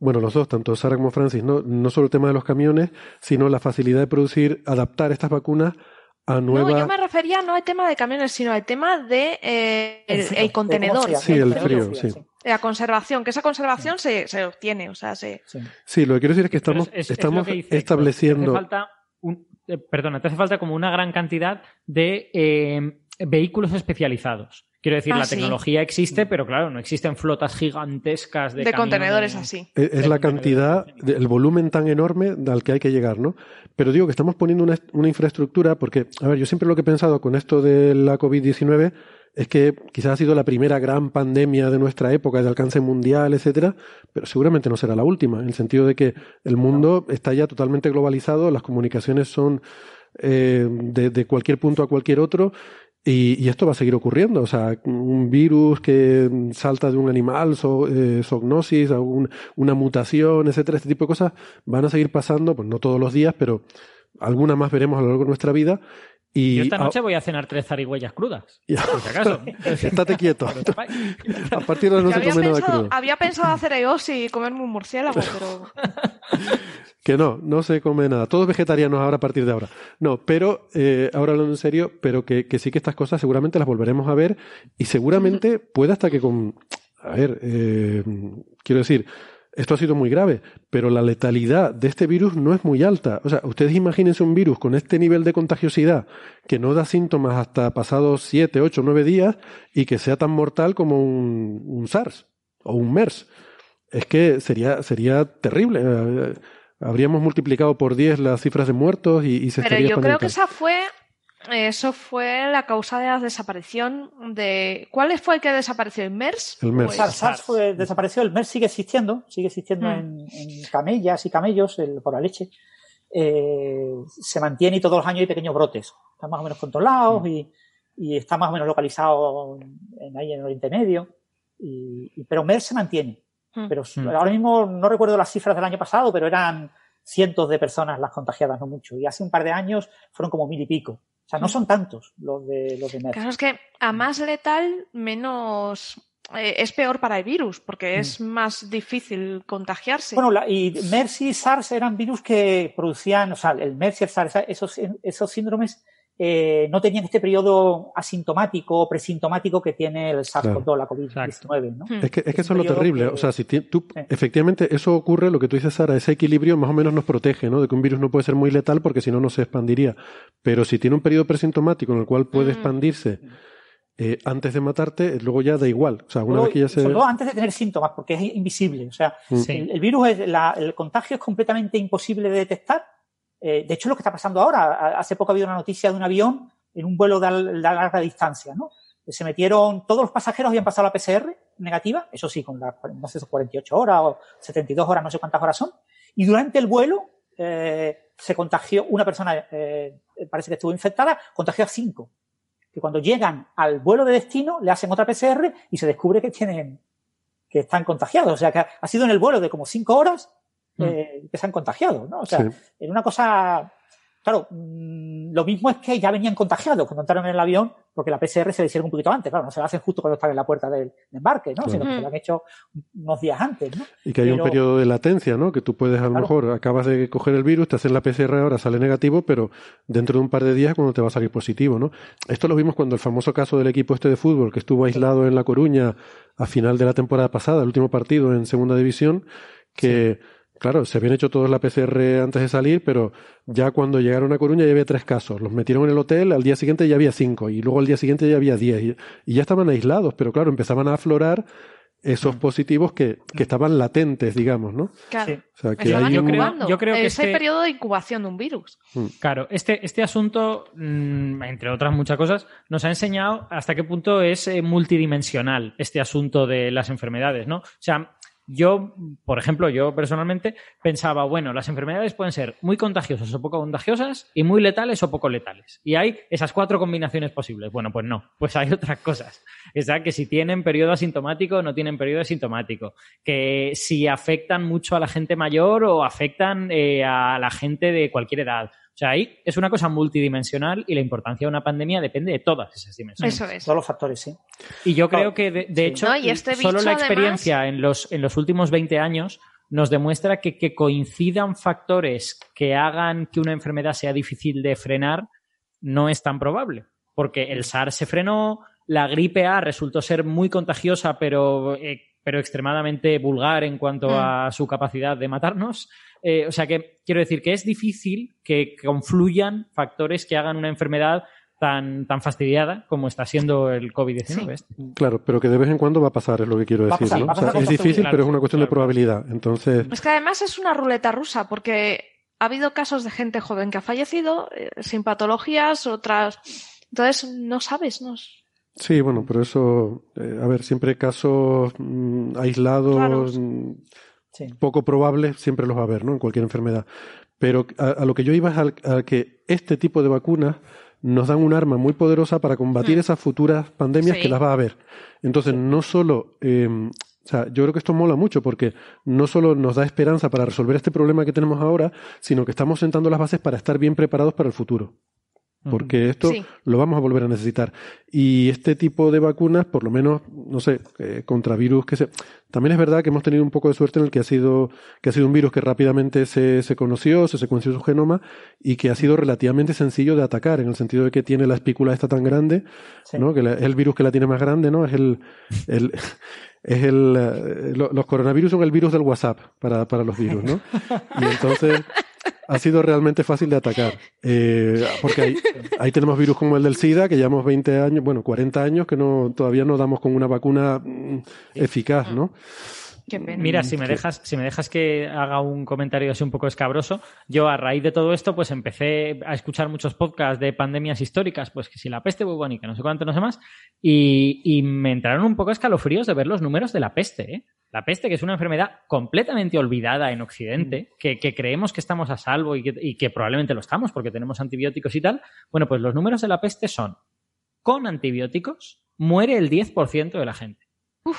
bueno, los dos, tanto Sara como Francis, ¿no? no solo el tema de los camiones, sino la facilidad de producir, adaptar estas vacunas no, yo me refería no al tema de camiones, sino al tema de eh, el, contenedor. Sí, el frío, sí. La conservación, que esa conservación se, obtiene, o sea, se... Sí. lo que quiero decir es que estamos, estamos estableciendo... Te hace falta eh, perdona, te hace falta como una gran cantidad de eh, vehículos especializados. Quiero decir, ah, la tecnología existe, pero claro, no existen flotas gigantescas de, de contenedores así. Es, la cantidad, el volumen tan enorme al que hay que llegar, ¿no? Pero digo que estamos poniendo una, una infraestructura, porque, a ver, yo siempre lo que he pensado con esto de la COVID-19 es que quizás ha sido la primera gran pandemia de nuestra época de alcance mundial, etcétera, pero seguramente no será la última, en el sentido de que el mundo está ya totalmente globalizado, las comunicaciones son eh, de, de, cualquier punto a cualquier otro y, esto va a seguir ocurriendo. O sea, un virus que salta de un animal, so, eh, zoonosis, una mutación, etcétera, este tipo de cosas van a seguir pasando, pues no todos los días, pero alguna más veremos a lo largo de nuestra vida. Y Yo esta noche voy a cenar tres zarigüeyas crudas. Por si acaso. <laughs> Estate quieto. <laughs> <laughs> a partir de come nada crudo. Había pensado hacer ellos y comerme un murciélago, pero. Que no, no se come nada. Todos vegetarianos ahora a partir de ahora. No, pero, eh, ahora hablando en serio, pero que, que, sí que estas cosas seguramente las volveremos a ver y seguramente puede hasta que con... A ver, eh, quiero decir, esto ha sido muy grave, pero la letalidad de este virus no es muy alta. O sea, ustedes imagínense un virus con este nivel de contagiosidad que no da síntomas hasta pasados 7, 8, 9 días y que sea tan mortal como un, un SARS o un MERS. Es que sería, sería terrible habríamos multiplicado por 10 las cifras de muertos y, y se Pero yo creo que esa fue eso fue la causa de la desaparición de. ¿Cuál fue el que desapareció? ¿El MERS? El MERS. SARS, fue, desapareció, el MERS sigue existiendo, sigue existiendo mm. en, camellas y camellos por la leche. Eh, se mantiene y todos los años hay pequeños brotes. Están más o menos controlados mm. y, y, está más o menos localizado en, ahí en el Oriente Medio. Y, pero MERS se mantiene. Mm. Pero mm. ahora mismo no recuerdo las cifras del año pasado, pero eran cientos de personas las contagiadas, no mucho. Y hace un par de años fueron como mil y pico. O sea, no mm. son tantos los de los de. Claro, es que a más letal, menos eh, es peor para el virus, porque es más difícil contagiarse. Bueno, y MERS y SARS eran virus que producían, o sea, el MERS y el SARS, esos, esos síndromes eh, no tenían este periodo asintomático o presintomático que tiene el SARS-CoV-2, la COVID-19. ¿no? Es que, es que eso es lo terrible. O sea, si tú, efectivamente, eso ocurre, lo que tú dices, Sara, ese equilibrio más o menos nos protege, ¿no? De que un virus no puede ser muy letal porque si no, no se expandiría. Pero si tiene un periodo presintomático en el cual puede expandirse eh, antes de matarte, luego ya da igual. O sea, una vez que ya se... Sobre todo antes de tener síntomas, porque es invisible. O sea, el, virus, es, el contagio es completamente imposible de detectar eh, de hecho, lo que está pasando ahora, hace poco ha habido una noticia de un avión en un vuelo de, larga distancia, ¿no? Se metieron, todos los pasajeros habían pasado la PCR negativa, eso sí, con las, no sé, 48 horas o 72 horas, no sé cuántas horas son, y durante el vuelo eh, se contagió, una persona eh, parece que estuvo infectada, contagió a cinco. Que cuando llegan al vuelo de destino le hacen otra PCR y se descubre que tienen, que están contagiados. O sea que ha sido en el vuelo de como cinco horas Mm. eh, que se han contagiado, ¿no? O sea, en una cosa claro, mm, lo mismo es que ya venían contagiados cuando entraron en el avión, porque la PCR se le hicieron un poquito antes, claro, no se la hacen justo cuando están en la puerta del, embarque, ¿no? Sino que se lo han hecho unos días antes, ¿no? Y que hay un periodo de latencia, ¿no? Que tú puedes, a lo mejor, acabas de coger el virus, te hacen la PCR ahora, sale negativo, pero dentro de un par de días es cuando te va a salir positivo, ¿no? Esto lo vimos cuando el famoso caso del equipo este de fútbol, que estuvo aislado en La Coruña a final de la temporada pasada, el último partido en segunda división, que... Claro, se habían hecho todos la PCR antes de salir, pero ya cuando llegaron a Coruña ya había tres casos. Los metieron en el hotel, al día siguiente ya había cinco, y luego al día siguiente ya había diez, y, ya estaban aislados, pero claro, empezaban a aflorar esos mm. positivos que, que estaban latentes, digamos, ¿no? Claro. O sea, que hay yo, creo, yo creo que ese este... periodo de incubación de un virus. Mm. Claro, este, este asunto, mm, entre otras muchas cosas, nos ha enseñado hasta qué punto es eh, multidimensional este asunto de las enfermedades, ¿no? O sea, yo, por ejemplo, yo personalmente pensaba, bueno, las enfermedades pueden ser muy contagiosas o poco contagiosas y muy letales o poco letales. Y hay esas cuatro combinaciones posibles. Bueno, pues no, pues hay otras cosas. O sea, que si tienen periodo asintomático o no tienen periodo asintomático. Que si afectan mucho a la gente mayor o afectan eh, a la gente de cualquier edad. O sea, ahí es una cosa multidimensional y la importancia de una pandemia depende de todas esas dimensiones. Eso es. Todos los factores, sí. Y yo creo que, de, hecho, este solo la experiencia en, los, en los últimos 20 años nos demuestra que, que coincidan factores que hagan que una enfermedad sea difícil de frenar no es tan probable. Porque el SARS se frenó, la gripe A resultó ser muy contagiosa, pero, eh, pero extremadamente vulgar en cuanto mm. a su capacidad de matarnos. Eh, o sea que quiero decir que es difícil que confluyan factores que hagan una enfermedad tan, tan fastidiada como está siendo el COVID-19. Este. Claro, pero que de vez en cuando va a pasar, es lo que quiero decir. ¿no? es difícil, pero es una cuestión de probabilidad. Entonces... Es que además es una ruleta rusa, porque ha habido casos de gente joven que ha fallecido eh, sin patologías, otras. Entonces, no sabes, ¿no? Sí, bueno, pero eso, eh, a ver, siempre casos mm, aislados, poco probable siempre los va a haber, ¿no? En cualquier enfermedad. Pero a, lo que yo iba es a, que este tipo de vacunas nos dan un arma muy poderosa para combatir mm. esas futuras pandemias que las va a haber. Entonces, no solo, em, o sea, yo creo que esto mola mucho porque no solo nos da esperanza para resolver este problema que tenemos ahora, sino que estamos sentando las bases para estar bien preparados para el futuro porque esto lo vamos a volver a necesitar. Y este tipo de vacunas, por lo menos, no sé, eh, contra virus que se... También es verdad que hemos tenido un poco de suerte en el que ha sido, que ha sido un virus que rápidamente se, se conoció, se secuenció su genoma y que ha sido relativamente sencillo de atacar, en el sentido de que tiene la espícula esta tan grande, ¿no? Que es el virus que la tiene más grande, ¿no? Es el, el es el, eh, los coronavirus son el virus del WhatsApp para, para los virus, ¿no? Y entonces, ha sido realmente fácil de atacar. Eh, porque ahí, ahí, tenemos virus como el del SIDA, que llevamos 20 años, bueno, 40 años que no, todavía no damos con una vacuna mm, eficaz, ¿no? Mira, si me dejas, si me dejas que haga un comentario así un poco escabroso, yo a raíz de todo esto, pues empecé a escuchar muchos podcasts de pandemias históricas, pues que si la peste bubónica, no sé cuánto, no sé más, y, y me entraron un poco escalofríos de ver los números de la peste, ¿eh? La peste, que es una enfermedad completamente olvidada en Occidente, mm. que, creemos que estamos a salvo y que, y que, probablemente lo estamos porque tenemos antibióticos y tal. Bueno, pues los números de la peste son, con antibióticos muere el 10% de la gente.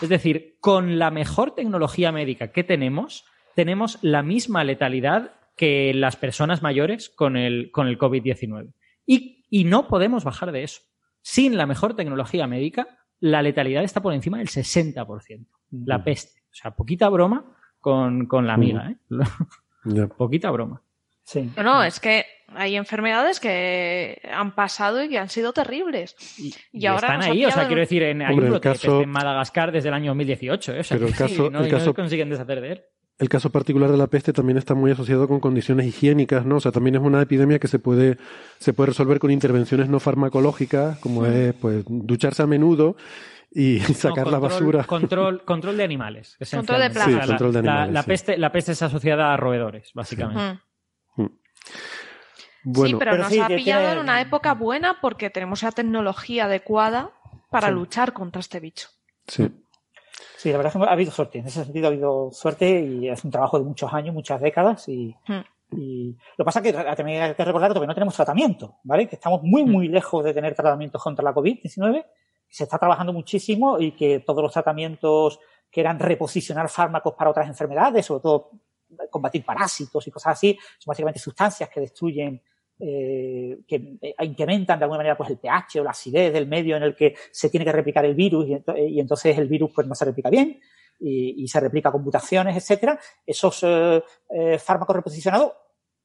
Es decir, con la mejor tecnología médica que tenemos, tenemos la misma letalidad que las personas mayores con el, con el COVID-19. Y, y no podemos bajar de eso. Sin la mejor tecnología médica, la letalidad está por encima del 60%. La peste. O sea, poquita broma con, con la amiga, ¿eh? <laughs> Poquita broma. Sí. No, es que hay enfermedades que han pasado y que han sido terribles. Y, ahora están ahí, o sea, quiero decir, en, hay un en Madagascar desde el año 2018, ¿eh? o sea, pero el caso, no, el caso, consiguen deshacer de él. El caso particular de la peste también está muy asociado con condiciones higiénicas, ¿no? O sea, también es una epidemia que se puede, se puede resolver con intervenciones no farmacológicas, como es, pues, ducharse a menudo y <laughs> sacar la basura. Control, <laughs> control de animales. Control de plagas. la, peste, la peste es asociada a roedores, básicamente. Mm. sí, pero, nos ha pillado en una época buena porque tenemos la tecnología adecuada para luchar contra este bicho. Sí. Sí, la verdad es que ha habido suerte. En ese sentido ha habido suerte y es un trabajo de muchos años, muchas décadas y, mm. y lo que pasa es que también hay que recordar que no tenemos tratamiento, ¿vale? Que estamos muy, mm. muy lejos de tener tratamientos contra la COVID-19 se está trabajando muchísimo y que todos los tratamientos que eran reposicionar fármacos para otras enfermedades, sobre todo combatir parásitos y cosas así, son básicamente sustancias que destruyen eh, que eh, incrementan de alguna manera pues el pH o la acidez del medio en el que se tiene que replicar el virus y, entonces el virus pues no se replica bien y, se replica con mutaciones, etcétera. Esos fármacos reposicionados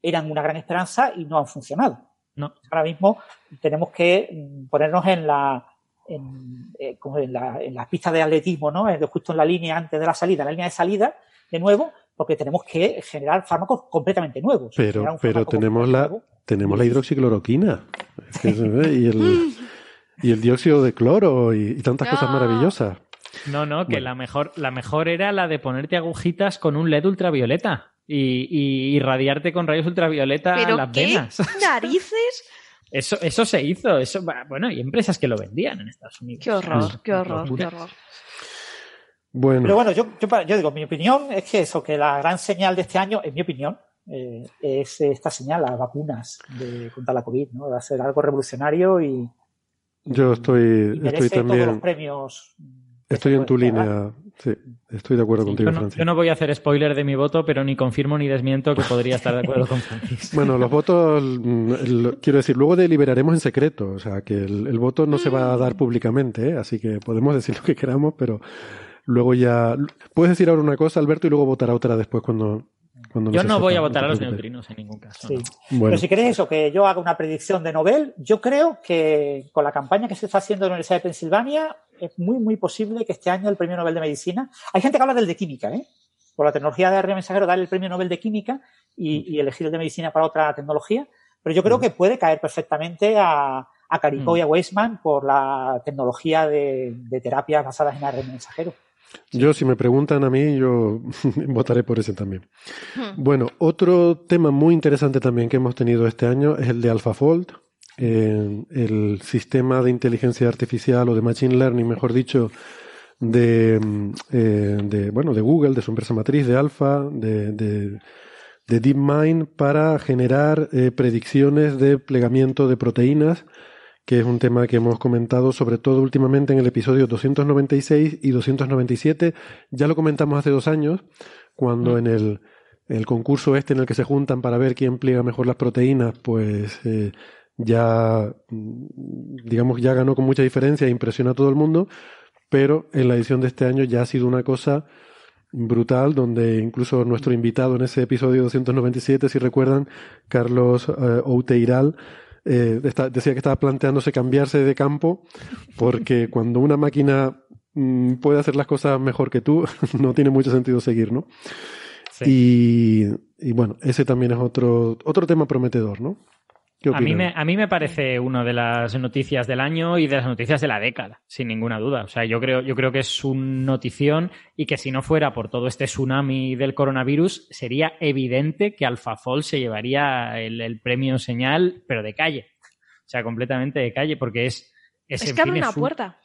eran una gran esperanza y no han funcionado. No. Ahora mismo tenemos que mm, ponernos en la, en, en, la, en las pistas de atletismo, ¿no? Justo en la línea antes de la salida, en la línea de salida, de nuevo, porque tenemos que generar fármacos completamente nuevos. Pero, pero tenemos la, tenemos la hidroxicloroquina y, el, <laughs> y el dióxido de cloro y, tantas cosas maravillosas. No, no, que la mejor, la mejor era la de ponerte agujitas con un LED ultravioleta y, y irradiarte con rayos ultravioleta las venas. <laughs> narices? Eso, eso se hizo, eso, bueno, y empresas que lo vendían en Estados Unidos. Qué horror, qué horror, qué horror. Bueno. Pero bueno, yo, yo, digo, mi opinión es que eso, que la gran señal de este año, en mi opinión, eh, es esta señal, las vacunas de, contra la COVID, ¿no? Va a ser algo revolucionario y. yo estoy, estoy también. Todos los premios. Estoy en tu línea, sí, estoy de acuerdo contigo, yo no, Francis. Yo no voy a hacer spoiler de mi voto, pero ni confirmo ni desmiento que podría estar de acuerdo con <laughs> Francis. Bueno, los votos, mm, quiero decir, luego deliberaremos en secreto, o sea, que el, voto no se va a dar públicamente, ¿eh? así que podemos decir lo que queramos, pero Luego ya. Puedes decir ahora una cosa, Alberto, y luego votar a otra después cuando. Cuando yo no voy a votar a los neutrinos en ningún caso. Pero si queréis eso, que yo haga una predicción de Nobel, yo creo que con la campaña que se está haciendo en la Universidad de Pensilvania, es muy, muy posible que este año el premio Nobel de Medicina. Hay gente que habla del de Química, ¿eh? Por la tecnología de RNA mensajero, darle el premio Nobel de Química y, elegir el de Medicina para otra tecnología. Pero yo creo que puede caer perfectamente a, a Caricó y a Weissman por la tecnología de, de terapias basadas en ARN mensajero. Yo, si me preguntan a mí, yo <laughs> votaré por ese también. Hmm. Bueno, otro tema muy interesante también que hemos tenido este año es el de AlphaFold, eh, el sistema de inteligencia artificial o de machine learning, mejor dicho, de, eh, de bueno, de Google, de su empresa matriz, de Alpha, de, de, DeepMind, para generar eh, predicciones de plegamiento de proteínas que es un tema que hemos comentado sobre todo últimamente en el episodio 296 y 297. Ya lo comentamos hace dos años, cuando mm. en el, el, concurso este en el que se juntan para ver quién pliega mejor las proteínas, pues eh, ya, mm, digamos, ya ganó con mucha diferencia e impresiona a todo el mundo, pero en la edición de este año ya ha sido una cosa brutal, donde incluso nuestro invitado en ese episodio 297, si recuerdan, Carlos eh, Outeiral, eh, decía que estaba planteándose cambiarse de campo porque <laughs> cuando una máquina mm, puede hacer las cosas mejor que tú, <laughs> no tiene mucho sentido seguir, ¿no? Y, y, bueno, ese también es otro, otro tema prometedor, ¿no? A mí, me, a mí me parece una de las noticias del año y de las noticias de la década, sin ninguna duda. O sea, yo creo, yo creo que es un notición y que si no fuera por todo este tsunami del coronavirus, sería evidente que AlphaFold se llevaría el, premio señal, pero de calle. O sea, completamente de calle, porque es... Es, que abre una puerta.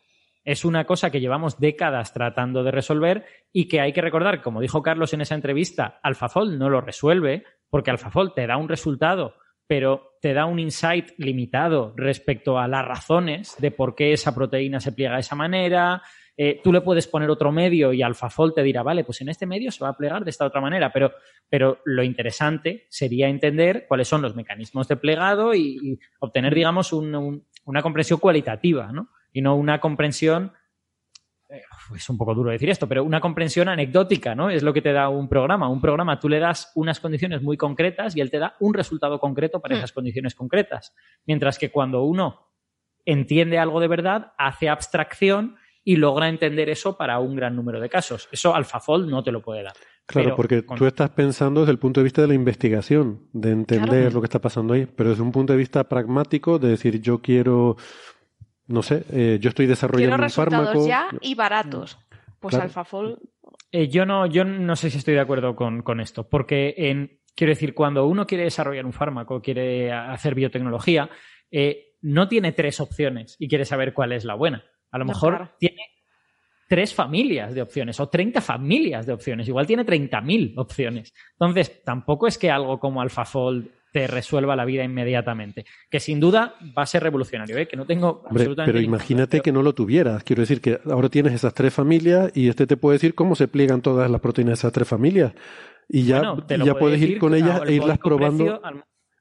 Es una cosa que llevamos décadas tratando de resolver y que hay que recordar, como dijo Carlos en esa entrevista, AlphaFold no lo resuelve porque AlphaFold te da un resultado pero te da un insight limitado respecto a las razones de por qué esa proteína se pliega de esa manera. Eh, tú le puedes poner otro medio y AlphaFold te dirá, vale, pues en este medio se va a plegar de esta otra manera, pero, pero lo interesante sería entender cuáles son los mecanismos de plegado y, obtener, digamos, una comprensión cualitativa, ¿no? Y no una comprensión es un poco duro decir esto, pero una comprensión anecdótica, ¿no? Es lo que te da un programa. Un programa tú le das unas condiciones muy concretas y él te da un resultado concreto para hmm. esas condiciones concretas. Mientras que cuando uno entiende algo de verdad, hace abstracción y logra entender eso para un gran número de casos. Eso AlphaFold no te lo puede dar. Claro, porque tú estás pensando desde el punto de vista de la investigación, de entender lo que está pasando ahí, pero desde un punto de vista pragmático, de decir yo quiero no sé, eh, yo estoy desarrollando Quiero un fármaco. ya y baratos. Pues AlphaFold. Eh, yo no, yo no sé si estoy de acuerdo con, esto, porque en, quiero decir, cuando uno quiere desarrollar un fármaco, quiere hacer biotecnología, eh, no tiene tres opciones y quiere saber cuál es la buena. A lo mejor tiene tres familias de opciones o 30 familias de opciones. Igual tiene 30.000 opciones. Entonces, tampoco es que algo como AlphaFold te resuelva la vida inmediatamente. Que sin duda va a ser revolucionario, ¿eh? que no tengo absolutamente. Pero imagínate que no lo tuvieras. Quiero decir que ahora tienes esas tres familias y este te puede decir cómo se pliegan todas las proteínas de esas tres familias. Y ya, ya puedes ir con ellas e irlas probando.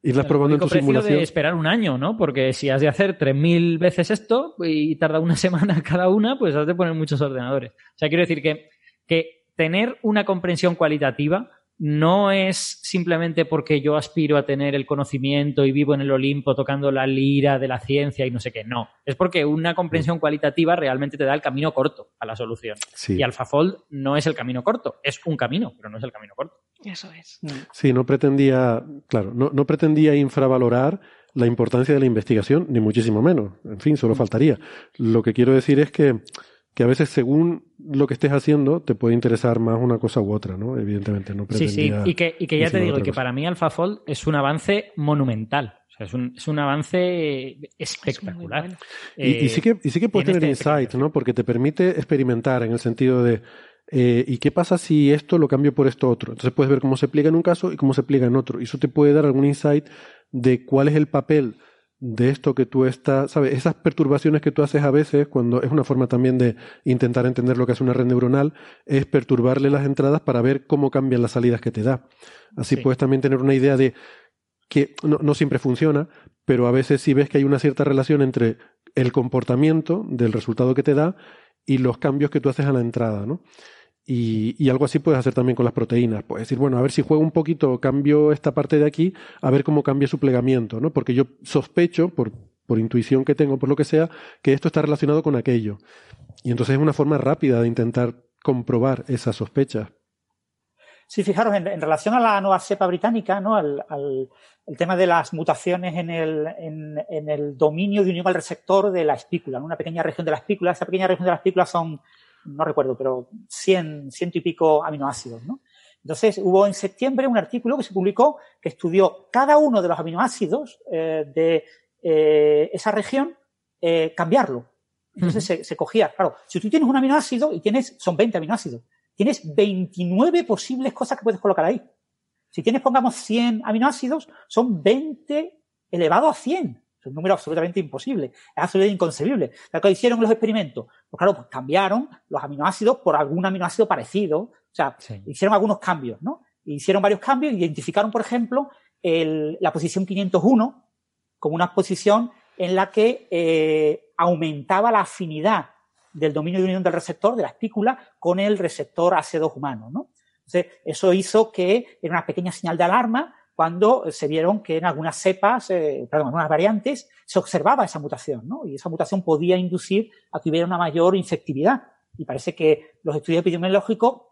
Irlas probando en tu simulación. de esperar un año, ¿no? Porque si has de hacer 3.000 veces esto y tarda una <laughs> semana cada una, pues has de poner muchos ordenadores. O sea, quiero decir que, que tener una comprensión cualitativa no es simplemente porque yo aspiro a tener el conocimiento y vivo en el Olimpo tocando la lira de la ciencia y no sé qué. No, es porque una comprensión cualitativa realmente te da el camino corto a la solución. Sí. Y AlphaFold no es el camino corto, es un camino, pero no es el camino corto. Eso es. Sí, no pretendía, claro, no, no pretendía infravalorar la importancia de la investigación, ni muchísimo menos. En fin, solo faltaría. Lo que quiero decir es que, que a veces según lo que estés haciendo te puede interesar más una cosa u otra, ¿no? Evidentemente, no Sí, sí, y que, y que ya te digo, que cosa. para mí AlphaFold es un avance monumental. O sea, es un, es un avance espectacular. bueno. Y, y sí que, y sí que puede tiene tener este insight, ¿no? Porque te permite experimentar en el sentido de eh, ¿y qué pasa si esto lo cambio por esto otro? Entonces puedes ver cómo se pliega en un caso y cómo se pliega en otro. Y eso te puede dar algún insight de cuál es el papel de esto que tú estás, ¿sabes? Esas perturbaciones que tú haces a veces, cuando es una forma también de intentar entender lo que hace una red neuronal, es perturbarle las entradas para ver cómo cambian las salidas que te da. Así Sí. puedes también tener una idea de que no, no siempre funciona, pero a veces sí ves que hay una cierta relación entre el comportamiento del resultado que te da y los cambios que tú haces a la entrada, ¿no? Y, algo así puedes hacer también con las proteínas. Puedes decir, bueno, a ver si juego un poquito, cambio esta parte de aquí, a ver cómo cambia su plegamiento, ¿no? Porque yo sospecho, por, por intuición que tengo, por lo que sea, que esto está relacionado con aquello. Y entonces es una forma rápida de intentar comprobar esas sospechas. Sí, fijaros, en, relación a la nueva cepa británica, ¿no? al, al- el tema de las mutaciones en el, en, en el dominio de unión al receptor de la espícula, ¿no? una pequeña región de la espícula. Esa pequeña región de la espícula son, no recuerdo, pero 100, ciento y pico aminoácidos. ¿no? Entonces, hubo en septiembre un artículo que se publicó que estudió cada uno de los aminoácidos eh, de eh, esa región, eh, cambiarlo. Entonces se, se cogía, claro, si tú tienes un aminoácido y tienes, son 20 aminoácidos, tienes 29 posibles cosas que puedes colocar ahí. Si tienes, pongamos, 100 aminoácidos, son 20 elevado a 100. Es un número absolutamente imposible. Es absolutamente inconcebible. Que hicieron los experimentos, pues claro, pues cambiaron los aminoácidos por algún aminoácido parecido. O sea, Sí. hicieron algunos cambios, ¿no? Hicieron varios cambios, identificaron, por ejemplo, el- la posición 501 como una posición en la que eh, aumentaba la afinidad del dominio de unión del receptor, de la espícula, con el receptor AC2 humano, ¿no? Entonces, eso hizo que era una pequeña señal de alarma cuando se vieron que en algunas cepas, eh, perdón, en algunas variantes, se observaba esa mutación, ¿no? Y esa mutación podía inducir a que hubiera una mayor infectividad. Y parece que los estudios epidemiológicos,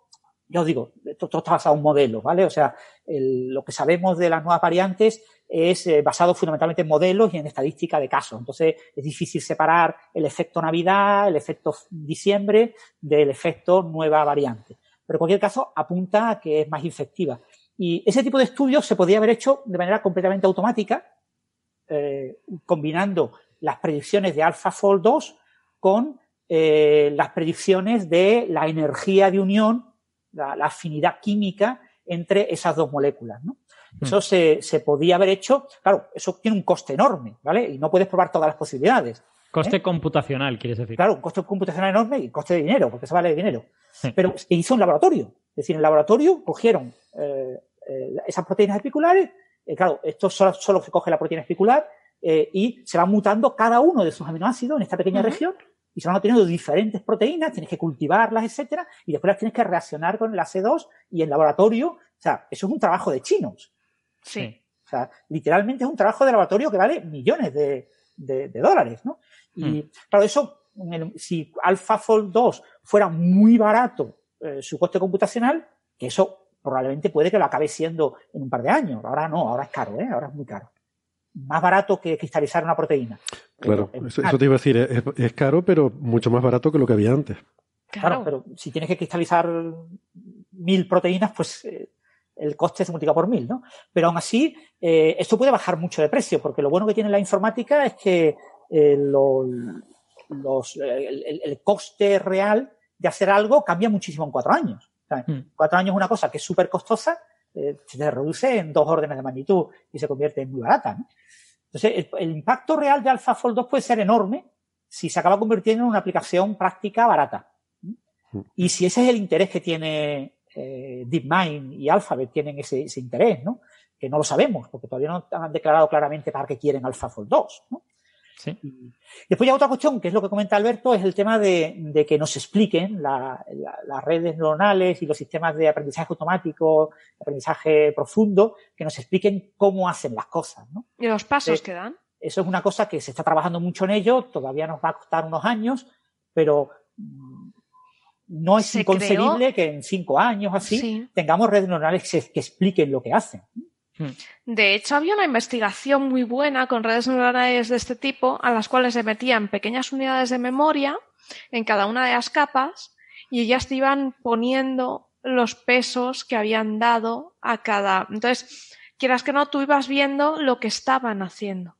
ya os digo, esto, esto está basado en modelos, ¿vale? O sea, el- lo que sabemos de las nuevas variantes es eh, basado fundamentalmente en modelos y en estadística de casos. Entonces, es difícil separar el efecto Navidad, el efecto diciembre del efecto nueva variante. Pero en cualquier caso, apunta a que es más infectiva. Y ese tipo de estudios se podría haber hecho de manera completamente automática, eh, combinando las predicciones de AlphaFold 2 con eh, las predicciones de la energía de unión, la, la afinidad química entre esas dos moléculas, ¿no? Eso se, se podía haber hecho, claro, eso tiene un coste enorme, ¿vale? Y no puedes probar todas las posibilidades. Coste ¿Eh? computacional, quieres decir. Claro, un coste computacional enorme y coste de dinero, porque eso vale dinero. Sí. Pero se hizo en laboratorio. Es decir, en laboratorio cogieron eh, eh, esas proteínas espiculares, eh, claro, esto solo, solo se coge la proteína espicular eh, y se van mutando cada uno de sus aminoácidos en esta pequeña región y se van obteniendo diferentes proteínas, tienes que cultivarlas, etcétera, y después las tienes que reaccionar con el AC2 y en laboratorio, o sea, eso es un trabajo de chinos. Sí. O sea, literalmente es un trabajo de laboratorio que vale millones de, de- de dólares, ¿no? Y Mm. claro, eso, el- si AlphaFold 2 fuera muy barato eh, su coste computacional, que eso probablemente puede que lo acabe siendo en un par de años. Ahora no, ahora es caro, ¿eh? Ahora es muy caro. Más barato que cristalizar una proteína. Claro, es eso, te iba a decir, es, es caro, pero mucho más barato que lo que había antes. Claro, Claro. pero si tienes que cristalizar mil proteínas, pues eh, el coste se multiplica por mil, ¿no? Pero aún así, eh, esto puede bajar mucho de precio, porque lo bueno que tiene la informática es que eh, lo- los, el, el- el coste real de hacer algo cambia muchísimo en cuatro años. O sea, Mm. Cuatro años es una cosa que es súper costosa, eh, se reduce en dos órdenes de magnitud y se convierte en muy barata, ¿no? Entonces, el, el impacto real de AlphaFold 2 puede ser enorme si se acaba convirtiendo en una aplicación práctica barata. Y si ese es el interés que tiene eh, DeepMind y Alphabet, tienen ese, ese interés, ¿no? que no lo sabemos, porque todavía no han declarado claramente para qué quieren AlphaFold 2. ¿no? Sí. Y después ya otra cuestión, que es lo que comenta Alberto, es el tema de, que nos expliquen las redes neuronales y los sistemas de aprendizaje automático, aprendizaje profundo, que nos expliquen cómo hacen las cosas. ¿no? Y los pasos que dan. Eso es una cosa que se está trabajando mucho en ello, todavía nos va a costar unos años, pero mm, no es inconcebible que en cinco años así tengamos redes neuronales que, que expliquen lo que hacen. Hmm. De hecho, había una investigación muy buena con redes neuronales de este tipo, a las cuales se metían pequeñas unidades de memoria en cada una de las capas y ellas te iban poniendo los pesos que habían dado a cada. Entonces, quieras que no, tú ibas viendo lo que estaban haciendo.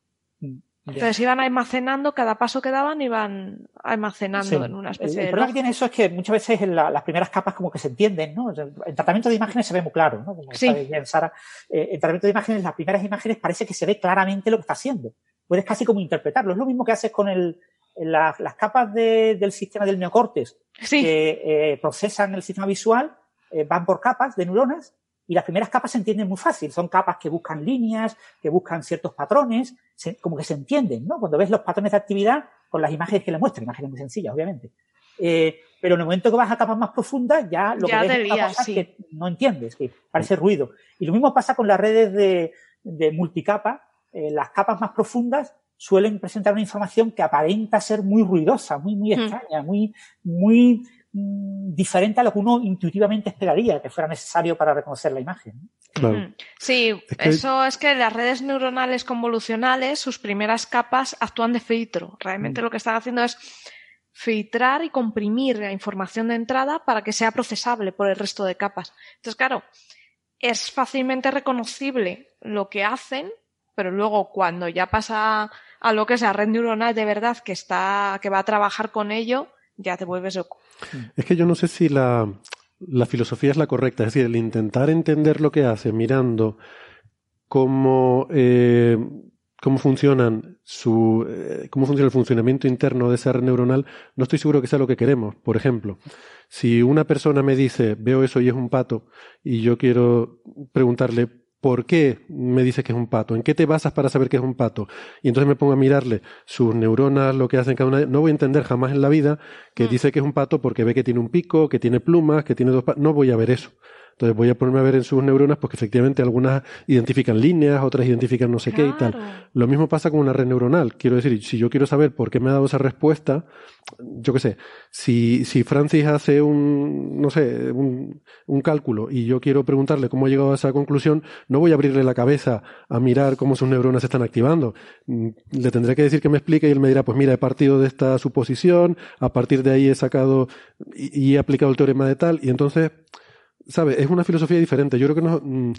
Entonces iban almacenando, cada paso que daban iban almacenando en una especie el, de. El problema que tiene eso es que muchas veces en las primeras capas como que se entienden, ¿no? En tratamiento de imágenes se ve muy claro, ¿no? Como sí. bien, Sara. Eh, en tratamiento de imágenes, las primeras imágenes parece que se ve claramente lo que está haciendo. Puedes casi como interpretarlo. Es lo mismo que haces con el, las capas de, del sistema del neocortes sí. que eh, procesan el sistema visual, eh, van por capas de neuronas y las primeras capas se entienden muy fácil. Son capas que buscan líneas, que buscan ciertos patrones, se, como que se entienden, ¿no? Cuando ves los patrones de actividad con las imágenes que le muestran, imágenes muy sencillas, obviamente. Eh, pero en el momento que vas a capas más profundas, ya lo ya que ves debía, es sí. que no entiendes, que parece ruido. Y lo mismo pasa con las redes de, de multicapa. Eh, las capas más profundas suelen presentar una información que aparenta ser muy ruidosa, muy, muy Hmm. extraña, muy, muy mm, diferente a lo que uno intuitivamente esperaría que fuera necesario para reconocer la imagen. Mm. Sí, Es que- eso es que las redes neuronales convolucionales, sus primeras capas actúan de filtro. Realmente Mm. lo que están haciendo es filtrar y comprimir la información de entrada para que sea procesable por el resto de capas. Entonces, claro, es fácilmente reconocible lo que hacen, pero luego cuando ya pasa a lo que es la red neuronal de verdad que está, que va a trabajar con ello, ya te vuelves loco. Es que yo no sé si la, la filosofía es la correcta, es decir, el intentar entender lo que hace mirando cómo, eh, cómo funcionan su, eh, cómo funciona el funcionamiento interno de esa red neuronal, no estoy seguro que sea lo que queremos. Por ejemplo, si una persona me dice, veo eso y es un pato, y yo quiero preguntarle, ¿por qué me dices que es un pato? ¿En qué te basas para saber que es un pato? Y entonces me pongo a mirarle sus neuronas, lo que hacen cada una. No voy a entender jamás en la vida que Mm. dice que es un pato porque ve que tiene un pico, que tiene plumas, que tiene dos patas. No voy a ver eso. Entonces voy a ponerme a ver en sus neuronas porque efectivamente algunas identifican líneas, otras identifican no sé qué y tal. Lo mismo pasa con una red neuronal. Quiero decir, si yo quiero saber por qué me ha dado esa respuesta, yo qué sé, si, si Francis hace un, no sé, un, un cálculo y yo quiero preguntarle cómo ha llegado a esa conclusión, no voy a abrirle la cabeza a mirar cómo sus neuronas se están activando. Mm, Le tendré que decir que me explique y él me dirá, pues mira, he partido de esta suposición, a partir de ahí he sacado y, y he aplicado el teorema de tal, y entonces, ¿sabes? Es una filosofía diferente. Yo creo que no, mm,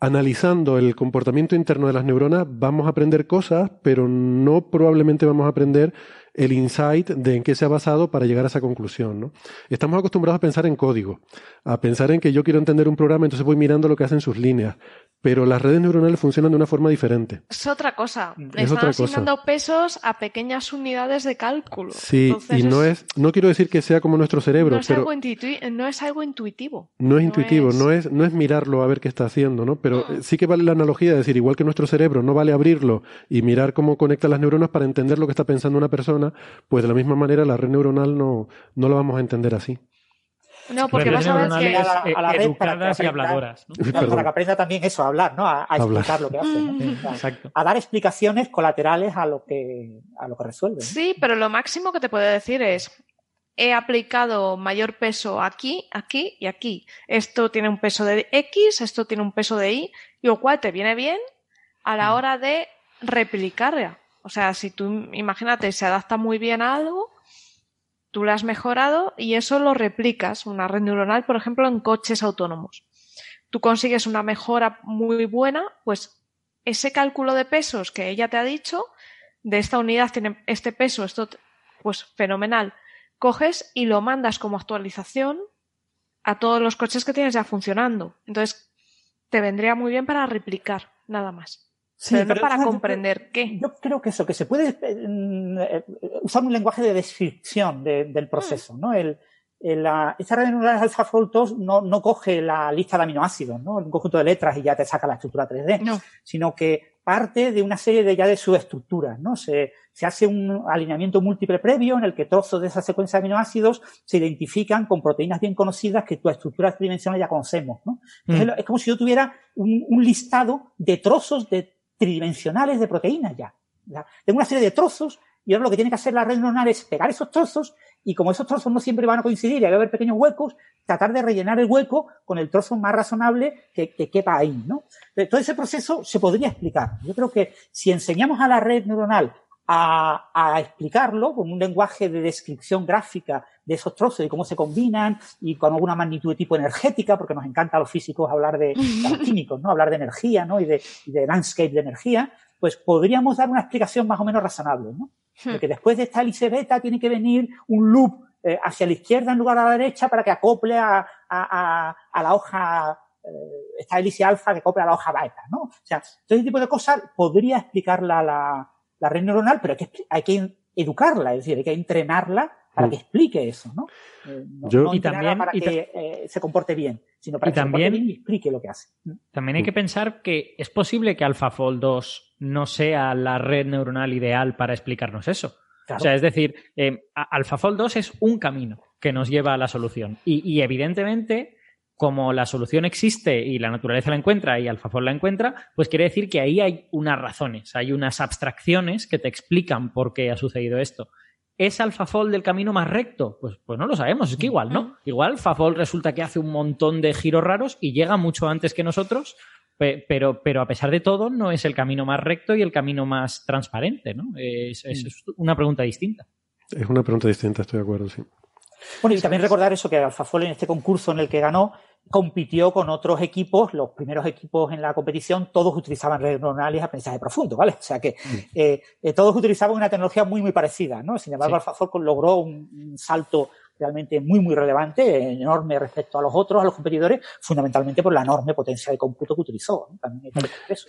analizando el comportamiento interno de las neuronas vamos a aprender cosas, pero no probablemente vamos a aprender el insight de en qué se ha basado para llegar a esa conclusión. ¿no? Estamos acostumbrados a pensar en código, a pensar en que yo quiero entender un programa, entonces voy mirando lo que hacen sus líneas, pero las redes neuronales funcionan de una forma diferente. Es otra cosa. Es Están otra cosa. asignando pesos a pequeñas unidades de cálculo. Sí, Entonces y no es, no quiero decir que sea como nuestro cerebro, no es, pero algo no es algo intuitivo. No es No intuitivo, es- no es, no es mirarlo a ver qué está haciendo, ¿no? Pero Mm. sí que vale la analogía de decir, igual que nuestro cerebro no vale abrirlo y mirar cómo conecta las neuronas para entender lo que está pensando una persona, pues de la misma manera la red neuronal no, no lo vamos a entender así. No, porque vas a ver que... a la- a la educadas y habladoras. ¿no? Perdón. Para que aprenda también eso, a hablar, ¿no? A, a Hablar. explicar lo que hace. ¿no? Mm. Exacto. a dar explicaciones colaterales a lo que, a lo que resuelve. ¿no? Sí, pero lo máximo que te puede decir es he aplicado mayor peso aquí, aquí y aquí. Esto tiene un peso de X, esto tiene un peso de Y, y lo cual te viene bien a la hora de replicarla. O sea, si tú, imagínate, se adapta muy bien a algo, tú lo has mejorado y eso lo replicas, una red neuronal, por ejemplo, en coches autónomos. Tú consigues una mejora muy buena, pues ese cálculo de pesos que ella te ha dicho, de esta unidad tiene este peso, esto, pues fenomenal. Coges y lo mandas como actualización a todos los coches que tienes ya funcionando. Entonces, te vendría muy bien para replicar, nada más. Pero no pero para yo- comprender qué. Yo creo que eso, que se puede eh, mm, eh, usar un lenguaje de descripción de- del proceso, ¿no? El, esta red neuronal AlphaFold 2 no, no coge la lista de aminoácidos, ¿no? Un conjunto de letras y ya te saca la estructura 3D, sino que parte de una serie de ya de subestructuras, ¿no? Se, se hace un alineamiento múltiple previo en el que trozos de esa secuencia de aminoácidos se identifican con proteínas bien conocidas que tu estructura tridimensional ya conocemos, ¿no? Entonces, mm. es como si yo tuviera un, un, listado de trozos de tridimensionales de proteínas ya. Tengo una serie de trozos y ahora lo que tiene que hacer la red neuronal es pegar esos trozos y como esos trozos no siempre van a coincidir y va a haber pequeños huecos, tratar de rellenar el hueco con el trozo más razonable que, quepa ahí, ¿no? Todo ese proceso se podría explicar. Yo creo que si enseñamos a la red neuronal a, a, explicarlo con un lenguaje de descripción gráfica de esos trozos y cómo se combinan y con alguna magnitud de tipo energética, porque nos encanta a los físicos hablar de, los químicos, ¿no? Hablar de energía, ¿no? Y de, y de landscape de energía, pues podríamos dar una explicación más o menos razonable, ¿no? Hmm. Porque después de esta hélice beta tiene que venir un loop eh, hacia la izquierda en lugar de la derecha para que acople a, a, a, la hoja, eh, esta hélice alfa que acople a la hoja beta, ¿no? O sea, todo ese tipo de cosas podría explicarla la, la red neuronal, pero hay que, hay que educarla, es decir, hay que entrenarla para hmm. que explique eso, ¿no? Eh, no, y también para que se comporte bien, sino para que también, se comporte bien y explique lo que hace. También hay que pensar que es posible que AlphaFold 2 no sea la red neuronal ideal para explicarnos eso. O sea, es decir, eh, AlphaFold 2 es un camino que nos lleva a la solución. Y, evidentemente, como la solución existe y la naturaleza la encuentra y AlphaFold la encuentra, pues quiere decir que ahí hay unas razones, hay unas abstracciones que te explican por qué ha sucedido esto. ¿Es AlphaFold el camino más recto? Pues, pues no lo sabemos, es que igual, ¿no? Igual AlphaFold resulta que hace un montón de giros raros y llega mucho antes que nosotros, pero, pero a pesar de todo, no es el camino más recto y el camino más transparente, ¿no? Es, mm. una pregunta distinta. Es una pregunta distinta, estoy de acuerdo, sí. Bueno, y también recordar eso que AlphaFold en este concurso en el que ganó compitió con otros equipos, los primeros equipos en la competición, todos utilizaban redes neuronales y aprendizaje profundo, ¿vale? O sea que mm. eh, eh, todos utilizaban una tecnología muy, muy parecida, ¿no? Sin embargo, AlphaFold logró un salto realmente muy, muy relevante, enorme respecto a los otros, a los competidores, fundamentalmente por la enorme potencia de cómputo que utilizó.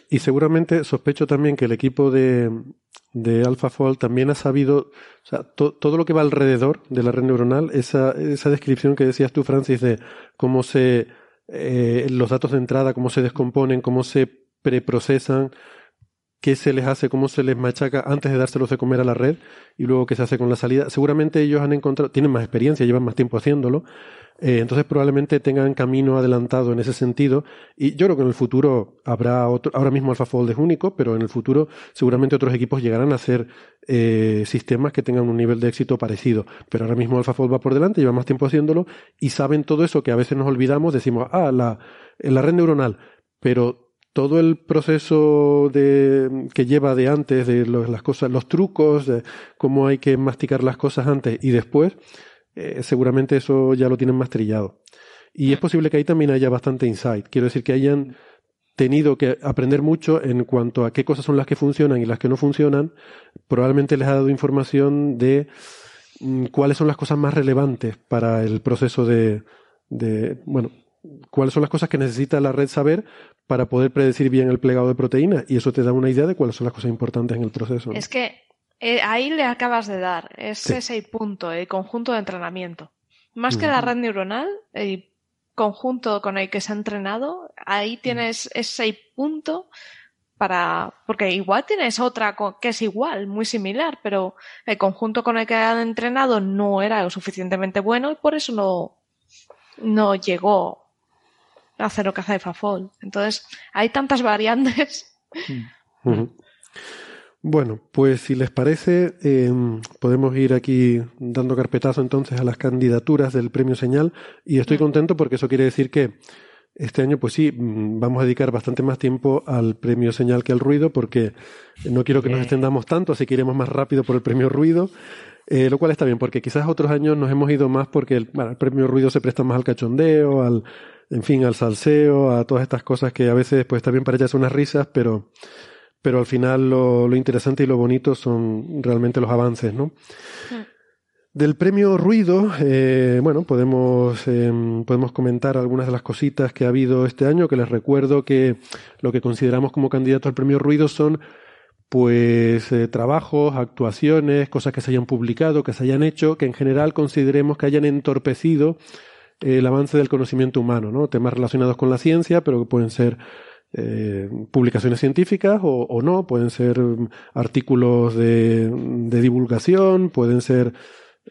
Y seguramente sospecho también que el equipo de, de AlphaFold también ha sabido, o sea, todo lo que va alrededor de la red neuronal, esa, esa descripción que decías tú, Francis, de cómo se, eh, los datos de entrada, cómo se descomponen, cómo se preprocesan, qué se les hace, cómo se les machaca antes de dárselos de comer a la red y luego qué se hace con la salida. Seguramente ellos han encontrado, tienen más experiencia, llevan más tiempo haciéndolo, eh, entonces probablemente tengan camino adelantado en ese sentido. Y yo creo que en el futuro habrá otro, ahora mismo AlphaFold es único, pero en el futuro seguramente otros equipos llegarán a hacer eh, sistemas que tengan un nivel de éxito parecido, pero ahora mismo AlphaFold va por delante, lleva más tiempo haciéndolo y saben todo eso que a veces nos olvidamos, decimos, ah, la, la red neuronal, pero todo el proceso de, que lleva de antes, de las cosas, los trucos, de cómo hay que masticar las cosas antes y después, eh, seguramente eso ya lo tienen más trillado. Y es posible que ahí también haya bastante insight. Quiero decir que hayan tenido que aprender mucho en cuanto a qué cosas son las que funcionan y las que no funcionan. Probablemente les ha dado información de mm, cuáles son las cosas más relevantes para el proceso de, de bueno, cuáles son las cosas que necesita la red saber para poder predecir bien el plegado de proteínas y eso te da una idea de cuáles son las cosas importantes en el proceso. Es que eh, ahí le acabas de dar, es ese punto, el conjunto de entrenamiento. Más que la red neuronal, el conjunto con el que se ha entrenado, ahí tienes ese punto para, porque igual tienes otra que es igual, muy similar, pero el conjunto con el que han entrenado no era lo suficientemente bueno y por eso no, no llegó hacer lo que hace Fafol. Entonces, hay tantas variantes. Bueno, pues si les parece, em, podemos ir aquí dando carpetazo entonces a las candidaturas del premio Señal y estoy contento porque eso quiere decir que este año, pues sí, mm, vamos a dedicar bastante más tiempo al premio Señal que al ruido porque no quiero que nos extendamos tanto, así que iremos más rápido por el premio ruido. Eh, lo cual está bien, porque quizás otros años nos hemos ido más porque el, el premio ruido se presta más al cachondeo, al, en fin, al salseo, a todas estas cosas que a veces pues bien para echarse unas risas, pero, pero al final lo, lo interesante y lo bonito son realmente los avances, ¿no? Del premio Ruido, eh, bueno, podemos, eh, podemos comentar algunas de las cositas que ha habido este año, que les recuerdo que lo que consideramos como candidato al premio Ruido son pues eh, trabajos, actuaciones, cosas que se hayan publicado, que se hayan hecho, que en general consideremos que hayan entorpecido el avance del conocimiento humano, ¿no? Temas relacionados con la ciencia, pero que pueden ser eh, publicaciones científicas o, o, no, pueden ser mm, artículos de, de divulgación, pueden ser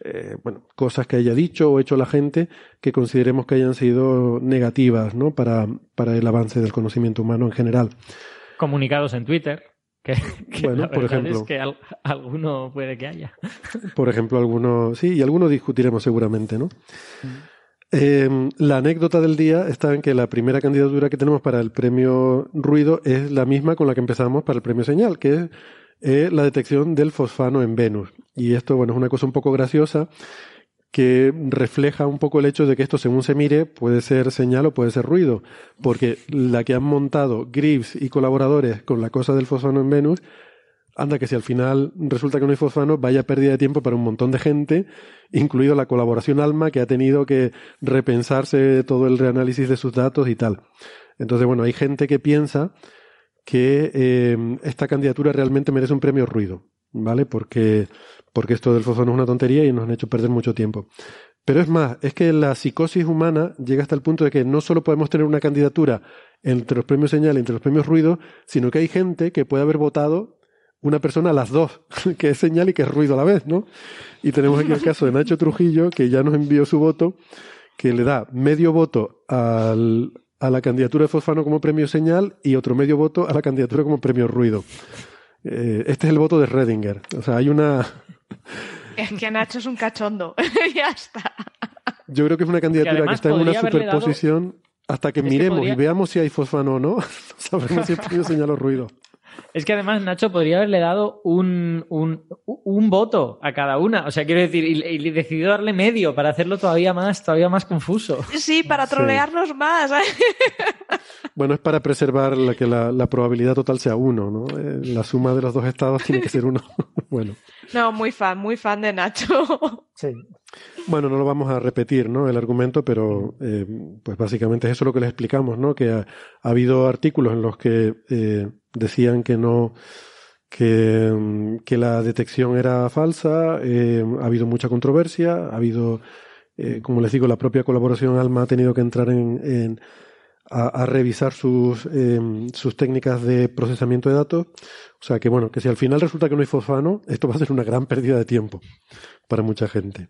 eh, bueno, cosas que haya dicho o hecho la gente que consideremos que hayan sido negativas ¿no? para, para el avance del conocimiento humano en general. Comunicados en Twitter. Que, <laughs> que bueno, por ejemplo. Es que al, alguno puede que haya. Por ejemplo, alguno, sí, y alguno discutiremos seguramente, ¿no? Eh, la anécdota del día está en que la primera candidatura que tenemos para el premio Ruido es la misma con la que empezamos para el premio Señal, que es eh, la detección del fosfano en Venus. Y esto, bueno, es una cosa un poco graciosa que refleja un poco el hecho de que esto, según se mire, puede ser señal o puede ser ruido, porque la que han montado Greaves y colaboradores con la cosa del fosfano en Venus, anda que si al final resulta que no hay fosfano, vaya pérdida de tiempo para un montón de gente, incluido la colaboración Alma, que ha tenido que repensarse todo el reanálisis de sus datos y tal. Entonces, bueno, hay gente que piensa que eh, esta candidatura realmente merece un premio ruido, ¿vale? Porque, porque esto del fosfano es una tontería y nos han hecho perder mucho tiempo. Pero es más, es que la psicosis humana llega hasta el punto de que no solo podemos tener una candidatura entre los premios señal y entre los premios ruido, sino que hay gente que puede haber votado una persona a las dos, <laughs> que es señal y que es ruido a la vez, ¿no? Y tenemos aquí el caso de Nacho Trujillo, que ya nos envió su voto, que le da medio voto al, a la candidatura de Fosfano como premio señal y otro medio voto a la candidatura como premio ruido. Eh, este es el voto de Redinger. O sea, hay una. <laughs> Es que Nacho es un cachondo. <laughs> ya está. Yo creo que es una candidatura que, que está en una superposición. Dado... Hasta que es miremos que podría... y veamos si hay fosfano o no, sabremos si es premio señal o ruido. Es que además Nacho podría haberle dado un, un, un, voto a cada una. O sea, quiero decir, y, y, decidió darle medio para hacerlo todavía más, todavía más confuso. Sí, para trolearnos sí. más. Bueno, es para preservar la, que la, la, probabilidad total sea uno, ¿no? Eh, la suma de los dos estados tiene que ser uno. <laughs> bueno. No, muy fan, muy fan de Nacho. <laughs> Sí. Bueno, no lo vamos a repetir, ¿no? El argumento, pero eh, pues básicamente es eso lo que les explicamos, ¿no? Que ha, ha habido artículos en los que eh, decían que no, que, que, la detección era falsa, eh, ha habido mucha controversia, ha habido, como les digo, la propia colaboración Alma ha tenido que entrar en, en a, a, revisar sus, eh, sus técnicas de procesamiento de datos. O sea que bueno, que si al final resulta que no hay fosfano, esto va a ser una gran pérdida de tiempo para mucha gente.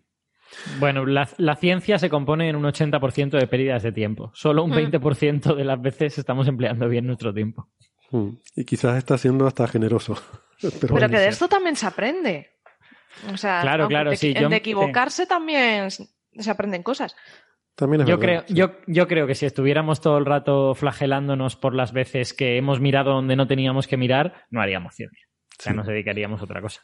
Bueno, la, la, ciencia se compone en un 80% de pérdidas de tiempo. Solo un 20% de las veces estamos empleando bien nuestro tiempo. Mm. Y quizás está siendo hasta generoso. <laughs> Pero, Pero bueno, que de esto también se aprende. O sea, claro, claro, de, sí, yo, de equivocarse también se aprenden cosas. También es yo, verdad, creo, sí. yo, yo creo que si estuviéramos todo el rato flagelándonos por las veces que hemos mirado donde no teníamos que mirar, no haríamos ciencia. O sea, sí. nos dedicaríamos a otra cosa.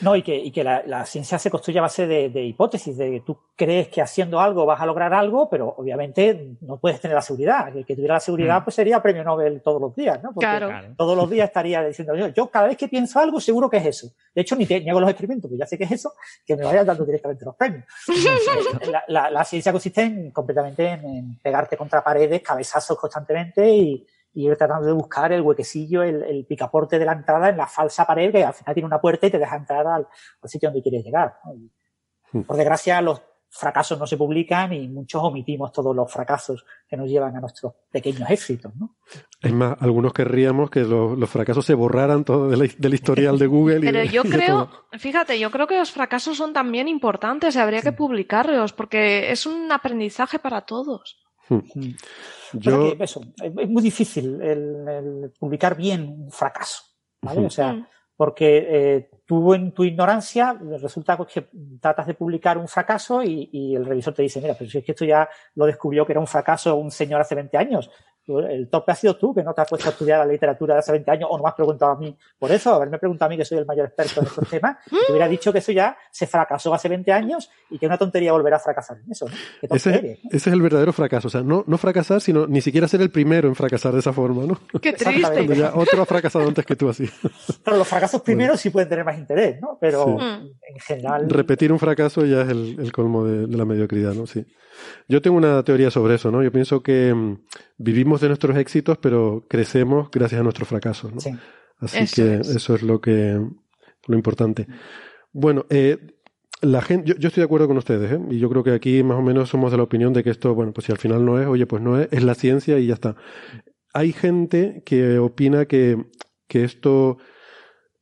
No, y que, y que la, la, ciencia se construye a base de, de, hipótesis, de que tú crees que haciendo algo vas a lograr algo, pero obviamente no puedes tener la seguridad. El que tuviera la seguridad, mm. pues sería premio Nobel todos los días, ¿no? Porque claro. todos los días estaría diciendo, yo, yo cada vez que pienso algo, seguro que es eso. De hecho, ni, te, ni hago los experimentos, porque ya sé que es eso, que me vayan dando directamente los premios. <laughs> la, la, la, ciencia consiste en, completamente en, en pegarte contra paredes, cabezazos constantemente y, y ir tratando de buscar el huequecillo, el, el, picaporte de la entrada en la falsa pared que al final tiene una puerta y te deja entrar al, al sitio donde quieres llegar. ¿no? Y, Hmm. por desgracia, los fracasos no se publican y muchos omitimos todos los fracasos que nos llevan a nuestros pequeños éxitos. ¿no? Es más, algunos querríamos que los, los fracasos se borraran todo del, del historial de Google. Pero <laughs> y, yo y creo, fíjate, yo creo que los fracasos son también importantes y habría que publicarlos porque es un aprendizaje para todos. Hmm. Yo... Que eso, es muy difícil el, el, publicar bien un fracaso, ¿vale? Hmm. O sea, porque eh, tú en tu ignorancia resulta que tratas de publicar un fracaso y, y, el revisor te dice, mira, pero si es que esto ya lo descubrió que era un fracaso un señor hace 20 años. El tope ha sido tú, que no te has puesto a estudiar la literatura de hace 20 años o no me has preguntado a mí por eso, haberme preguntado a mí que soy el mayor experto en estos temas, <laughs> te hubiera dicho que eso ya se fracasó hace 20 años y que una tontería volverá a fracasar en eso. ¿no? Ese, eres, ¿no? ese, es el verdadero fracaso, o sea, no, no fracasar, sino ni siquiera ser el primero en fracasar de esa forma, ¿no? Qué triste. Ya otro ha fracasado antes que tú así. <laughs> Claro, los fracasos primeros bueno. sí pueden tener más interés, ¿no? Pero sí. en general... Repetir un fracaso ya es el, el colmo de, de, la mediocridad, ¿no? Sí. Yo tengo una teoría sobre eso, ¿no? Yo pienso que mmm, vivimos de nuestros éxitos, pero crecemos gracias a nuestros fracasos, ¿no? Sí. Así que eso es lo que lo importante. Bueno, eh, la gente, yo, estoy de acuerdo con ustedes, ¿eh? y yo creo que aquí más o menos somos de la opinión de que esto, bueno, pues si al final no es, oye, pues no es, es la ciencia y ya está. Hay gente que opina que, que esto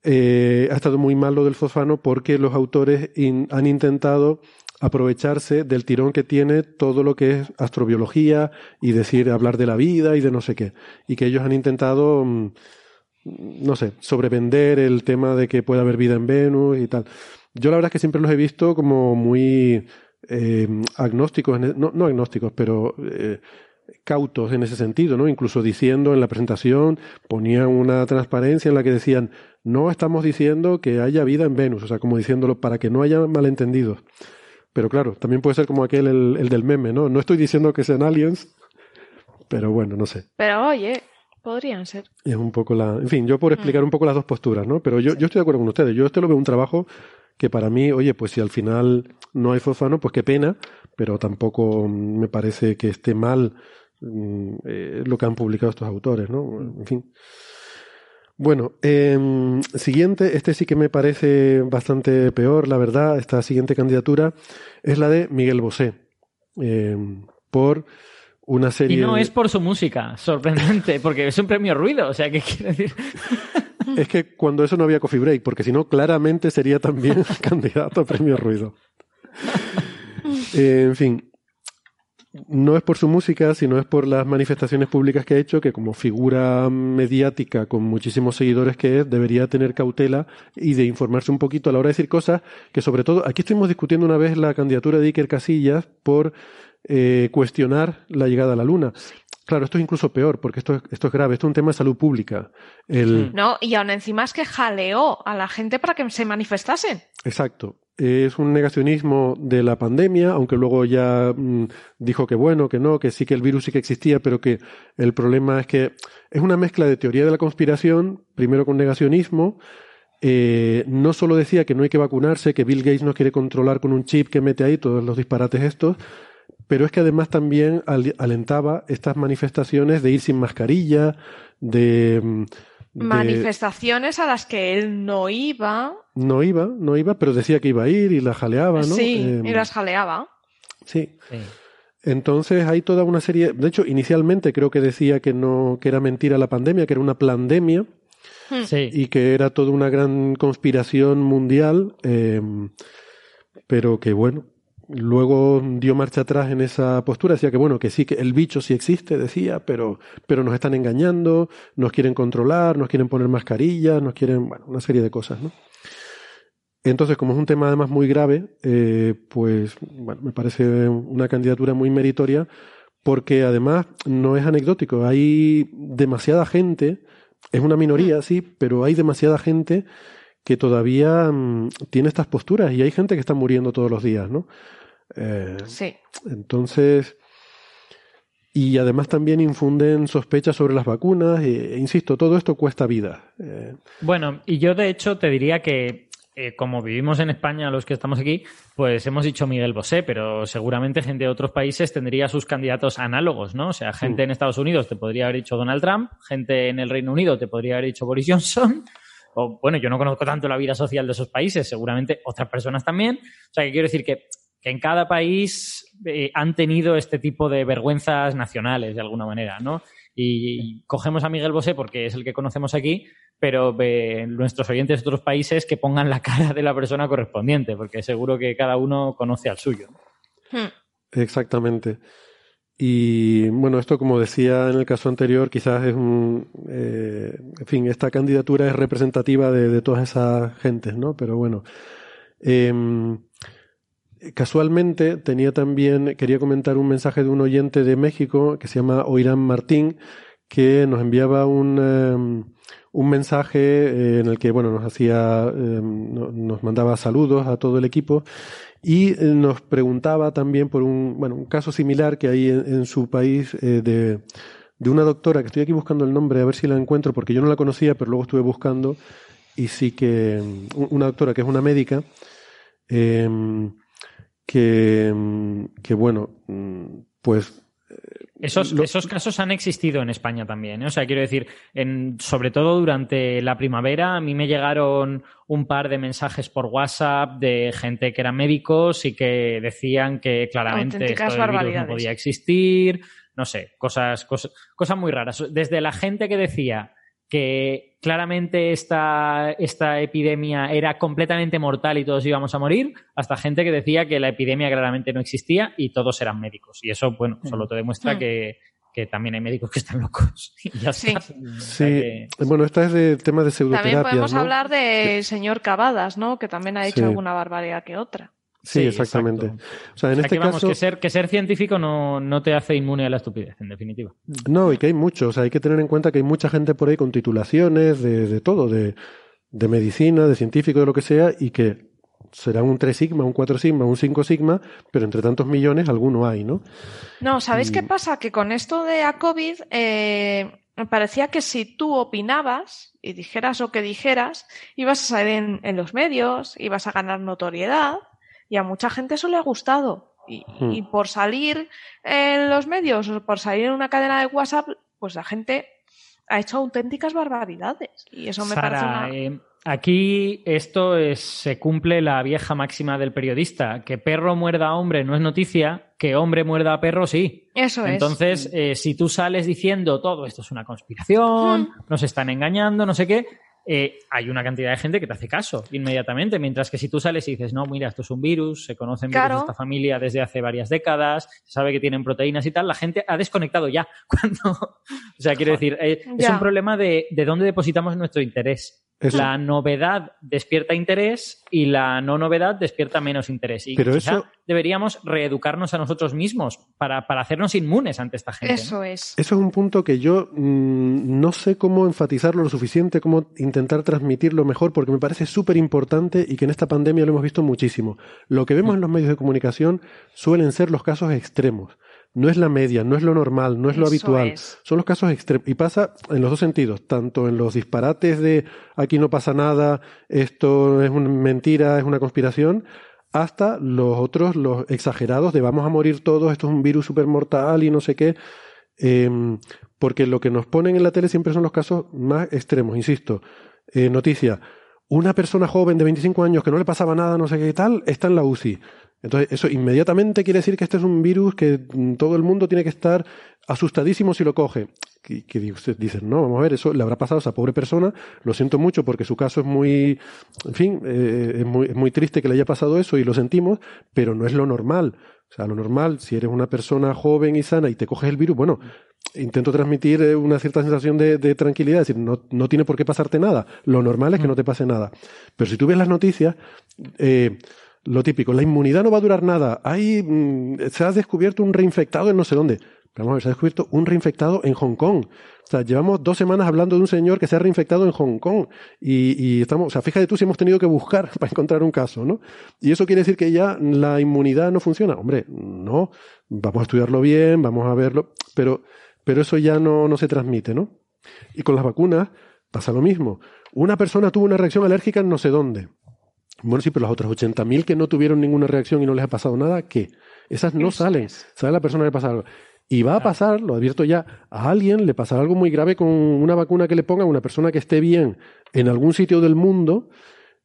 eh, ha estado muy mal lo del fosfano porque los autores han intentado aprovecharse del tirón que tiene todo lo que es astrobiología y decir, hablar de la vida y de no sé qué. Y que ellos han intentado, mm, no sé, sobrevender el tema de que pueda haber vida en Venus y tal. Yo la verdad es que siempre los he visto como muy eh, agnósticos, e, no, no, agnósticos, pero eh, cautos en ese sentido, ¿no? Incluso diciendo en la presentación, ponían una transparencia en la que decían, no estamos diciendo que haya vida en Venus, o sea, como diciéndolo para que no haya malentendidos. Pero claro, también puede ser como aquel, el, el del meme, ¿no? No estoy diciendo que sean aliens, pero bueno, no sé. Pero oye, podrían ser. Es un poco la. En fin, yo por explicar mm. un poco las dos posturas, ¿no? Pero yo, yo estoy de acuerdo con ustedes. Yo este lo veo un trabajo que para mí, oye, pues si al final no hay fosfano, pues qué pena, pero tampoco me parece que esté mal mm, eh, lo que han publicado estos autores, ¿no? En fin. Bueno, eh, siguiente, este sí que me parece bastante peor, la verdad, esta siguiente candidatura es la de Miguel Bosé, eh, por una serie... Y no es por su música, <laughs> sorprendente, porque es un premio ruido, o sea, ¿qué quiere decir? <laughs> es que cuando eso no había coffee break, porque si no, claramente sería también <laughs> candidato a premio ruido. Eh, en fin, no es por su música, sino es por las manifestaciones públicas que ha hecho, que como figura mediática con muchísimos seguidores que es, debería tener cautela y de informarse un poquito a la hora de decir cosas que sobre todo, aquí estuvimos discutiendo una vez la candidatura de Iker Casillas por eh, cuestionar la llegada a la Luna. Claro, esto es incluso peor, porque esto, esto es grave, esto es un tema de salud pública. El... No, y aún encima es que jaleó a la gente para que se manifestasen. Exacto. Es un negacionismo de la pandemia, aunque luego ya mm, dijo que bueno, que no, que sí que el virus sí que existía, pero que el problema es que es una mezcla de teoría de la conspiración, primero con negacionismo, eh, no solo decía que no hay que vacunarse, que Bill Gates no quiere controlar con un chip que mete ahí todos los disparates estos, pero es que además también alentaba estas manifestaciones de ir sin mascarilla, de, mm, Manifestaciones a las que él no iba. No iba, no iba, pero decía que iba a ir y las jaleaba, ¿no? Sí, y em, las jaleaba. Sí. Entonces hay toda una serie. De hecho, inicialmente creo que decía que no, que era mentira la pandemia, que era una pandemia. Hmm. Sí. Y que era toda una gran conspiración mundial. Em, pero que bueno, Luego dio marcha atrás en esa postura, decía que bueno, que sí, que el bicho sí existe, decía, pero, pero nos están engañando, nos quieren controlar, nos quieren poner mascarillas, nos quieren, bueno, una serie de cosas, ¿no? Entonces, como es un tema además muy grave, eh, pues bueno, me parece una candidatura muy meritoria, porque además no es anecdótico, hay demasiada gente, es una minoría, sí, pero hay demasiada gente que todavía mm, tiene estas posturas y hay gente que está muriendo todos los días, ¿no? Eh, sí. Entonces, y además también infunden sospechas sobre las vacunas, e, insisto, todo esto cuesta vida. Eh, bueno, y yo de hecho te diría que eh, como vivimos en España los que estamos aquí, pues hemos dicho Miguel Bosé, pero seguramente gente de otros países tendría sus candidatos análogos, ¿no? O sea, gente en Estados Unidos te podría haber dicho Donald Trump, gente en el Reino Unido te podría haber dicho Boris Johnson, o bueno, yo no conozco tanto la vida social de esos países, seguramente otras personas también. O sea, que quiero decir que que en cada país eh, han tenido este tipo de vergüenzas nacionales de alguna manera, ¿no? Y, cogemos a Miguel Bosé porque es el que conocemos aquí, pero nuestros oyentes de otros países que pongan la cara de la persona correspondiente, porque seguro que cada uno conoce al suyo. Hmm. Exactamente. Y bueno, esto como decía en el caso anterior, quizás es un... Eh, en fin, esta candidatura es representativa de, de todas esas gentes, ¿no? Pero bueno. Eh, Casualmente tenía también, quería comentar un mensaje de un oyente de México que se llama Oirán Martín, que nos enviaba un, em, un mensaje eh, en el que, bueno, nos hacía, em, nos mandaba saludos a todo el equipo y eh, nos preguntaba también por un, bueno, un caso similar que hay en, su país eh, de, de una doctora, que estoy aquí buscando el nombre a ver si la encuentro, porque yo no la conocía, pero luego estuve buscando y sí que, em, una doctora que es una médica, que, que bueno, pues Esos, esos casos han existido en España también. ¿eh? O sea, quiero decir, en, sobre todo durante la primavera, a mí me llegaron un par de mensajes por WhatsApp de gente que eran médicos y que decían que claramente esto del virus no podía existir. No sé, cosas, cosas, cosas muy raras. Desde la gente que decía que claramente esta, esta epidemia era completamente mortal y todos íbamos a morir, hasta gente que decía que la epidemia claramente no existía y todos eran médicos. Y eso, bueno, solo te demuestra mm. que, también hay médicos que están locos. <laughs> ya sí. sí. Bueno, esta es de tema de pseudoterapia. También podemos hablar del señor Cavadas, ¿no? Que también ha hecho alguna barbaridad que otra. Sí, exactamente. O sea, en este caso... que ser, que ser científico no, no, te hace inmune a la estupidez, en definitiva. No, y que hay mucho. O sea, hay que tener en cuenta que hay mucha gente por ahí con titulaciones de, de todo, de, de medicina, de científico, de lo que sea, y que será un 3 sigma, un 4 sigma, un 5 sigma, pero entre tantos millones alguno hay, ¿no? No, ¿sabéis qué pasa? Que con esto de a COVID eh, me parecía que si tú opinabas y dijeras lo que dijeras, ibas a salir en, en los medios, ibas a ganar notoriedad y a mucha gente eso le ha gustado. Y, hmm. por salir en los medios o por salir en una cadena de WhatsApp, pues la gente ha hecho auténticas barbaridades. Y eso me parece una... Eh, aquí esto es, se cumple la vieja máxima del periodista, que perro muerda a hombre no es noticia, que hombre muerda a perro sí. Eso es. Entonces, eh, si tú sales diciendo todo esto es una conspiración, hmm. nos están engañando, no sé qué, eh, hay una cantidad de gente que te hace caso inmediatamente. Mientras que si tú sales y dices, no, mira, esto es un virus, se conocen virus de esta familia desde hace varias décadas, se sabe que tienen proteínas y tal, la gente ha desconectado ya. <laughs> Cuando, o sea, quiero decir, eh, es un problema de, de dónde depositamos nuestro interés. La novedad despierta interés y la no novedad despierta menos interés. Y Pero eso... deberíamos reeducarnos a nosotros mismos para, hacernos inmunes ante esta gente. Eso es. Eso es un punto que yo mm, no sé cómo enfatizarlo lo suficiente, cómo intentar transmitirlo mejor, porque me parece súper importante y que en esta pandemia lo hemos visto muchísimo. Lo que vemos en los medios de comunicación suelen ser los casos extremos no es la media, no es lo normal, no es lo habitual. Son los casos extremos. Y pasa en los dos sentidos, tanto en los disparates de aquí no pasa nada, esto es una mentira, es una conspiración, hasta los otros, los exagerados de vamos a morir todos, esto es un virus super mortal y no sé qué. Em, porque lo que nos ponen en la tele siempre son los casos más extremos, insisto. Eh, noticia, una persona joven de 25 años que no le pasaba nada, no sé qué tal, está en la UCI. Entonces, eso inmediatamente quiere decir que este es un virus que mm, todo el mundo tiene que estar asustadísimo si lo coge. Que, que usted dice, no, vamos a ver, eso le habrá pasado a esa pobre persona, lo siento mucho porque su caso es muy, en fin, eh, es, muy, es muy triste que le haya pasado eso y lo sentimos, pero no es lo normal. O sea, lo normal, si eres una persona joven y sana y te coges el virus, bueno, intento transmitir eh, una cierta sensación de, de tranquilidad, es decir, no, no, tiene por qué pasarte nada. Lo normal es que no te pase nada. Pero si tú ves las noticias, eh, lo típico, la inmunidad no va a durar nada. Hay, mm, se ha descubierto un reinfectado en no sé dónde. vamos a ver, se ha descubierto un reinfectado en Hong Kong. O sea, llevamos dos semanas hablando de un señor que se ha reinfectado en Hong Kong. Y, y estamos, o sea, fíjate tú si hemos tenido que buscar <laughs> para encontrar un caso, ¿no? Y eso quiere decir que ya la inmunidad no funciona. Hombre, no. Vamos a estudiarlo bien, vamos a verlo. Pero, pero eso ya no, no se transmite, ¿no? Y con las vacunas pasa lo mismo. Una persona tuvo una reacción alérgica en no sé dónde. Bueno, sí, pero las otras 80.000 que no tuvieron ninguna reacción y no les ha pasado nada, ¿qué? Esas no salen. Sabe la persona que le pasa algo. Y va a pasar, lo advierto ya, a alguien le pasará algo muy grave con una vacuna que le pongan, una persona que esté bien en algún sitio del mundo,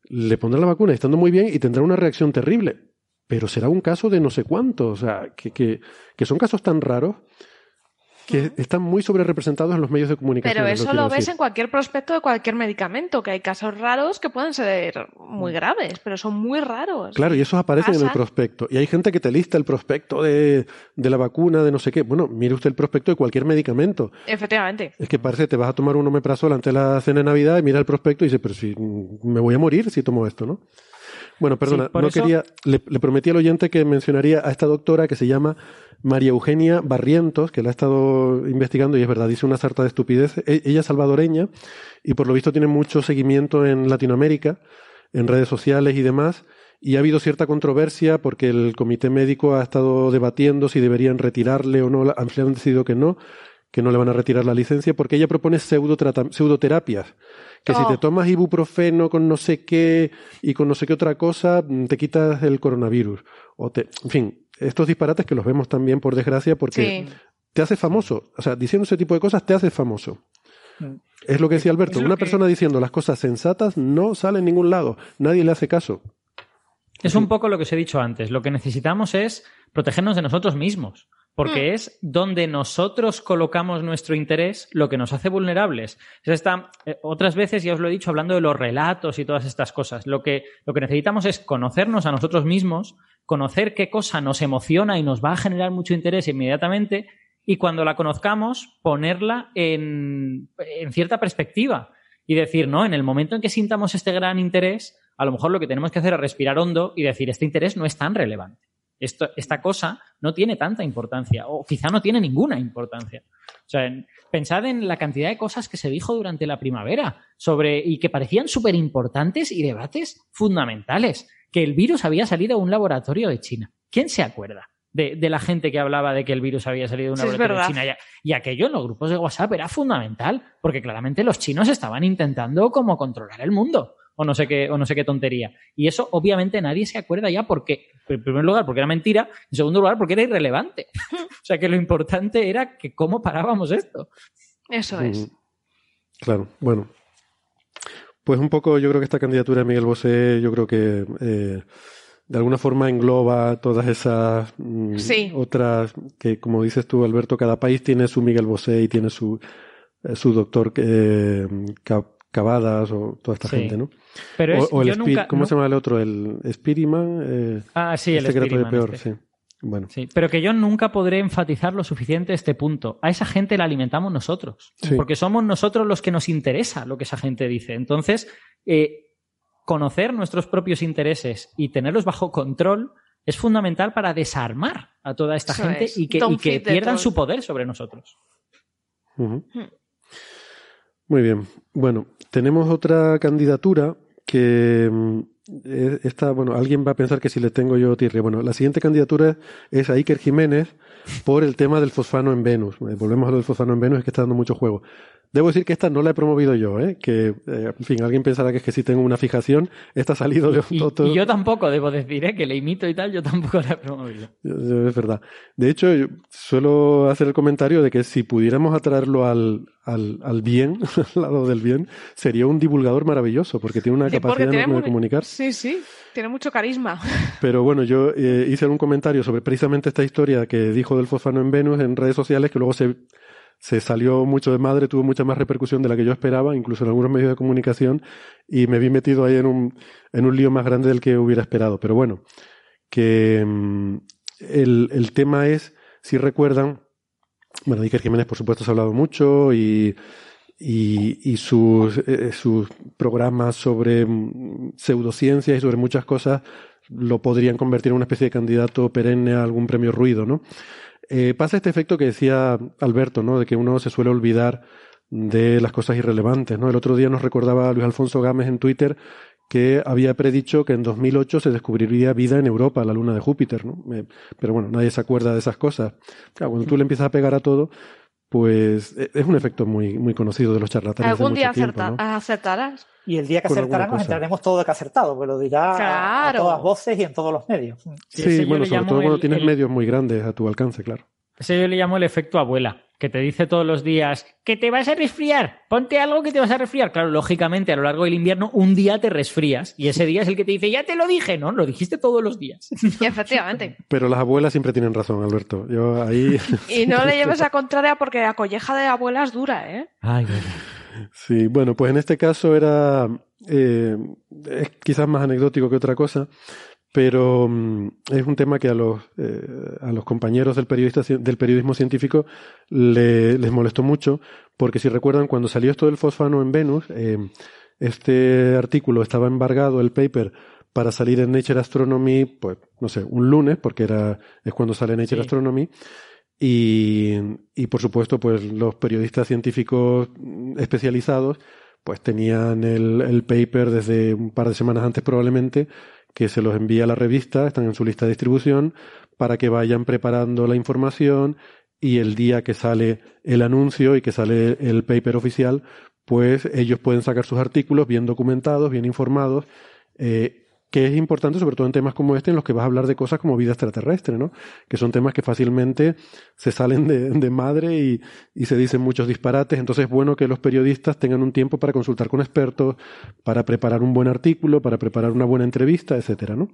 le pondrá la vacuna estando muy bien y tendrá una reacción terrible. Pero será un caso de no sé cuánto. O sea, que, que, que son casos tan raros que están muy sobre representados en los medios de comunicación. Pero eso lo, ves en cualquier prospecto de cualquier medicamento, que hay casos raros que pueden ser muy mm. graves, pero son muy raros. Claro, y esos aparecen en el prospecto. Y hay gente que te lista el prospecto de, de, la vacuna, de no sé qué. Bueno, mire usted el prospecto de cualquier medicamento. Efectivamente. Es que parece, te vas a tomar un omeprazol antes de la cena de Navidad y mira el prospecto y dice, pero si me voy a morir si tomo esto, ¿no? Bueno, perdona, no quería, le, le prometí al oyente que mencionaría a esta doctora que se llama María Eugenia Barrientos, que la ha estado investigando y es verdad, dice una sarta de estupidez. E, ella es salvadoreña y por lo visto tiene mucho seguimiento en Latinoamérica, en redes sociales y demás. Y ha habido cierta controversia porque el comité médico ha estado debatiendo si deberían retirarle o no. Han decidido que no, que no le van a retirar la licencia porque ella propone pseudoterapias. Que si te oh. tomas ibuprofeno con no sé qué y con no sé qué otra cosa, te quitas el coronavirus. O te, en fin, estos disparates que los vemos también por desgracia porque te hace famoso. O sea, diciendo ese tipo de cosas te hace famoso. Mm. Es lo que decía Alberto. Una que- persona diciendo las cosas sensatas no sale en ningún lado. Nadie le hace caso. Es un poco lo que os he dicho antes. Lo que necesitamos es protegernos de nosotros mismos, porque es donde nosotros colocamos nuestro interés lo que nos hace vulnerables. Es esta, eh, otras veces, ya os lo he dicho, hablando de los relatos y todas estas cosas. Lo que, lo que necesitamos es conocernos a nosotros mismos, conocer qué cosa nos emociona y nos va a generar mucho interés inmediatamente, y cuando la conozcamos, ponerla en, en cierta perspectiva y decir, no, en el momento en que sintamos este gran interés, a lo mejor lo que tenemos que hacer es respirar hondo y decir, este interés no es tan relevante. Esto, esta cosa no tiene tanta importancia o quizá no tiene ninguna importancia. O sea, en- pensad en la cantidad de cosas que se dijo durante la primavera sobre y que parecían súper importantes y debates fundamentales. Que el virus había salido de un laboratorio de China. ¿Quién se acuerda de, de la gente que hablaba de que el virus había salido de un Sí, laboratorio de. China? Y, y aquello en los grupos de WhatsApp era fundamental, porque claramente los chinos estaban intentando como controlar el mundo. O no sé qué, o no sé qué tontería. Y eso, obviamente, nadie se acuerda ya porque, en primer lugar, porque era mentira, en segundo lugar, porque era irrelevante. <laughs> o sea que lo importante era que cómo parábamos esto. Eso es. Mm, Claro, bueno. Pues un poco yo creo que esta candidatura de Miguel Bosé, yo creo que eh, de alguna forma engloba todas esas mm, Sí. otras que, como dices tú, Alberto, cada país tiene su Miguel Bosé y tiene su, eh, su doctor eh, Cavadas o toda esta Sí. gente, ¿no? Pero o, es, o el yo nunca. ¿Cómo no- se llama el otro? El Spiriman. Eh, Ah, sí, el este que era Spiriman peor, este. sí. Bueno, Sí, pero que yo nunca podré enfatizar lo suficiente este punto. A esa gente la alimentamos nosotros, Sí. porque somos nosotros los que nos interesa lo que esa gente dice. Entonces, eh, conocer nuestros propios intereses y tenerlos bajo control es fundamental para desarmar a toda esta Eso gente es. y que, y pierdan su poder sobre nosotros. Hmm. Muy bien. Bueno, tenemos otra candidatura que mm, eh, esta, bueno, alguien va a pensar que si le tengo yo tirria. Bueno, la siguiente candidatura es a Iker Jiménez por el tema del fosfano en Venus. Eh, volvemos a lo del fosfano en Venus, es que está dando mucho juego. Debo decir que esta no la he promovido yo, ¿eh? que, eh, en fin, alguien pensará que es que si tengo una fijación, esta ha salido de Y, todo- y yo tampoco, debo decir, ¿eh? que le imito y tal, yo tampoco la he promovido. Es verdad. De hecho, yo suelo hacer el comentario de que si pudiéramos atraerlo al, al, al bien, <laughs> al lado del bien, sería un divulgador maravilloso, porque tiene una Sí, porque capacidad tiene enorme de comunicar. Sí, sí, tiene mucho carisma. <laughs> Pero bueno, yo eh, hice un comentario sobre precisamente esta historia que dijo del fosfano en Venus en redes sociales, que luego se, se salió mucho de madre, tuvo mucha más repercusión de la que yo esperaba, incluso en algunos medios de comunicación, y me vi metido ahí en un, en un lío más grande del que hubiera esperado. Pero bueno, que mm, el, el tema es, si recuerdan, bueno, Iker Jiménez, por supuesto, se ha hablado mucho y, y, sus, eh, sus programas sobre mm, pseudociencia y sobre muchas cosas lo podrían convertir en una especie de candidato perenne a algún premio ruido, ¿no? Eh, pasa este efecto que decía Alberto, ¿no? De que uno se suele olvidar de las cosas irrelevantes, ¿no? El otro día nos recordaba Luis Alfonso Gámez en Twitter que había predicho que en 2008 se descubriría vida en Europa, la luna de Júpiter, ¿no? Eh, pero bueno, nadie se acuerda de esas cosas. Claro, cuando tú le empiezas a pegar a todo, pues eh, es un efecto muy, muy conocido de los charlatanes. Algún día tiempo, acerta- ¿no? acertarás. Y el día que acertarán nos cosa. enteraremos todo de que ha acertado, porque lo dirá a- a, Claro. todas voces y en todos los medios. Sí, bueno, sobre todo cuando el- tienes el- medios muy grandes a tu alcance, claro. Ese yo le llamo el efecto abuela, que te dice todos los días que te vas a resfriar, ponte algo que te vas a resfriar. Claro, lógicamente a lo largo del invierno un día te resfrías y ese día es el que te dice, ya te lo dije, ¿no? Lo dijiste todos los días. <laughs> Y efectivamente. Pero las abuelas siempre tienen razón, Alberto. Yo ahí. <laughs> <laughs> Y no le lleves a contraria porque la colleja de abuela es dura, ¿eh? Ay, Sí, bueno, pues en este caso era eh, es quizás más anecdótico que otra cosa, pero mm, es un tema que a los, eh, a los compañeros del, periodista, del periodismo científico le- les molestó mucho, porque si recuerdan, cuando salió esto del fosfano en Venus, eh, este artículo estaba embargado, el paper, para salir en Nature Astronomy, pues, no sé, un lunes, porque era, es cuando sale Nature Sí. Astronomy, y, y por supuesto, pues los periodistas científicos especializados, pues tenían el, el paper desde un par de semanas antes probablemente, que se los envía a la revista, están en su lista de distribución, para que vayan preparando la información y el día que sale el anuncio y que sale el paper oficial, pues ellos pueden sacar sus artículos bien documentados, bien informados, eh, que es importante, sobre todo en temas como este, en los que vas a hablar de cosas como vida extraterrestre, ¿no? Que son temas que fácilmente se salen de, madre y, y, se dicen muchos disparates. Entonces es bueno que los periodistas tengan un tiempo para consultar con expertos, para preparar un buen artículo, para preparar una buena entrevista, etcétera, ¿no?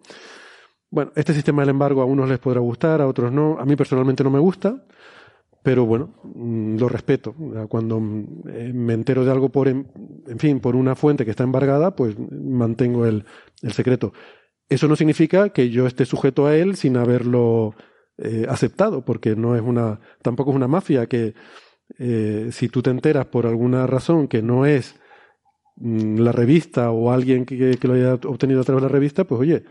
Bueno, este sistema del embargo a unos les podrá gustar, a otros no. A mí personalmente no me gusta, pero bueno, mm, lo respeto. Cuando mm, me entero de algo por, en fin, por una fuente que está embargada, pues mantengo el, el secreto. Eso no significa que yo esté sujeto a él sin haberlo eh, aceptado, porque no es una, tampoco es una mafia que eh, si tú te enteras por alguna razón que no es mm, la revista o alguien que, lo haya obtenido a través de la revista, pues oye,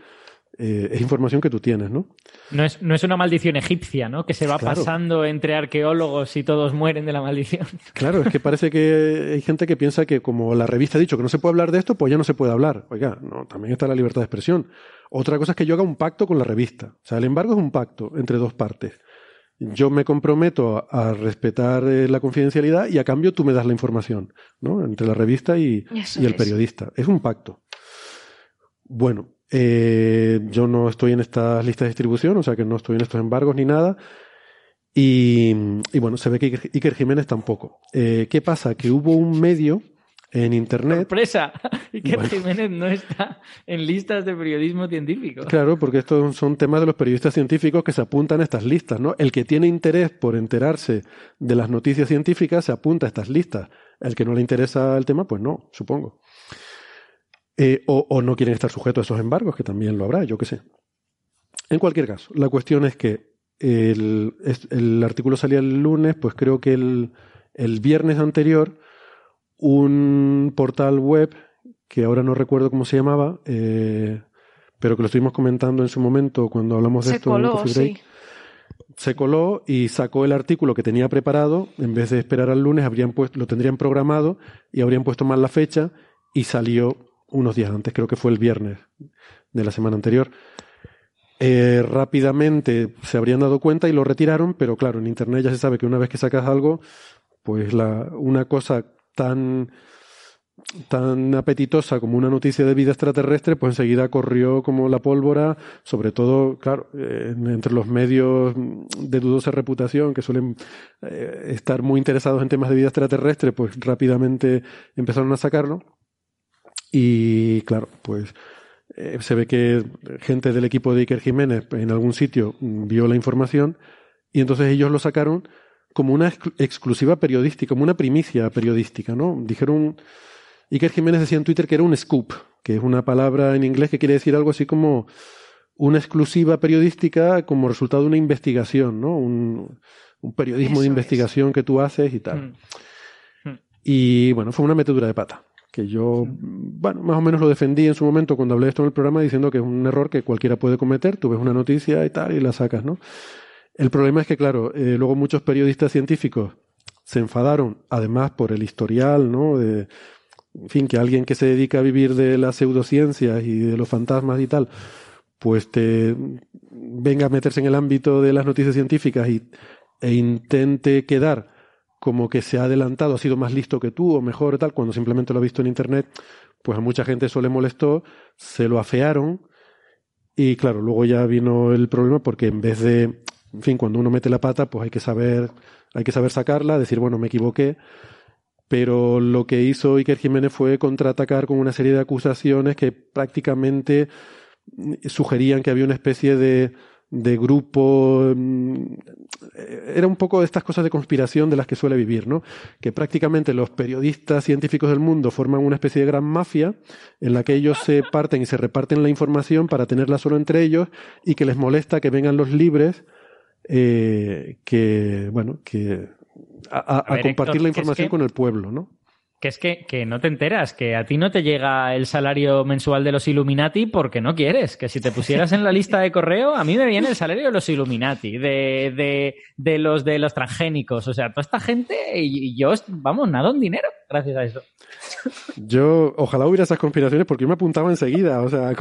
eh, es información que tú tienes, ¿no? No es, no es una maldición egipcia, ¿no? Que se va pasando entre arqueólogos y todos mueren de la maldición. <laughs> Claro, es que parece que hay gente que piensa que como la revista ha dicho que no se puede hablar de esto, pues ya no se puede hablar. Oiga, no, también está la libertad de expresión. Otra cosa es que yo haga un pacto con la revista. O sea, el embargo es un pacto entre dos partes. Yo me comprometo a, respetar eh, la confidencialidad y a cambio tú me das la información, ¿no? Entre la revista y, y el periodista. Es un pacto. Bueno, eh, yo no estoy en estas listas de distribución, o sea que no estoy en estos embargos ni nada. Y, bueno, se ve que Iker, Jiménez tampoco. Eh, ¿Qué pasa? Que hubo un medio en Internet. ¡Sorpresa! <laughs> Iker Jiménez no está en listas de periodismo científico. Claro, porque estos son temas de los periodistas científicos que se apuntan a estas listas, ¿no? El que tiene interés por enterarse de las noticias científicas se apunta a estas listas. El que no le interesa el tema, pues no, supongo. Eh, o, no quieren estar sujetos a esos embargos, que también lo habrá, yo qué sé. En cualquier caso, la cuestión es que el, el artículo salía el lunes, pues creo que el, el, viernes anterior un portal web, que ahora no recuerdo cómo se llamaba, eh, pero que lo estuvimos comentando en su momento cuando hablamos de esto coló, se coló y sacó el artículo que tenía preparado, en vez de esperar al lunes, habrían puesto, lo tendrían programado y habrían puesto mal la fecha y salió unos días antes, creo que fue el viernes de la semana anterior. Eh, rápidamente se habrían dado cuenta y lo retiraron, pero claro, en Internet ya se sabe que una vez que sacas algo, pues la, una cosa tan, tan apetitosa como una noticia de vida extraterrestre, pues enseguida corrió como la pólvora, sobre todo, claro, entre los medios de dudosa reputación que suelen eh, estar muy interesados en temas de vida extraterrestre, pues rápidamente empezaron a sacarlo. Y claro, pues eh, se ve que gente del equipo de Iker Jiménez en algún sitio vio la información y entonces ellos lo sacaron como una exclusiva periodística, como una primicia periodística, ¿no? Dijeron, Iker Jiménez decía en Twitter que era un scoop, que es una palabra en inglés que quiere decir algo así como una exclusiva periodística como resultado de una investigación, ¿no? Un, periodismo de investigación que tú haces y tal. Mm. Mm. Y bueno, fue una metedura de pata que yo, bueno, más o menos lo defendí en su momento cuando hablé de esto en el programa diciendo que es un error que cualquiera puede cometer, tú ves una noticia y tal y la sacas, ¿no? El problema es que, claro, eh, luego muchos periodistas científicos se enfadaron, además por el historial, ¿no? De, en fin, que alguien que se dedica a vivir de las pseudociencias y de los fantasmas y tal, pues te venga a meterse en el ámbito de las noticias científicas y, e intente quedar como que se ha adelantado, ha sido más listo que tú o mejor tal, cuando simplemente lo ha visto en Internet, pues a mucha gente eso le molestó, se lo afearon y claro, luego ya vino el problema porque en vez de, en fin, cuando uno mete la pata, pues hay que saber, hay que saber sacarla, decir, bueno, me equivoqué, pero lo que hizo Iker Jiménez fue contraatacar con una serie de acusaciones que prácticamente sugerían que había una especie de de grupo. Mm, era un poco de estas cosas de conspiración de las que suele vivir, ¿no? Que prácticamente los periodistas científicos del mundo forman una especie de gran mafia en la que ellos se parten y se reparten la información para tenerla solo entre ellos y que les molesta que vengan los libres eh, que, bueno, que a, compartir la información con el pueblo, ¿no? Que es que, que, no te enteras, que a ti no te llega el salario mensual de los Illuminati porque no quieres. Que si te pusieras en la lista de correo, a mí me viene el salario de los Illuminati, de, de, de los de los transgénicos. O sea, toda esta gente y, yo, vamos, nada en dinero gracias a eso. Yo, ojalá hubiera esas conspiraciones porque yo me apuntaba enseguida. O sea,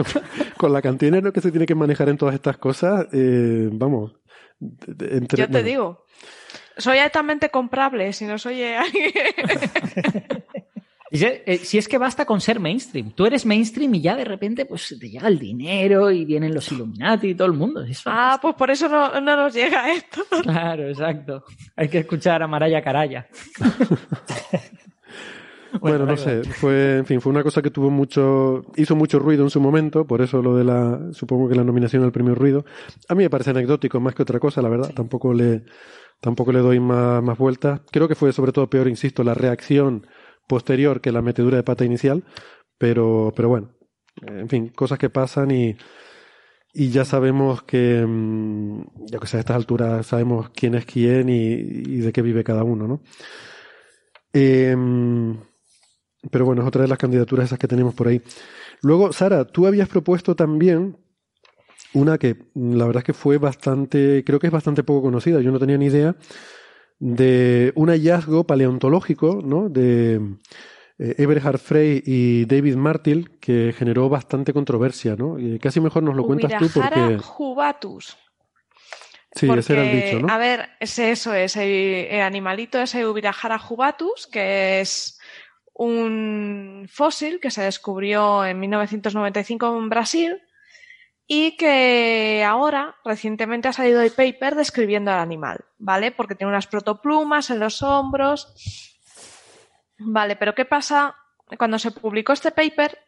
con, la cantidad de dinero que se tiene que manejar en todas estas cosas, eh, vamos. yo te digo, soy altamente comprable, si no soy <laughs> Eh, si es que basta con ser mainstream. Tú eres mainstream y ya de repente pues te llega el dinero y vienen los Illuminati y todo el mundo. ah, pues por eso no, nos llega esto. <laughs> Claro, exacto. Hay que escuchar a Maraya Caraya. <laughs> bueno, no sé, fue, en fin, fue una cosa que tuvo mucho, hizo mucho ruido en su momento, por eso lo de la, supongo que la nominación al premio ruido. A mí me parece anecdótico más que otra cosa, la verdad. Tampoco le, tampoco le doy más, más vueltas. Creo que fue sobre todo peor, insisto, la reacción posterior que la metedura de pata inicial, pero, pero bueno, en fin, cosas que pasan y, y ya sabemos que, mm, ya que sé, a estas alturas sabemos quién es quién y, de qué vive cada uno, ¿no? Em, pero bueno, es otra de las candidaturas esas que tenemos por ahí. Luego, Sara, tú habías propuesto también una que la verdad es que fue bastante, creo que es bastante poco conocida, yo no tenía ni idea, de un hallazgo paleontológico, ¿no? De eh, Eberhard Frey y David Martil que generó bastante controversia, ¿no? Y casi mejor nos lo cuentas tú porque... jubatus. Sí, ese era el dicho, ¿no? A ver, ese, eso es, el, animalito ese Ubirajara jubatus, que es un fósil que se descubrió en 1995 en Brasil y que ahora recientemente ha salido el paper describiendo al animal, ¿vale? Porque tiene unas protoplumas en los hombros. Vale, pero ¿qué pasa? Cuando se publicó este paper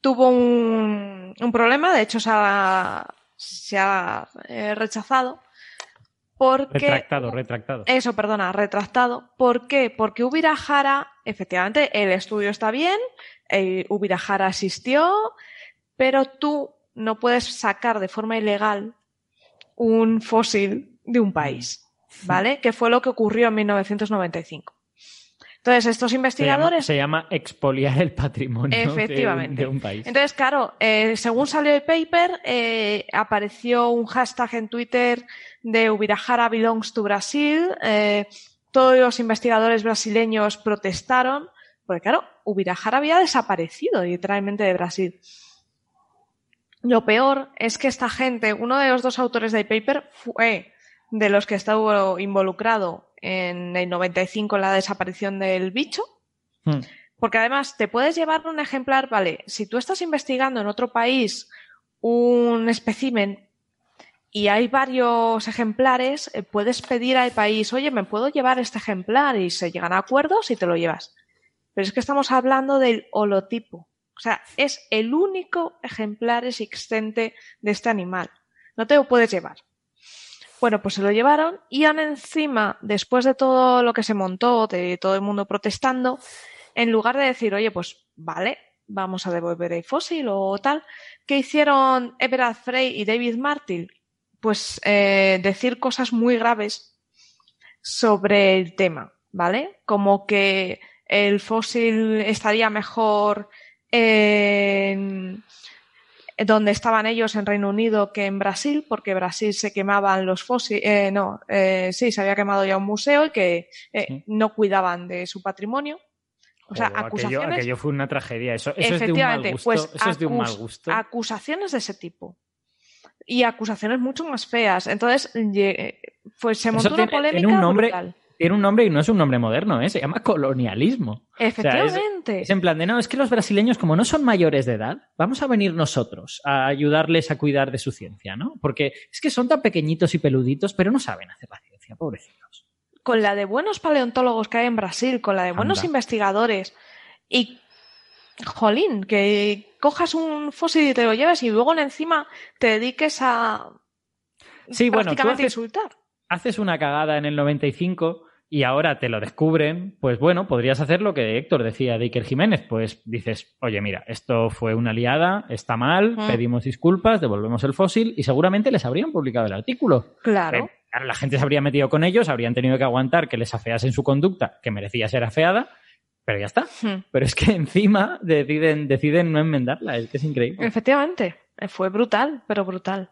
tuvo un, problema, de hecho se ha, se ha eh, rechazado. Porque, retractado, retractado. Eso, perdona, retractado. ¿Por qué? Porque Ubirajara, efectivamente, el estudio está bien, el Ubirajara asistió, pero tú no puedes sacar de forma ilegal un fósil de un país, ¿vale? Que fue lo que ocurrió en 1995. Entonces, estos investigadores. Se llama, expoliar el patrimonio De, un, país. Entonces, claro, eh, según salió el paper, eh, apareció un hashtag en Twitter de Ubirajara belongs to Brasil. Eh, todos los investigadores brasileños protestaron, porque, claro, Ubirajara había desaparecido literalmente de Brasil. Lo peor es que esta gente, uno de los dos autores del paper fue de los que estuvo involucrado en el 95 en la desaparición del bicho. Hmm. Porque además te puedes llevar un ejemplar, vale, si tú estás investigando en otro país un espécimen y hay varios ejemplares, eh, puedes pedir al país, oye, ¿me puedo llevar este ejemplar? Y se llegan a acuerdos y te lo llevas. Pero es que estamos hablando del holotipo. O sea, es el único ejemplar existente de este animal. No te lo puedes llevar. Bueno, pues se lo llevaron y aún encima, después de todo lo que se montó, de todo el mundo protestando, en lugar de decir, oye, pues vale, vamos a devolver el fósil o tal, ¿qué hicieron Everard Frey y David Martin? Pues eh, decir cosas muy graves sobre el tema, ¿vale? Como que el fósil estaría mejor en donde estaban ellos en Reino Unido que en Brasil, porque Brasil se quemaban los fósiles, eh, no, eh, sí, se había quemado ya un museo y que eh, no cuidaban de su patrimonio. O sea, acusaciones. Aquello, fue una tragedia. Eso, es de un mal gusto. Pues eso es de un mal gusto. Acusaciones de ese tipo. Y acusaciones mucho más feas. Entonces, pues se montó una polémica. un nombre, tiene un nombre y no es un nombre moderno, ¿eh? se llama colonialismo. Efectivamente. es, en plan de, no, es que los brasileños, como no son mayores de edad, vamos a venir nosotros a ayudarles a cuidar de su ciencia, ¿no? Porque es que son tan pequeñitos y peluditos, pero no saben hacer la ciencia, pobrecitos. Con la de buenos paleontólogos que hay en Brasil, con la de buenos investigadores y jolín, que cojas un fósil y te lo lleves y luego encima te dediques a sí, bueno, insultar. Haces una cagada en el 95 y ahora te lo descubren, pues bueno, podrías hacer lo que Héctor decía de Iker Jiménez, pues dices, oye, mira, esto fue una liada, está mal, pedimos disculpas, devolvemos el fósil y seguramente les habrían publicado el artículo. Claro. Eh, la gente se habría metido con ellos, habrían tenido que aguantar que les afeasen su conducta, que merecía ser afeada, pero ya está. Pero es que encima deciden, deciden no enmendarla, es que es increíble. Efectivamente, fue brutal, pero brutal.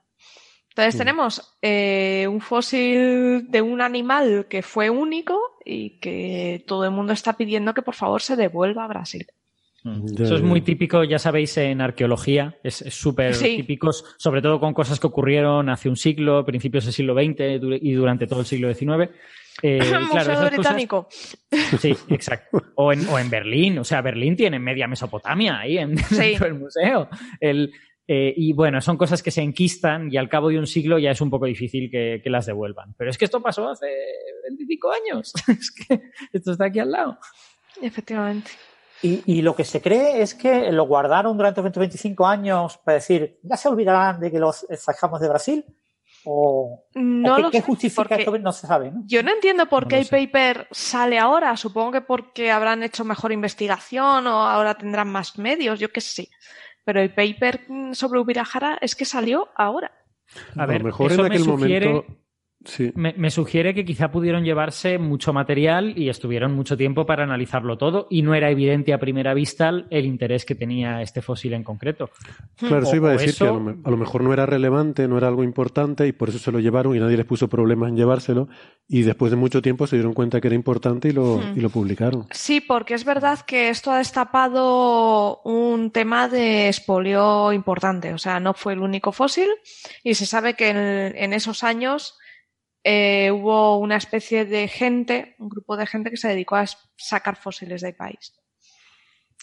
Entonces tenemos eh, un fósil de un animal que fue único y que todo el mundo está pidiendo que por favor se devuelva a Brasil. Mm. Eso es muy típico, ya sabéis, en arqueología. Es súper típico, sobre todo con cosas que ocurrieron hace un siglo, principios del siglo XX y durante todo el siglo XIX. Eh, <laughs> Museo Británico. <laughs> Sí, exacto. O en, o en, Berlín. O sea, Berlín tiene media Mesopotamia ahí en, <laughs> dentro del museo. El, eh, y bueno, son cosas que se enquistan y al cabo de un siglo ya es un poco difícil que, que las devuelvan. Pero es que esto pasó hace 25 años. <laughs> es que esto está aquí al lado. Efectivamente. Y, y, lo que se cree es que lo guardaron durante 25 años para decir, ya se olvidarán de que los sacamos de Brasil. ¿O, no qué, justifica esto? No se sabe. ¿no? Yo no entiendo por qué el paper sale ahora. Supongo que porque habrán hecho mejor investigación o ahora tendrán más medios, yo qué sé. Pero el paper sobre Ubirajara es que salió ahora. A, ver, mejor en aquel momento me, sugiere que quizá pudieron llevarse mucho material y estuvieron mucho tiempo para analizarlo todo y no era evidente a primera vista el interés que tenía este fósil en concreto. Claro, eso iba a decir que a lo, mejor no era relevante, no era algo importante y por eso se lo llevaron y nadie les puso problemas en llevárselo y después de mucho tiempo se dieron cuenta que era importante y lo, y lo publicaron. Sí, porque es verdad que esto ha destapado un tema de espolio importante, o sea, no fue el único fósil y se sabe que en esos años eh, hubo una especie de gente, un grupo de gente que se dedicó a sacar fósiles del país.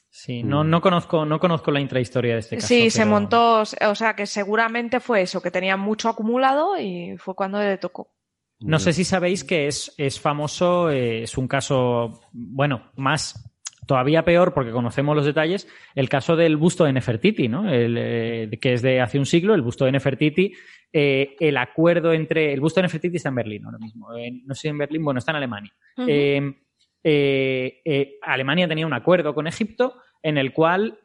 Sí, no, no, conozco, no conozco la intrahistoria de este caso. Sí, se montó, o sea que seguramente fue eso, que tenía mucho acumulado y fue cuando le tocó. No sé si sabéis que es, es famoso, eh, es un caso, bueno, más todavía peor porque conocemos los detalles, el caso del busto de Nefertiti, ¿no? El, eh, que es de hace un siglo, el busto de Nefertiti, eh, el acuerdo entre. El busto de Nefertiti está en Berlín ahora mismo. no sé en Berlín, bueno, está en Alemania. Eh, eh, Alemania tenía un acuerdo con Egipto en el cual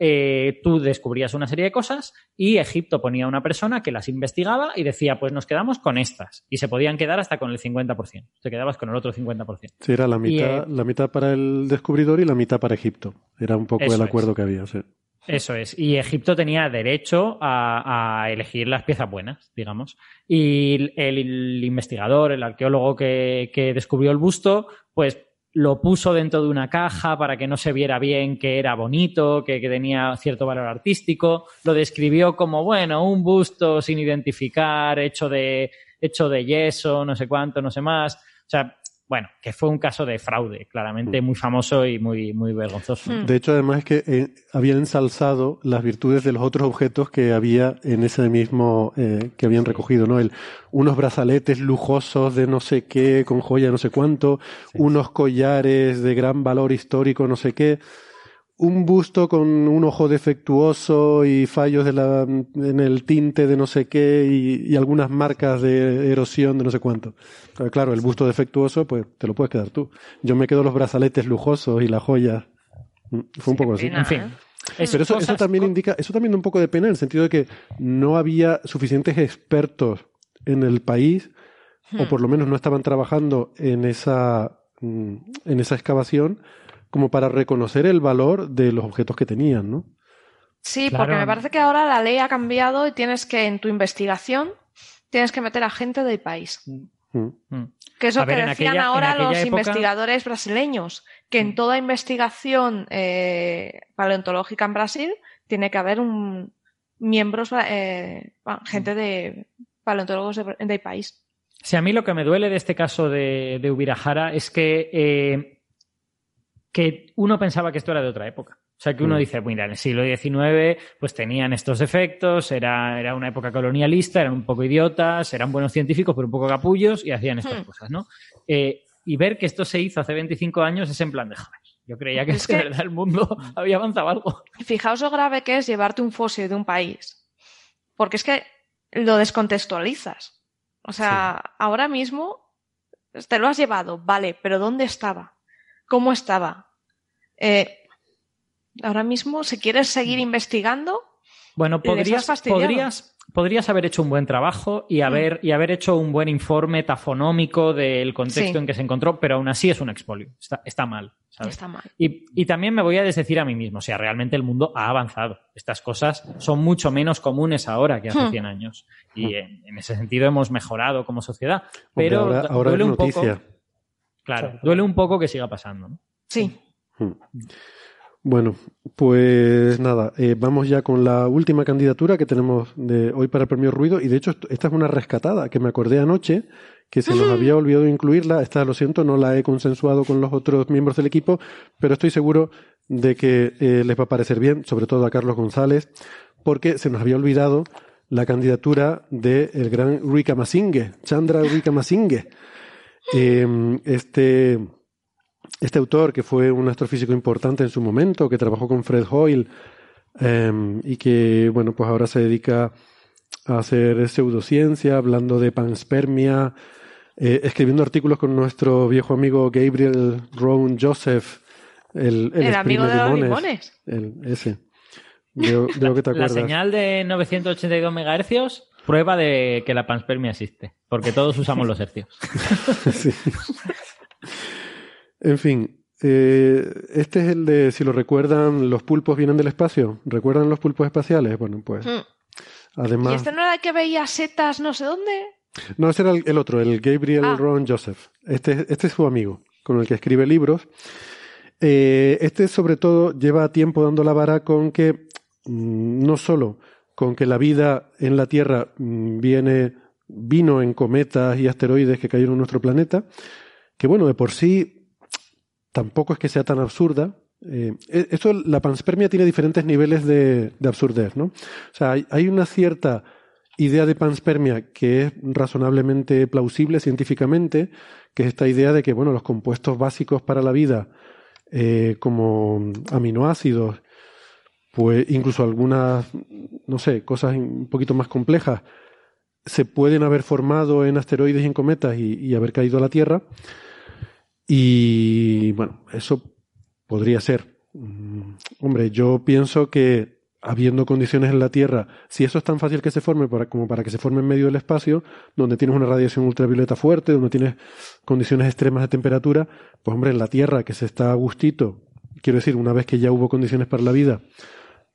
tú descubrías una serie de cosas y Egipto ponía una persona que las investigaba y decía, pues nos quedamos con estas. Y se podían quedar hasta con el 50%. Te quedabas con el otro 50%. Sí, era la mitad, la mitad para el descubridor y la mitad para Egipto. Era un poco el acuerdo que había. Eso es. Y Egipto tenía derecho a, elegir las piezas buenas, digamos. Y el, investigador, el arqueólogo que, descubrió el busto, pues lo puso dentro de una caja para que no se viera bien que era bonito, que, que, tenía cierto valor artístico. Lo describió como, bueno, un busto sin identificar, hecho de, hecho de yeso, no sé cuánto, no sé más. O sea, bueno, que fue un caso de fraude, claramente mm. muy famoso y muy, muy vergonzoso. Mm. De hecho, además es que eh, habían ensalzado las virtudes de los otros objetos que había en ese mismo, eh, que habían recogido, ¿no? El, unos brazaletes lujosos de no sé qué, con joya no sé cuánto, unos collares de gran valor histórico no sé qué un busto con un ojo defectuoso y fallos de la, en el tinte de no sé qué y, algunas marcas de erosión de no sé cuánto. Claro, el busto defectuoso, pues te lo puedes quedar tú. Yo me quedo los brazaletes lujosos y la joya. Mm, fue un poco así. En fin. Pero eso, eso también indica, eso también da un poco de pena en el sentido de que no había suficientes expertos en el país, o hmm. por lo menos no estaban trabajando en esa, mm, en esa excavación como para reconocer el valor de los objetos que tenían, ¿no? Sí, porque me parece que ahora la ley ha cambiado y tienes que, en tu investigación, tienes que meter a gente del país. Mm. Mm. Que es lo que decían ahora los investigadores brasileños, que en mm. toda investigación eh, paleontológica en Brasil tiene que haber un miembros, eh, gente de paleontólogos del país. Sí, a mí lo que me duele de este caso de, de Ubirajara es que eh, que uno pensaba que esto era de otra época. O sea, que uno mm. dice, mira, en el siglo XIX pues tenían estos defectos, era, era una época colonialista, eran un poco idiotas, eran buenos científicos, pero un poco capullos y hacían estas hmm. cosas, ¿no? Eh, y ver que esto se hizo hace 25 años es en plan de, joder, yo creía que, es <laughs> que, de verdad el mundo <laughs> había avanzado algo. Fijaos lo grave que es llevarte un fósil de un país, porque es que lo descontextualizas. O sea, ahora mismo te lo has llevado, vale, pero ¿dónde estaba? Cómo estaba. Eh, ahora mismo, si quieres seguir mm. investigando, bueno, podrías, podrías, podrías haber hecho un buen trabajo y mm. haber, y haber hecho un buen informe tafonómico del contexto en que se encontró, pero aún así es un expolio. Está, mal. Está mal. Y, también me voy a desdecir a mí mismo, o sea, realmente el mundo ha avanzado. Estas cosas son mucho menos comunes ahora que hace 100 hmm. años. Y en, ese sentido hemos mejorado como sociedad. Pero ahora, duele un poco Claro, duele un poco que siga pasando, ¿no? Sí. Hmm. Bueno, pues nada, eh, vamos ya con la última candidatura que tenemos de hoy para el premio Ruido. Y de hecho, esta es una rescatada que me acordé anoche, que se nos había olvidado incluirla. Esta, lo siento, no la he consensuado con los otros miembros del equipo, pero estoy seguro de que eh, les va a parecer bien, sobre todo a Carlos González, porque se nos había olvidado la candidatura del el gran Rika Masingue, Chandra Rika Masingue. Em, este este autor, que fue un astrofísico importante en su momento, que trabajó con Fred Hoyle em, y que, bueno, pues ahora se dedica a hacer pseudociencia, hablando de panspermia, eh, escribiendo artículos con nuestro viejo amigo Gabriel Rowan Joseph, el, el, amigo de los limones. El, ese. Veo, que te <laughs> acuerdas. La señal de 982 MHz prueba de que la panspermia existe, porque todos usamos los hercios. <laughs> sí. En fin, eh, este es el de, si lo recuerdan, los pulpos vienen del espacio. ¿Recuerdan los pulpos espaciales? Bueno, pues. Hmm. Además. ¿Y este no era el que veía setas no sé dónde? No, ese era el, otro, el Gabriel ah. Ron Joseph. Este, este es su amigo, con el que escribe libros. Eh, este, sobre todo, lleva tiempo dando la vara con que mm, no solo con que la vida en la Tierra mm, viene, vino en cometas y asteroides que cayeron en nuestro planeta, que bueno, de por sí tampoco es que sea tan absurda. Eh, e, esto, la panspermia tiene diferentes niveles de, absurdez, ¿no? O sea, hay, una cierta idea de panspermia que es razonablemente plausible científicamente, que es esta idea de que, bueno, los compuestos básicos para la vida, eh, como aminoácidos, pues incluso algunas, no sé, cosas un poquito más complejas, se pueden haber formado en asteroides y en cometas y haber caído a la Tierra. Y bueno, eso podría ser. Mm, hombre, yo pienso que habiendo condiciones en la Tierra, si eso es tan fácil que se forme como para que se forme en medio del espacio, donde tienes una radiación ultravioleta fuerte, donde tienes condiciones extremas de temperatura, pues hombre, en la Tierra que se está a gustito, quiero decir, una vez que ya hubo condiciones para la vida,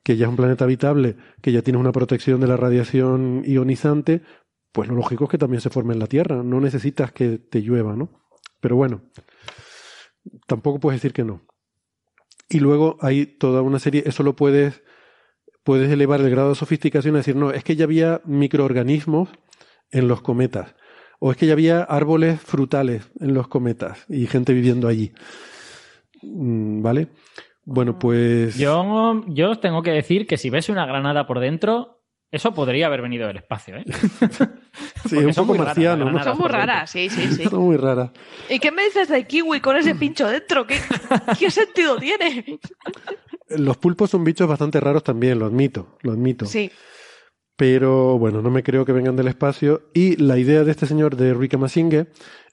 que ya es un planeta habitable, que ya tienes una protección de la radiación ionizante, pues lo lógico es que también se forme en la Tierra, no necesitas que te llueva, ¿no? Pero bueno, tampoco puedes decir que no. Y luego hay toda una serie, eso lo puedes, puedes elevar el grado de sofisticación y decir, no, es que ya había microorganismos en los cometas, o es que ya había árboles frutales en los cometas y gente viviendo allí. Mm, ¿Vale? Bueno, pues. Yo, yo tengo que decir que si ves una granada por dentro, eso podría haber venido del espacio, ¿eh? <laughs> sí, un poco marciano, ¿no? Son muy raras, sí, sí, sí. <laughs> Son muy raras. ¿Y qué me dices de kiwi con ese pincho dentro? ¿Qué, <laughs> qué sentido tiene? Los pulpos son bichos bastante raros también, lo admito, lo admito. Sí. Pero bueno, no me creo que vengan del espacio. Y la idea de este señor de Rika Masingue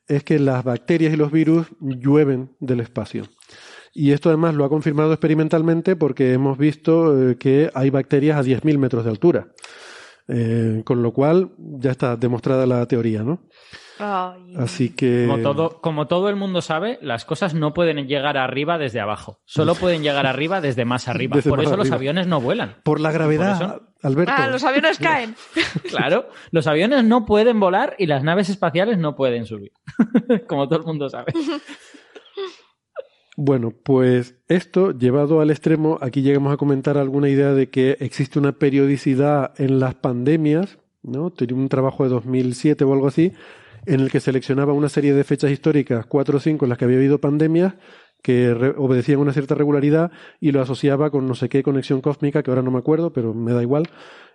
es que las bacterias y los virus llueven del espacio. Y esto además lo ha confirmado experimentalmente porque hemos visto eh, que hay bacterias a 10.000 metros de altura. Eh, con lo cual ya está demostrada la teoría, ¿no? Así que. Como todo, como todo el mundo sabe, las cosas no pueden llegar arriba desde abajo. Solo pueden llegar arriba desde más arriba. por eso los aviones no vuelan. Por la gravedad, Alberto. Ah, los aviones caen. <laughs> claro, los aviones no pueden volar y las naves espaciales no pueden subir. <laughs> como todo el mundo sabe. <laughs> Bueno, pues esto llevado al extremo, aquí llegamos a comentar alguna idea de que existe una periodicidad en las pandemias, ¿no? Tenía un trabajo de 2007 o algo así, en el que seleccionaba una serie de fechas históricas, cuatro o cinco, en las que había habido pandemias, que obedecían una cierta regularidad y lo asociaba con no sé qué conexión cósmica, que ahora no me acuerdo, pero me da igual,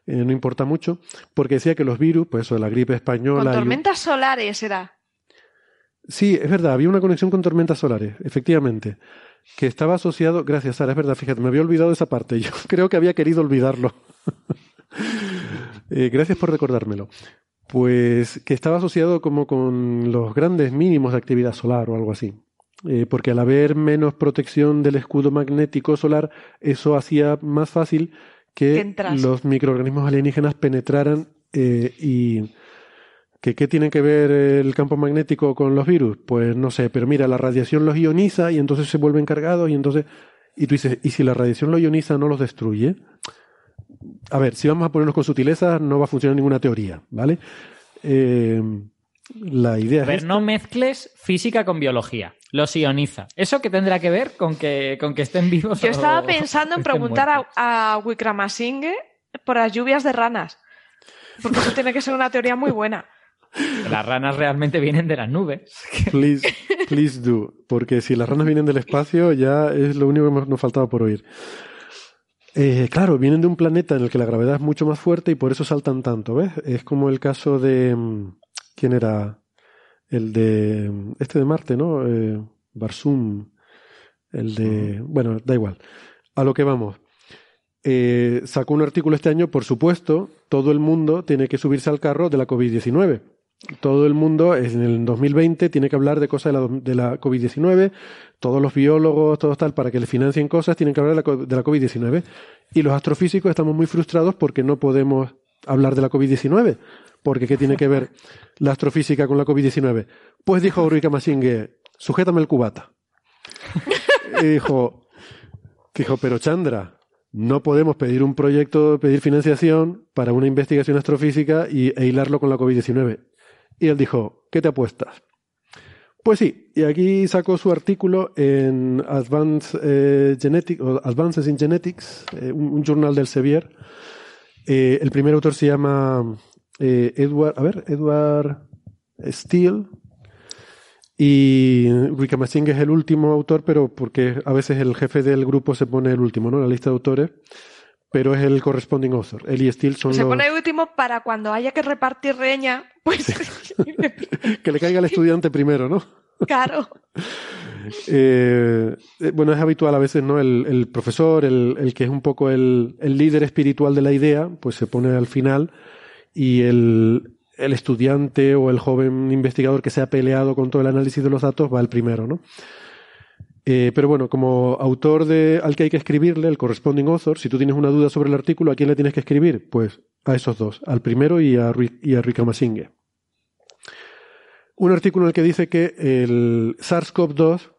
eh, no importa mucho, porque decía que los virus, pues eso de la gripe española... Con tormentas solares era. Sí, es verdad, había una conexión con tormentas solares, efectivamente, que estaba asociado, gracias Sara, es verdad, fíjate, me había olvidado esa parte, <laughs> yo creo que había querido olvidarlo. <laughs> Eh, gracias por recordármelo. Pues que estaba asociado como con los grandes mínimos de actividad solar o algo así. Eh, porque al haber menos protección del escudo magnético solar, eso hacía más fácil que los microorganismos alienígenas penetraran eh, y ¿Que ¿Qué tiene que ver el campo magnético con los virus? Pues no sé, pero mira, la radiación los ioniza y entonces se vuelven cargados y entonces... Y tú dices, ¿y si la radiación los ioniza no los destruye? A ver, si vamos a ponernos con sutileza, no va a funcionar ninguna teoría, ¿vale? Eh, La idea a ver, es. no mezcles física con biología. Los ioniza. ¿Eso qué tendrá que ver con que, con que estén vivos? Yo estaba o pensando en <laughs> preguntar muertos? a, a Wickramasinghe por las lluvias de ranas. Porque eso tiene que ser una teoría muy buena. <laughs> Las ranas realmente vienen de las nubes. Please, please do. Porque si las ranas vienen del espacio, ya es lo único que nos- faltaba por oír. Eh, claro, vienen de un planeta en el que la gravedad es mucho más fuerte y por eso saltan tanto, ¿ves? Es como el caso de. mm, ¿Quién era? El de. mm, Este de Marte, ¿no? Eh, Barsum. El de. Bueno, da igual. A lo que vamos. Eh, sacó un artículo este año, por supuesto, todo el mundo tiene que subirse al carro de la COVID-19. Todo el mundo en el 2020 tiene que hablar de cosas de la, de la COVID-19. Todos los biólogos, todos tal, para que le financien cosas, tienen que hablar de la, co- de la COVID-19. Y los astrofísicos estamos muy frustrados porque no podemos hablar de la COVID-19. Porque ¿qué tiene que ver la astrofísica con la COVID-19? Pues dijo Ulrika Masingue, sujétame el cubata. Dijo, dijo, pero Chandra, no podemos pedir un proyecto, pedir financiación para una investigación astrofísica y, e hilarlo con la COVID-19. Y él dijo, ¿qué te apuestas? Pues sí, y aquí sacó su artículo en Advance, eh, Genetic- o Advances in Genetics, eh, un, un journal del Sevier. Eh, el primer autor se llama eh, Edward, a ver, Edward Steele. Y Wickramasinghe es el último autor, pero porque a veces el jefe del grupo se pone el último, ¿no? La lista de autores. Pero es el corresponding author. Él y Steele son Se los... pone último para cuando haya que repartir reña, pues <laughs> que le caiga al estudiante primero, ¿no? claro. Eh, eh, bueno, es habitual a veces, ¿no? El, el profesor, el, el que es un poco el, el líder espiritual de la idea, pues se pone al final y el, el estudiante o el joven investigador que se ha peleado con todo el análisis de los datos va el primero, ¿no? Eh, pero bueno, como autor de, al que hay que escribirle, el corresponding author, si tú tienes una duda sobre el artículo, ¿a quién le tienes que escribir? Pues a esos dos, al primero y a, y a. Un artículo en el que dice que el SARS-CoV-2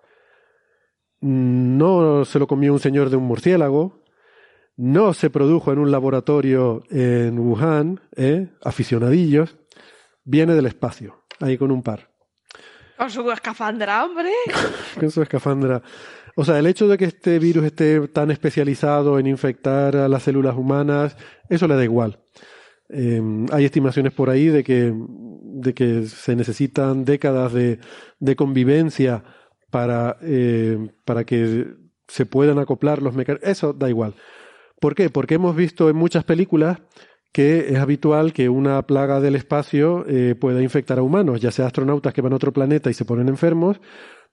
no se lo comió un señor de un murciélago, no se produjo en un laboratorio en Wuhan, ¿eh? aficionadillos, viene del espacio, ahí con un par. Con su escafandra, hombre. <laughs> Con su escafandra. O sea, el hecho de que este virus esté tan especializado en infectar a las células humanas, eso le da igual. Eh, hay estimaciones por ahí de que, de que se necesitan décadas de, de convivencia para, eh, para que se puedan acoplar los mecanismos. Eso da igual. ¿Por qué? Porque hemos visto en muchas películas que es habitual que una plaga del espacio eh, pueda infectar a humanos, ya sea astronautas que van a otro planeta y se ponen enfermos,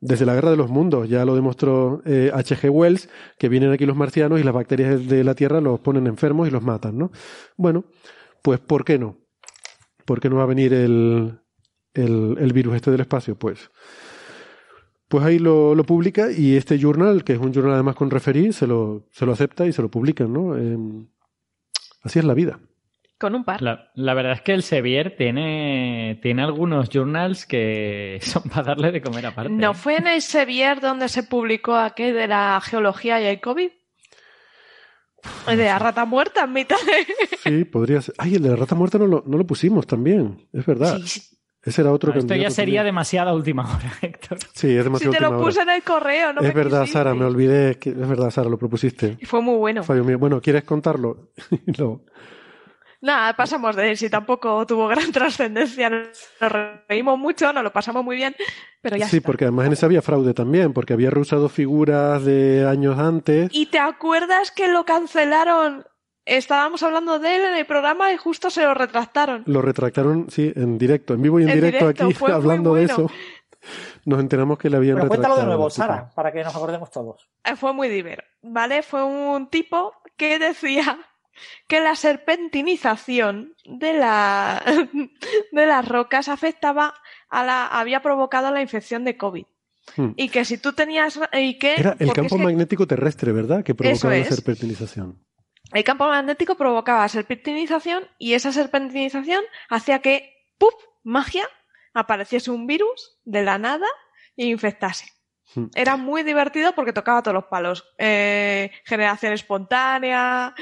desde la Guerra de los Mundos, ya lo demostró eh, H.G. Wells, que vienen aquí los marcianos y las bacterias de la Tierra los ponen enfermos y los matan, ¿no? Bueno, pues ¿por qué no? ¿Por qué no va a venir el, el, virus este del espacio? Pues, pues ahí lo, lo publica y este journal, que es un journal además con referí, se lo, se lo acepta y se lo publican, ¿no? Eh, así es la vida. Con un par. La, la verdad es que el Sevier tiene, tiene algunos journals que <laughs> son para darle de comer aparte. ¿No ¿eh? fue en el Sevier donde se publicó aquel de la geología y el COVID? El de la rata muerta en mitad de... <laughs> Sí, podría ser. Ay, el de la rata muerta no lo, no lo pusimos también, es verdad. Sí, sí. Ese era otro No, esto ya sería también. demasiada última hora, <laughs> Héctor. Sí, es Si demasiado te lo puse hora. en el correo, no Es me verdad, quisiste. Sara, me olvidé. Que, es verdad, Sara, lo propusiste. Y fue muy bueno. Fallo mío. Bueno, ¿quieres contarlo? no. Nada, pasamos de él. Si tampoco tuvo gran <laughs> trascendencia. Nos reímos mucho, nos lo pasamos muy bien, pero ya Sí, está. porque además en ese había fraude también, porque había reusado figuras de años antes. ¿Y te acuerdas que lo cancelaron? Estábamos hablando de él en el programa y justo se lo retractaron. Lo retractaron, sí, en directo, en vivo y en, En directo, directo, aquí, fue <laughs> muy hablando de eso. Nos enteramos que le habían Pero cuéntalo retractado. de nuevo. Sara, para que nos acordemos todos. Eh, Fue muy divertido, ¿vale? Fue un tipo que decía que la serpentinización de, la, <laughs> de las rocas afectaba a la, había provocado la infección de COVID. Hmm. Y que si tú tenías, y que, Era el campo es que magnético terrestre, ¿verdad? Que provocaba la serpentinización. el campo magnético provocaba serpentinización y esa serpentinización hacía que, ¡pup! magia, apareciese un virus de la nada e infectase. Hmm. Era muy divertido porque tocaba todos los palos. Eh, generación espontánea.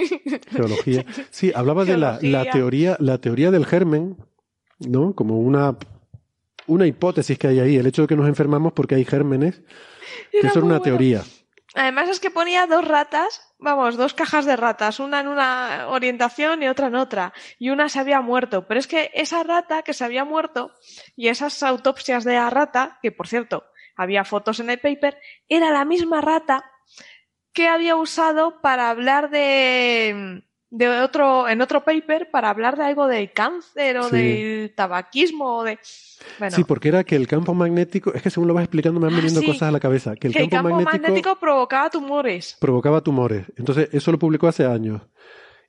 <laughs> Geología. Sí, hablaba de la, la teoría, la teoría del germen, ¿no? Como una una hipótesis que hay ahí, el hecho de que nos enfermamos porque hay gérmenes, que eso es una teoría. Además es que ponía dos ratas, vamos, dos cajas de ratas, una en una orientación y otra en otra, y una se había muerto. Pero es que esa rata que se había muerto y esas autopsias de la rata, que por cierto había fotos en el paper, era la misma rata que había usado para hablar de de otro, en otro paper para hablar de algo del cáncer o del tabaquismo o de. Sí, porque era que el campo magnético, es que según lo vas explicando me van ah, viniendo cosas a la cabeza. Que el, campo, magnético, provocaba tumores. Provocaba tumores. Entonces, eso lo publicó hace años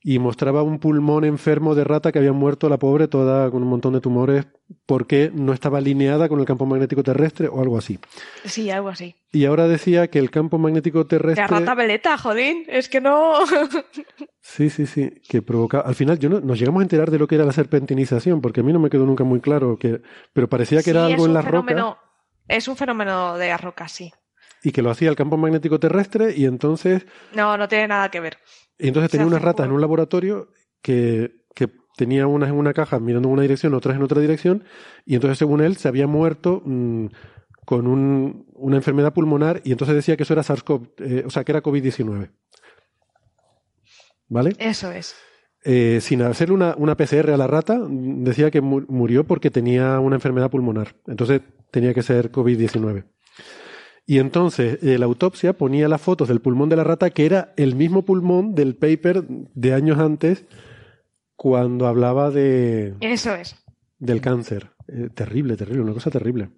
y mostraba un pulmón enfermo de rata que había muerto la pobre toda con un montón de tumores porque no estaba alineada con el campo magnético terrestre o algo así. Sí, algo así. Y ahora decía que el campo magnético terrestre... La rata veleta, jodín, es que no... <laughs> sí, sí, sí, que provocaba... Al final yo no... nos llegamos a enterar de lo que era la serpentinización, porque a mí no me quedó nunca muy claro, que... pero parecía que era algo en la roca. Es un fenómeno de la roca, sí. Y que lo hacía el campo magnético terrestre y entonces... No, no tiene nada que ver. Y entonces tenía unas ratas en un laboratorio que, que tenía unas en una caja mirando en una dirección, otras en otra dirección, y entonces según él se había muerto mm, con un, una enfermedad pulmonar y entonces decía que eso era SARS-CoV, eh, o sea, que era COVID-19. ¿Vale? Eso es. Eh, sin hacerle una, una, PCR a la rata, decía que murió porque tenía una enfermedad pulmonar. Entonces tenía que ser COVID-19. Y entonces eh, la autopsia ponía las fotos del pulmón de la rata, que era el mismo pulmón del paper de años antes, cuando hablaba de. Eso es. Del cáncer. Eh, terrible, terrible, una cosa terrible.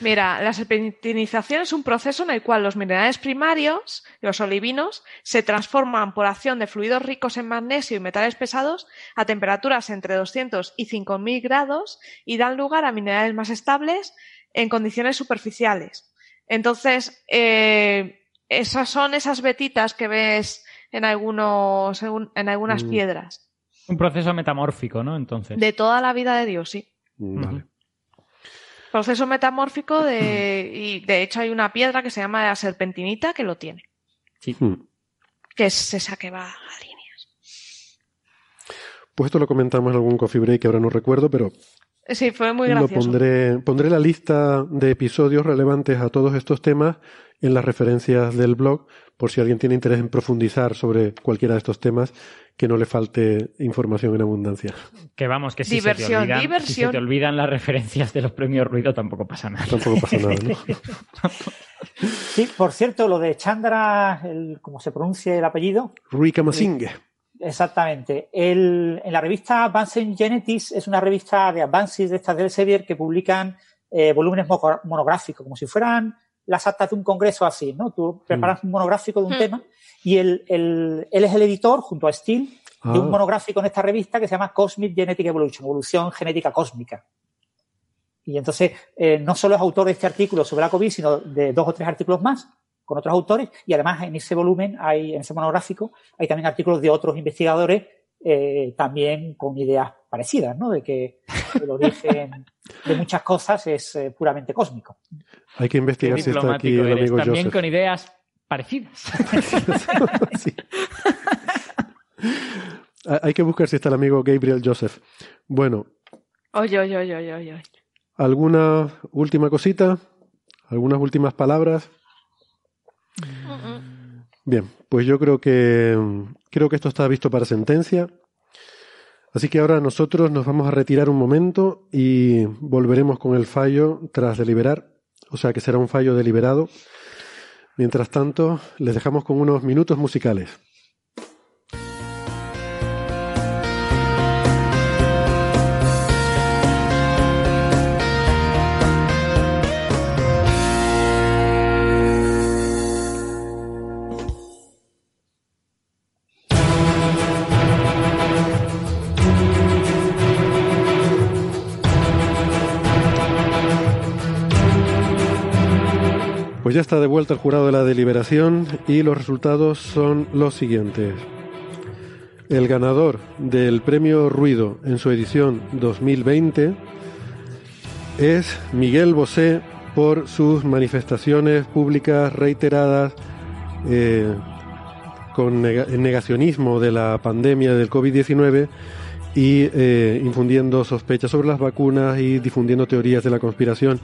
Mira, la serpentinización es un proceso en el cual los minerales primarios, los olivinos, se transforman por acción de fluidos ricos en magnesio y metales pesados a temperaturas entre 200 y 5000 grados y dan lugar a minerales más estables en condiciones superficiales. Entonces, eh, esas son esas vetitas que ves en algunos, en algunas mm. piedras. Un proceso metamórfico, ¿no? Entonces. De toda la vida de Dios, sí. Mm, vale. Proceso metamórfico de. Y de hecho hay una piedra que se llama la serpentinita que lo tiene. Sí. Mm. Que es esa que va a líneas. Pues esto lo comentamos en algún coffee break que ahora no recuerdo, pero Sí, fue muy gracioso. pondré, pondré la lista de episodios relevantes a todos estos temas en las referencias del blog, por si alguien tiene interés en profundizar sobre cualquiera de estos temas, que no le falte información en abundancia. Que vamos, que si, se, te olvidan, si se te olvidan las referencias de los premios Ruido, tampoco pasa nada. Tampoco pasa nada, ¿no? sí, por cierto, lo de Chandra, el, ¿cómo se pronuncia el apellido? Rui Exactamente. en la revista Advanced Genetics es una revista de Advances de estas del Sevier que publican eh, volúmenes monográficos, como si fueran las actas de un congreso así, ¿no? Tú preparas mm. un monográfico de un mm. tema y él, él, es el editor, junto a Steele, de un ah. monográfico en esta revista que se llama Cosmic Genetic Evolution, evolución genética cósmica. Y entonces, eh, no solo es autor de este artículo sobre la COVID, sino de dos o tres artículos más con otros autores y además en ese volumen, hay, en ese monográfico, hay también artículos de otros investigadores eh, también con ideas parecidas, ¿no? De que <laughs> el origen de muchas cosas es eh, puramente cósmico. Hay que investigar si está aquí el amigo También con ideas parecidas. <laughs> Hay que buscar si está el amigo Gabriel Joseph. Bueno. Oye, oye, oye, oye, oye. ¿Alguna última cosita? ¿Algunas últimas palabras? Bien, pues yo creo que creo que esto está visto para sentencia. Así que ahora nosotros nos vamos a retirar un momento y volveremos con el fallo tras deliberar, o sea que será un fallo deliberado. Mientras tanto, les dejamos con unos minutos musicales. Ya está de vuelta el jurado de la deliberación y los resultados son los siguientes. El ganador del premio Ruido en su edición 2020 es Miguel Bosé por sus manifestaciones públicas reiteradas eh, con negacionismo de la pandemia del COVID-19 y eh, infundiendo sospechas sobre las vacunas y difundiendo teorías de la conspiración.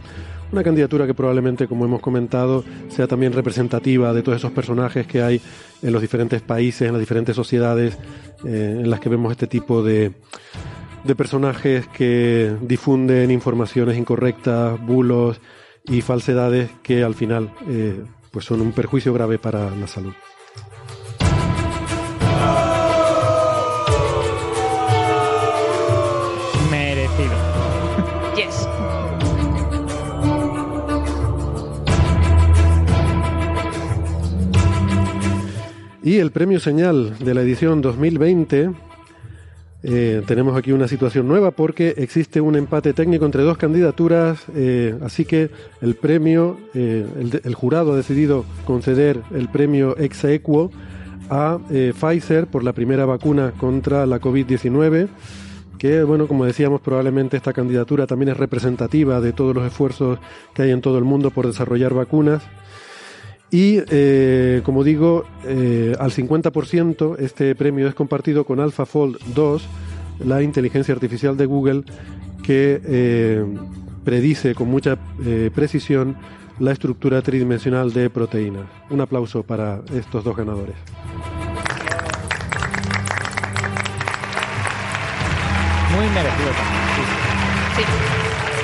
Una candidatura que probablemente, como hemos comentado, sea también representativa de todos esos personajes que hay en los diferentes países, en las diferentes sociedades eh, en las que vemos este tipo de, de personajes que difunden informaciones incorrectas, bulos y falsedades que al final eh, pues son un perjuicio grave para la salud. Y el premio señal de la edición 2020 eh, tenemos aquí una situación nueva porque existe un empate técnico entre dos candidaturas, eh, así que el premio, eh, el, el, jurado ha decidido conceder el premio ex equo a Pfizer por la primera vacuna contra la COVID-19, que bueno, como decíamos, probablemente esta candidatura también es representativa de todos los esfuerzos que hay en todo el mundo por desarrollar vacunas. Y eh, como digo, eh, al 50% este premio es compartido con AlphaFold 2, la inteligencia artificial de Google, que eh, predice con mucha eh, precisión la estructura tridimensional de proteínas. Un aplauso para estos dos ganadores. Muy merecido también. Sí.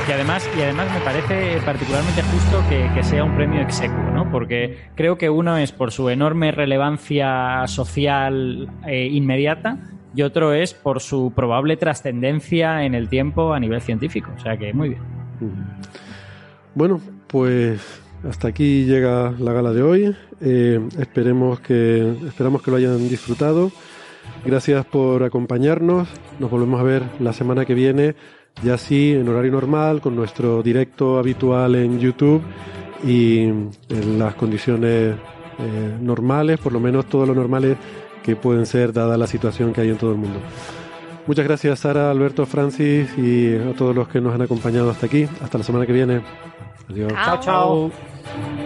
Y además, y además me parece particularmente justo que, que sea un premio execuo, ¿no? Porque creo que uno es por su enorme relevancia social eh, inmediata y otro es por su probable trascendencia en el tiempo a nivel científico. O sea que muy bien. Bueno, pues hasta aquí llega la gala de hoy. Eh, esperemos que, esperamos que lo hayan disfrutado. Gracias por acompañarnos. Nos volvemos a ver la semana que viene ya sí en horario normal, con nuestro directo habitual en YouTube y en las condiciones eh, normales, por lo menos todo lo normales que pueden ser dada la situación que hay en todo el mundo. Muchas gracias Sara, Alberto, Francis y a todos los que nos han acompañado hasta aquí. Hasta la semana que viene. Adiós. Chao, chao.